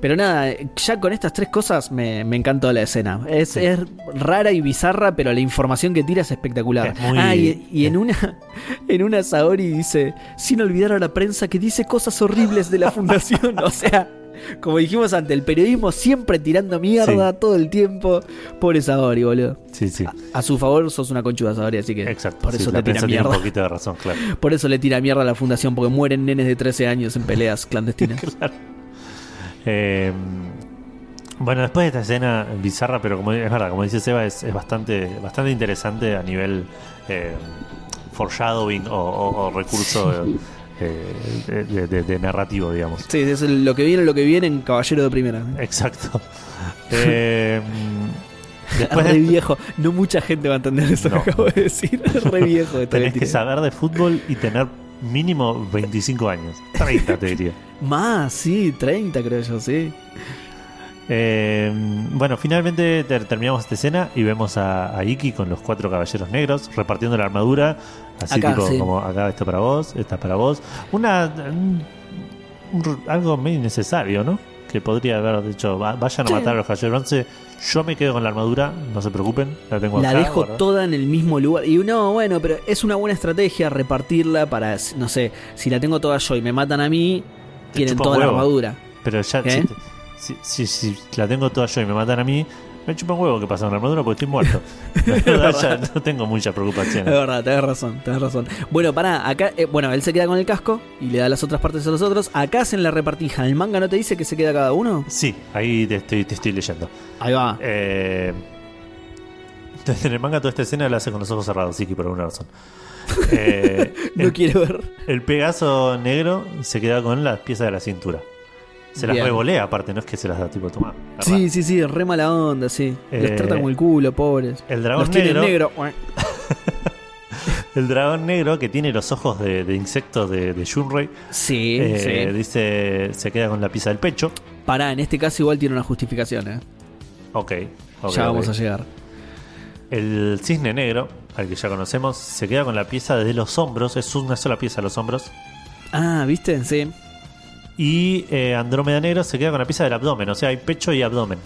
Pero nada, ya con estas tres cosas me, me encantó la escena. Es, Sí. es rara y bizarra, pero la información que tira es espectacular. Es muy- Ah, y, y en una en una Saori dice, sin olvidar a la prensa que dice cosas horribles de la fundación. o sea, como dijimos antes, el periodismo siempre tirando mierda todo el tiempo. Pobre Saori, boludo. Sí, sí. A, a su favor sos una conchuda, Saori, así que Exacto. por sí, eso la le tira mierda. un poquito de razón, claro. Por eso le tira mierda a la fundación, porque mueren nenes de 13 años en peleas clandestinas. Eh, bueno, después de esta escena bizarra, pero como es verdad, como dice Seba, es, es bastante, bastante interesante a nivel eh, foreshadowing o, o- o recurso eh, de, de- de- de narrativo, digamos. sí, es lo que viene, lo que viene en Caballero de Primera. Exacto. Eh, después Re viejo. No mucha gente va a entender eso No. que acabo de decir. Re viejo. tenés que saber de fútbol y tener mínimo 25 años. 30 te diría. Más, sí, 30 creo yo, sí. Eh, bueno, finalmente ter- terminamos esta escena y vemos a, a Iki con los cuatro caballeros negros repartiendo la armadura. Así Acá, tipo, sí. como acá esto para vos, esta para vos. Una. un- un- algo medio innecesario, ¿no? Que podría haber dicho, "Va- vayan a Sí. matar a los caballeros bronce. Yo me quedo con la armadura, no se preocupen, la tengo La acá. dejo ¿verdad? toda en el mismo lugar. Y no, bueno, pero es una buena estrategia repartirla para, no sé, si la tengo toda yo y me matan a mí, Te tienen chupa toda la huevo. armadura. Pero ya, si, si, si- si la tengo toda yo y me matan a mí, me chupa un huevo que pasa con la armadura porque estoy muerto. Ya no tengo mucha preocupación. Es verdad, tenés razón, tenés razón. Bueno, pará, acá, eh, bueno, él se queda con el casco y le da las otras partes a los otros. Acá hacen la repartija. ¿El manga no te dice que se queda cada uno? Sí, ahí te estoy, te estoy leyendo. Ahí va. Eh, en el manga toda esta escena la hace con los ojos cerrados, sí, que por alguna razón. Eh, no el, quiero ver. el Pegaso negro se queda con las piezas de la cintura. Se las Bien. revolea aparte, no es que se las da tipo tomar. Sí, sí, sí, re mala onda, sí. Les Eh, trata como el culo, pobres. El dragón Los tiene negro, negro. el dragón negro que tiene los ojos de, de insectos de, de Shunrei, Sí, eh, sí. dice se queda con la pieza del pecho. Pará, en este caso igual tiene una justificación, ¿eh? Ok, ok, ya ok. vamos a llegar. El cisne negro al que ya conocemos, se queda con la pieza desde los hombros, es una sola pieza los hombros. Ah, ¿viste? Sí. Y eh, Andrómeda Negro se queda con la pieza del abdomen, o sea, hay pecho y abdomen.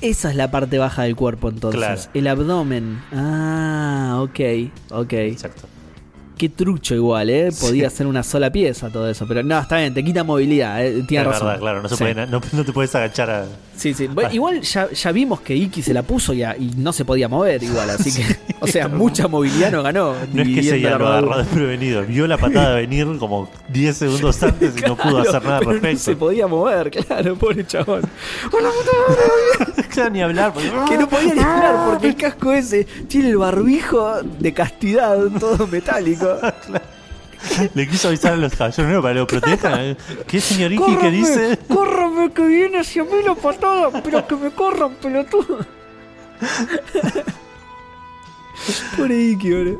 Esa es la parte baja del cuerpo entonces. Claro. El abdomen. Ah, ok, ok. Exacto. Qué trucho igual, ¿eh? Podía ser una sola pieza todo eso. Pero no, está bien, te quita movilidad, ¿eh? Tiene es razón. verdad, claro, no, se Sí. puede- no, no te puedes agachar a. Sí, sí. Bueno, igual ya, ya vimos que Iki se la puso ya y no se podía mover igual, así que. O sea, mucha movilidad no ganó. No es que se la lo agarró desprevenido. Vio la patada venir como 10 segundos antes y no pudo Claro, hacer nada al pero No se respecto. podía mover, claro, pobre chabón. Claro, ni hablar. porque- Que no podía ni hablar porque el casco ese tiene el barbijo de castidad todo metálico. Le quiso avisar a los caballeros para que lo protejan. ¿Qué señor Iki que dice? ¡Córrame que viene hacia mí la patada! ¡Pero que me corran, pelotudo! Pobre Iki, boludo.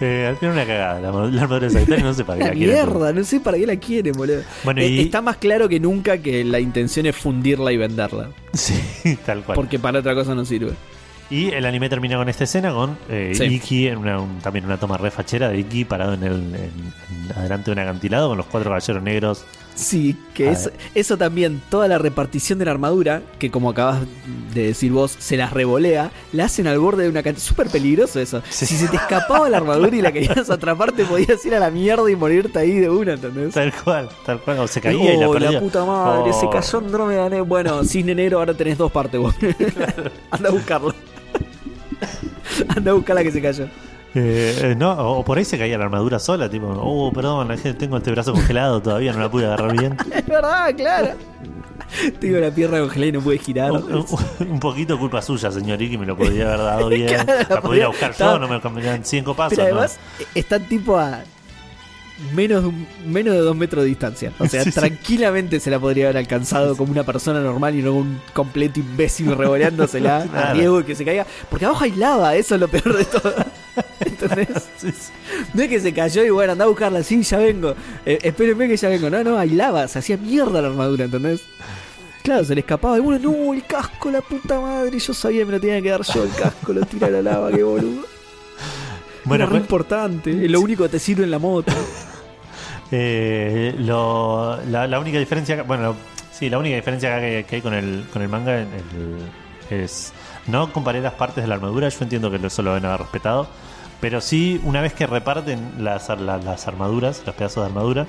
Eh, al final una cagada. La, la armadura no sé para qué La la quieren. mierda, no sé para qué la quieren, boludo. Bueno, Eh, y- Está más claro que nunca que la intención es fundirla y venderla. Sí, tal cual. Porque para otra cosa no sirve. Y el anime termina con esta escena con eh, Sí. Iki en una, un- también una toma re fachera de Iki parado en el en- en- adelante de un acantilado con los cuatro caballeros negros. Sí, que A eso, ver. eso también, toda la repartición de la armadura, que como acabas de decir vos, se las revolea, la hacen al borde de una cancha. Súper peligroso eso. Sí. Si se te escapaba la armadura y la querías atrapar, te podías ir a la mierda y morirte ahí de una, ¿entendés? Tal cual, tal cual. O se caía y la Oh, perdía. puta madre, Oh. se cayó Andrómeda. Bueno, Cisne Negro ahora tenés dos partes vos. Anda a buscarlo. Anda a buscar la que se cayó. Eh, eh, no, o, o por ahí se caía la armadura sola, tipo, oh, perdón, tengo este brazo congelado todavía, no la pude agarrar bien. Es verdad, claro. Tengo la pierna congelada y no pude girar. un, un- un poquito culpa suya, señor Iki, me lo podría haber dado bien. Claro, la podría- buscar yo, no me caminaban cinco pasos. Pero ¿no? además están tipo a menos de, un- menos de dos metros de distancia. O sea, Sí, sí. tranquilamente se la podría haber alcanzado como una persona normal y no un completo imbécil revoleándosela a riesgo de que se caiga. Porque abajo hay lava, eso es lo peor de todo. Entonces, no es que se cayó y bueno, anda a buscarla, sí, ya vengo. Eh, espérenme que ya vengo. No, no, hay lava, se hacía mierda la armadura, ¿entendés? Claro, se le escapaba y bueno, no, el casco, la puta madre, yo sabía que me lo tenía que dar yo, el casco, lo tira a la lava, qué boludo. Bueno, re pues, importante, es lo único que te sirve en la moto. eh, lo- la, la única diferencia, bueno, sí, la única diferencia que, que hay con el, con el manga el- es, no comparé las partes de la armadura, yo entiendo que eso lo deben haber respetado, pero sí, una vez que reparten las, ar- la- las armaduras, los pedazos de armadura,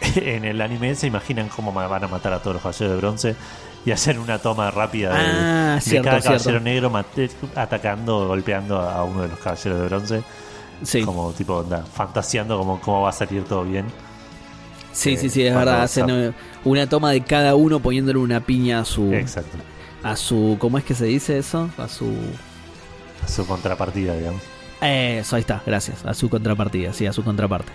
en el anime se imaginan cómo van a matar a todos los caballeros de bronce y hacer una toma rápida de, Ah, de cierto, cada cierto. caballero negro mate- atacando, golpeando a uno de los caballeros de bronce. Sí, Como tipo, onda, fantaseando como cómo va a salir todo bien. sí, eh, sí, sí, es verdad. Hacen eh, una toma de cada uno poniéndole una piña a su. Exacto. A su. ¿Cómo es que se dice eso? A su. Su contrapartida, digamos. Eso, ahí está, gracias. A su contrapartida, sí, a su contraparte.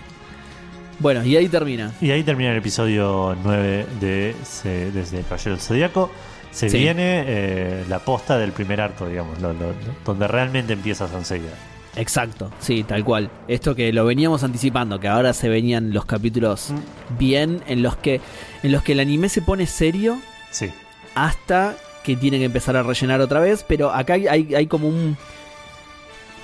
Bueno, y ahí termina. Y ahí termina el episodio 9 de el Caballero del Zodíaco. Se Sí. viene eh, la posta del primer arco, digamos, lo- lo- donde realmente empieza Sanseiya. Exacto, sí, tal cual. Esto que lo veníamos anticipando, que ahora se venían los capítulos bien, en los que, en los que el anime se pone serio Sí, hasta que tiene que empezar a rellenar otra vez, pero acá hay, hay como un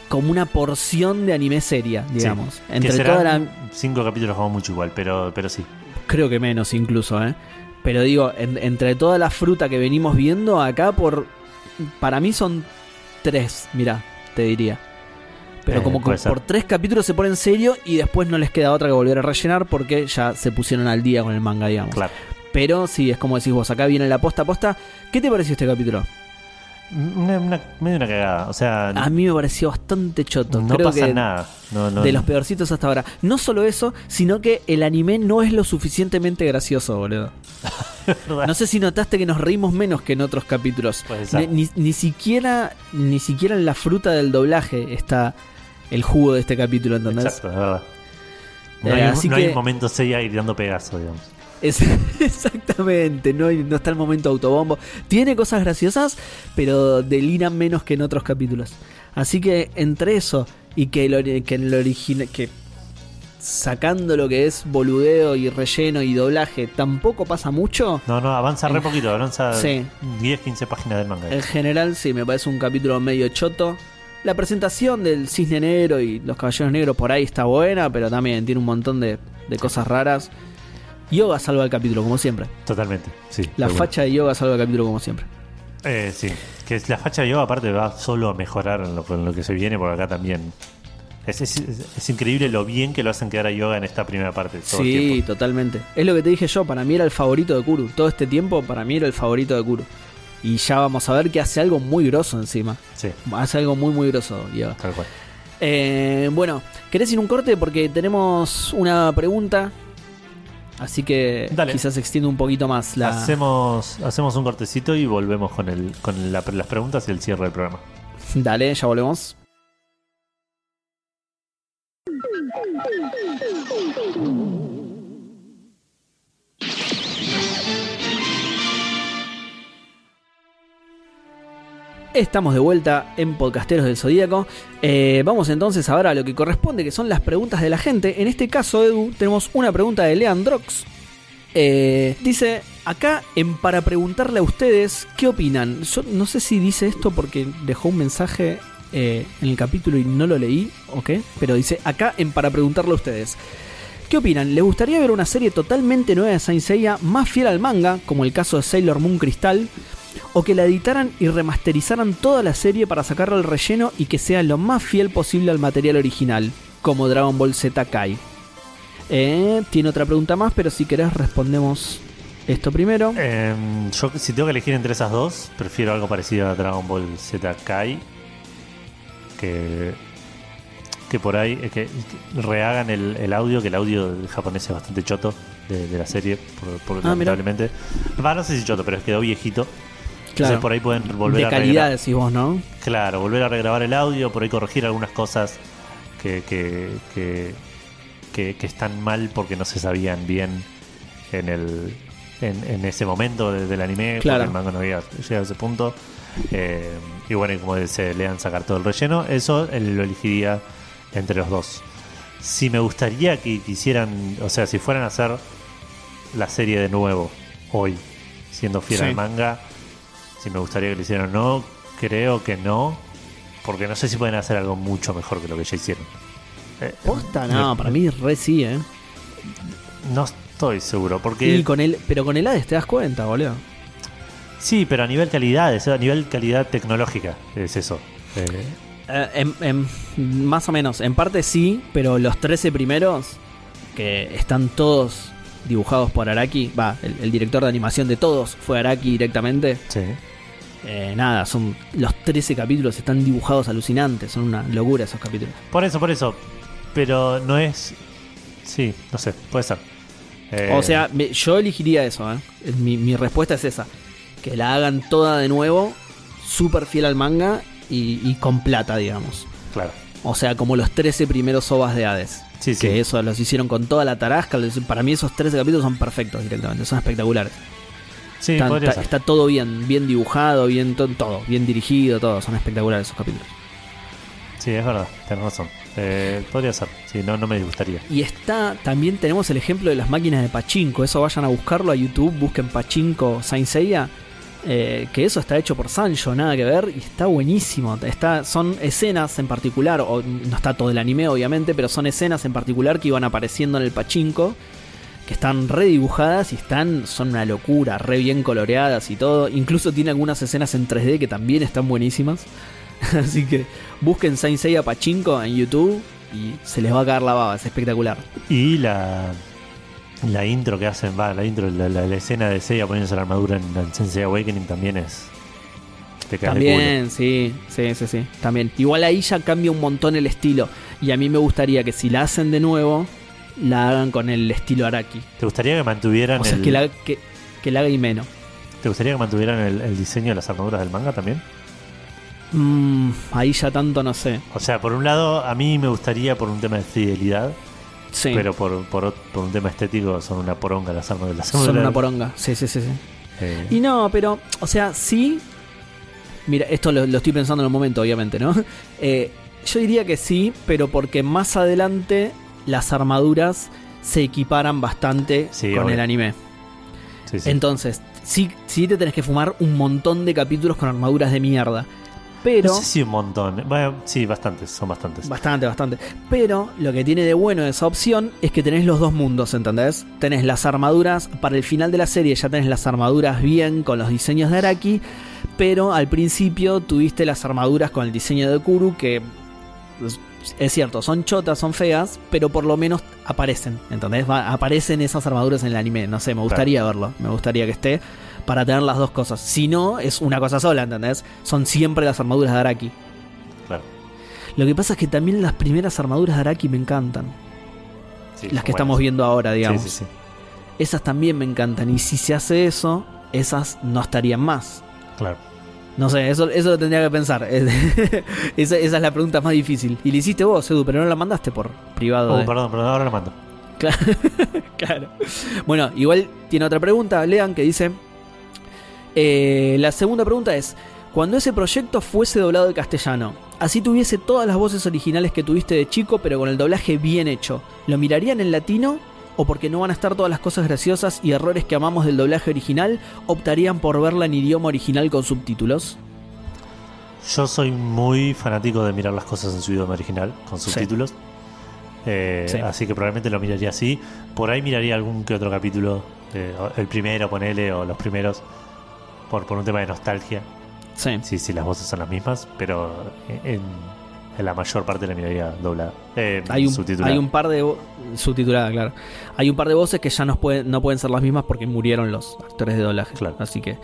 como una porción de anime seria, digamos. Sí. Entre toda la cinco capítulos como mucho igual, pero, pero sí. creo que menos incluso, ¿eh? Pero digo, en- entre toda la fruta que venimos viendo acá por para mí son tres, mira, te diría. Pero Eh, como que por tres capítulos se ponen serio y después no les queda otra que volver a rellenar porque ya se pusieron al día con el manga, digamos. Claro. Pero sí, es como decís vos, acá viene la posta a posta. ¿Qué te pareció este capítulo? Una, una- medio una cagada. O sea, A mí me pareció bastante choto. no Creo pasa que nada. No, no, de los peorcitos hasta ahora. No solo eso, sino que el anime no es lo suficientemente gracioso, boludo. No sé si notaste que nos reímos menos que en otros capítulos. Puede ser. Ni, ni- siquiera ni siquiera en la fruta del doblaje está el jugo de este capítulo, ¿entendés? Exacto, es verdad. No, Eh, hay, un- así no hay que- Seiya gritando Pegaso, digamos. Es- exactamente, no, no está el momento autobombo. Tiene cosas graciosas, pero deliran menos que en otros capítulos. Así que entre eso y que, el que en el original. que sacando lo que es boludeo y relleno y doblaje tampoco pasa mucho. No, no, avanza re poquito, avanza Sí. 10, 15 páginas del manga. En general, sí, me parece un capítulo medio choto. La presentación del cisne negro y los caballeros negros por ahí está buena, pero también tiene un montón de, de cosas raras. Yoga salva el capítulo, como siempre. Totalmente, sí. La facha de yoga salva el capítulo, como siempre. Eh, sí, que la facha de yoga aparte va solo a mejorar en lo, en lo que se viene, porque acá también es, es- es increíble lo bien que lo hacen quedar a yoga en esta primera parte. Todo Sí, totalmente. Es lo que te dije yo, para mí era el favorito de Kuru. Todo este tiempo, para mí era el favorito de Kuru. Y ya vamos a ver que hace algo muy grosso encima. Sí, Hace algo muy, muy grosso, Yoga. tal cual. Eh, bueno, ¿querés ir un corte? Porque tenemos una pregunta. Así que Dale. quizás extiende un poquito más la. Hacemos, hacemos un cortecito y volvemos con, el, con la- las preguntas y el cierre del programa. Dale, ya volvemos. Estamos de vuelta en Podcasteros del Zodíaco. Eh, vamos entonces ahora a lo que corresponde, que son las preguntas de la gente. En este caso, Edu, tenemos una pregunta de Leandrox. Eh, dice, acá en para preguntarle a ustedes, ¿qué opinan? Yo no sé si dice esto porque dejó un mensaje eh, en el capítulo y no lo leí, ¿ok? Pero dice, acá en para preguntarle a ustedes. ¿Qué opinan? ¿Les gustaría ver una serie totalmente nueva de Saint Seiya, más fiel al manga, como el caso de Sailor Moon Crystal? ¿O que la editaran y remasterizaran toda la serie para sacarle el relleno y que sea lo más fiel posible al material original, como Dragon Ball Z Kai? Eh, tiene otra pregunta más, pero si querés respondemos esto primero. Em, yo, si tengo que elegir entre esas dos, prefiero algo parecido a Dragon Ball Z Kai. Que, que por ahí que, que rehagan el, el audio, que el audio del japonés es bastante choto de, de la serie, por, por- Ah, lamentablemente. Va, no sé si choto, pero quedó viejito. Claro. Entonces por ahí pueden volver de a calidad, regra- decís vos, ¿no? Claro, volver a regrabar el audio, por ahí corregir algunas cosas que, que, que, que- que están mal porque no se sabían bien en el en, en ese momento de- del anime, Claro. porque el manga no había llegado a ese punto. Eh, y bueno, y como se lean sacar todo el relleno, eso lo elegiría entre los dos. Si me gustaría que quisieran, o sea, si fueran a hacer la serie de nuevo, hoy, siendo fiel Sí. al manga, si me gustaría que lo hicieran o no, creo que no, porque no sé si pueden hacer algo mucho mejor que lo que ya hicieron. Eh, Posta, no, me- para mí re sí, ¿eh? No estoy seguro, porque... Y con el, pero con el Hades te das cuenta, boludo. Sí, pero a nivel calidad, es a nivel calidad tecnológica, es eso. Eh, Eh, más o menos, en parte sí, pero los 13 primeros, que están todos dibujados por Araki, va, el, el director de animación de todos fue Araki directamente. sí. Eh, nada, son los 13 capítulos están dibujados alucinantes, son una locura esos capítulos. Por eso, por eso. Pero no es... Sí, no sé, puede ser. Eh, O sea, me- yo elegiría eso, ¿eh? Mi, mi respuesta es esa. Que la hagan toda de nuevo, súper fiel al manga y, y con plata, digamos. Claro. O sea, como los 13 primeros ovas de Hades. Sí, sí. Que eso los hicieron con toda la tarasca. Para mí esos 13 capítulos son perfectos directamente, son espectaculares. Sí, podría está, ser. está todo bien, bien dibujado, bien to- todo, bien dirigido, todo. Son espectaculares esos capítulos. Sí, es verdad, tenés razón. Eh, podría ser. Sí, no, no me disgustaría. Y está, también tenemos el ejemplo de las máquinas de Pachinko. Eso vayan a buscarlo a YouTube, busquen Pachinko Saint Seiya. eh, que eso está hecho por Sancho, nada que ver, y está buenísimo. Está, son escenas en particular, o no está todo el anime obviamente, pero son escenas en particular que iban apareciendo en el Pachinko, que están redibujadas y están, son una locura, re bien coloreadas y todo. Incluso tiene algunas escenas en 3D que también están buenísimas. Así que busquen Saint Seiya Pachinko en YouTube y se les va a caer la baba, es espectacular. Y la, la intro que hacen, va, la intro, la, la- la escena de Seiya poniéndose la armadura en, en Sensei Awakening también es. Te. También, sí, sí, sí, sí. También. Igual ahí ya cambia un montón el estilo. Y a mí me gustaría que si la hacen de nuevo, la hagan con el estilo Araki. ¿Te gustaría que mantuvieran O sea, el, que la, que, que la haga Imeno. ¿Te gustaría que mantuvieran el, el diseño de las armaduras del manga también? Mm, ahí ya tanto no sé. O sea, por un lado, a mí me gustaría por un tema de fidelidad, Sí, pero por, por, por un tema estético son una poronga las armas de las son armaduras. una poronga. Sí, sí, sí, sí. Eh, Y no, pero, o sea, sí. Mira, esto lo, lo estoy pensando en un momento, obviamente, ¿no? Eh, yo diría que sí, pero porque más adelante las armaduras se equiparan bastante Sí, con obvio. el anime. sí, sí. Entonces, sí, sí te tenés que fumar un montón de capítulos con armaduras de mierda. pero... No sé si un montón. Bueno, sí, bastantes, son bastantes. Bastante, bastante. Pero lo que tiene de bueno esa opción es que tenés los dos mundos, ¿entendés? Tenés las armaduras, para el final de la serie ya tenés las armaduras bien con los diseños de Araki, pero al principio tuviste las armaduras con el diseño de Kuru que es cierto, son chotas, son feas, pero por lo menos aparecen, ¿entendés? aparecen esas armaduras en el anime, no sé, me gustaría verlo, me gustaría que esté para tener las dos cosas. Si no, es una cosa sola, ¿entendés? Son siempre las armaduras de Araki. Claro. Lo que pasa es que también las primeras armaduras de Araki me encantan. las que estamos viendo ahora, digamos. Sí, sí, sí. Esas también me encantan. Y si se hace eso, esas no estarían más. Claro. No sé, eso, eso lo tendría que pensar. esa, es la pregunta más difícil. Y le hiciste vos, Edu, pero no la mandaste por privado. Oh, perdón, perdón, ahora la mando. Claro. Bueno, igual tiene otra pregunta, Lean, que dice: eh, La segunda pregunta es: Cuando ese proyecto fuese doblado de castellano, así tuviese todas las voces originales que tuviste de chico, pero con el doblaje bien hecho, ¿lo mirarían en latino o porque no van a estar todas las cosas graciosas y errores que amamos del doblaje original, optarían por verla en idioma original con subtítulos? Yo soy muy fanático de mirar las cosas en su idioma original, con subtítulos. Eh, así que probablemente lo miraría así. Por ahí miraría algún que otro capítulo, eh, el primero, ponele, o los primeros, por, por un tema de nostalgia. Sí. Sí, sí, las voces son las mismas, pero en, en la mayor parte de la minoría doblada. Eh, hay, un, hay un par de subtitulada, claro. Hay un par de voces que ya no pueden, no pueden ser las mismas porque murieron los actores de doblaje. Claro. Así que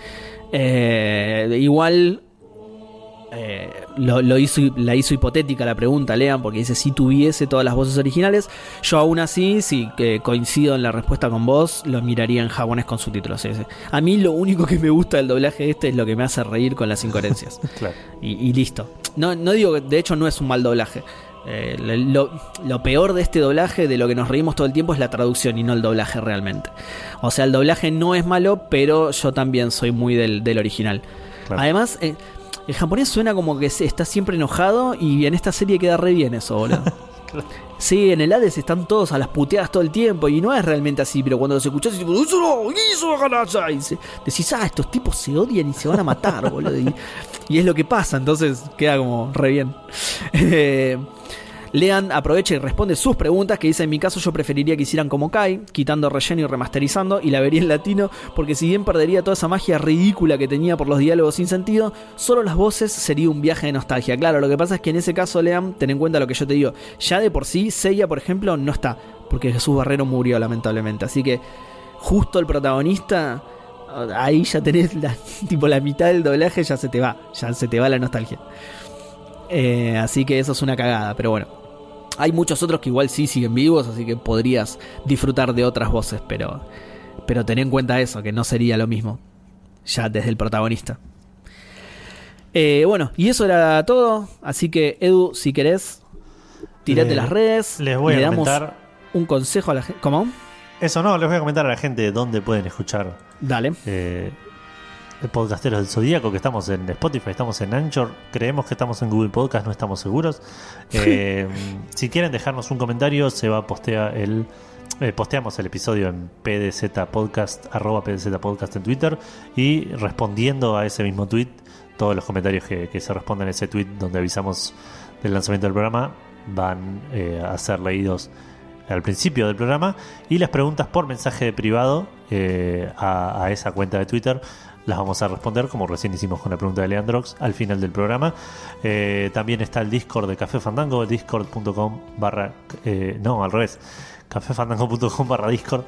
eh, igual eh, lo, hizo, la hizo hipotética la pregunta, lean, porque dice si tuviese todas las voces originales. Yo aún así, si que coincido en la respuesta con vos, lo miraría en japonés con subtítulos. A mí lo único que me gusta del doblaje este es lo que me hace reír con las incoherencias. y, listo. No, no digo que de hecho no es un mal doblaje. Eh, lo, peor de este doblaje, de lo que nos reímos todo el tiempo, es la traducción y no el doblaje realmente. O sea, el doblaje no es malo, pero yo también soy muy del, original. Además, eh, el japonés suena como que está siempre enojado y en esta serie queda re bien eso, boludo. Sí, en el Hades están todos a las puteadas todo el tiempo y no es realmente así, pero cuando los escuchás decís, ah, estos tipos se odian y se van a matar, boludo. Y, y es lo que pasa, entonces queda como re bien. Eh, Lean aprovecha y responde sus preguntas, que dice, en mi caso yo preferiría que hicieran como Kai, quitando relleno y remasterizando, y la vería en latino, porque si bien perdería toda esa magia ridícula que tenía por los diálogos sin sentido, solo las voces sería un viaje de nostalgia. Claro, lo que pasa es que en ese caso, Lean, ten en cuenta lo que yo te digo, ya de por sí, Seiya, por ejemplo, no está, porque Jesús Barrero murió lamentablemente, así que justo el protagonista ahí ya tenés la, tipo la mitad del doblaje ya se te va, ya se te va la nostalgia. Eh, así que eso es una cagada, pero bueno. Hay muchos otros que igual sí siguen vivos, así que podrías disfrutar de otras voces, pero, pero ten en cuenta eso, que no sería lo mismo, ya desde el protagonista. Eh, bueno, y eso era todo, así que Edu, si querés, tirate las redes, les voy a comentar un consejo a la gente. ¿Cómo? Eso no, les voy a comentar a la gente dónde pueden escuchar. Dale. Eh, Podcasteros del Zodíaco, que estamos en Spotify, estamos en Anchor, creemos que estamos en Google Podcast, no estamos seguros. Eh, si quieren dejarnos un comentario, se va a postear el. Eh, posteamos el episodio en PDZ Podcast, arroba PDZ Podcast en Twitter, y respondiendo a ese mismo tweet, todos los comentarios que, se responden a ese tweet donde avisamos del lanzamiento del programa van eh, a ser leídos al principio del programa y las preguntas por mensaje privado a, esa cuenta de Twitter las vamos a responder, como recién hicimos con la pregunta de Leandrox, al final del programa. Eh, también está el Discord de Café Fandango, discord.com barra... Eh, no, al revés, cafefandango.com barra Discord.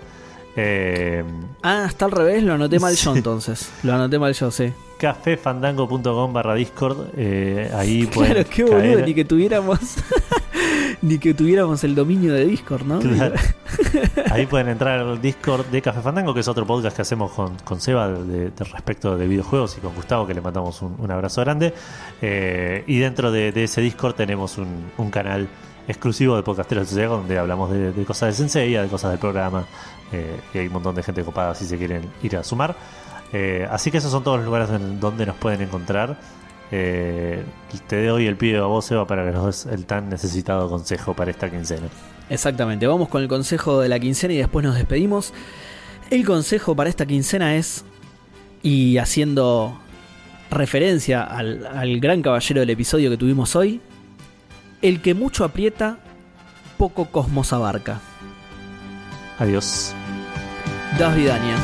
Eh, ah, está al revés, lo anoté mal yo entonces. Lo anoté mal yo, sí. cafefandango.com barra Discord. ahí pueden. Claro, qué boludo, ni que tuviéramos. ni que tuviéramos el dominio de Discord, ¿no? Ahí pueden entrar al Discord de Café Fandango, que es otro podcast que hacemos con, con Seba de, respecto de videojuegos y con Gustavo, que le mandamos un, abrazo grande. Eh, y dentro de, ese Discord tenemos un, canal exclusivo de Podcasteros de donde hablamos de, cosas de Sensei, de cosas del programa. Eh, y hay un montón de gente copada si se quieren ir a sumar. Eh, así que esos son todos los lugares en donde nos pueden encontrar. Eh, te doy el pie a vos, Eva, para que nos des el tan necesitado consejo para esta quincena. Exactamente, vamos con el consejo de la quincena y después nos despedimos. El consejo para esta quincena es, y haciendo referencia al, al gran caballero del episodio que tuvimos hoy. El que mucho aprieta, poco cosmos abarca. Adiós. Das Vidania.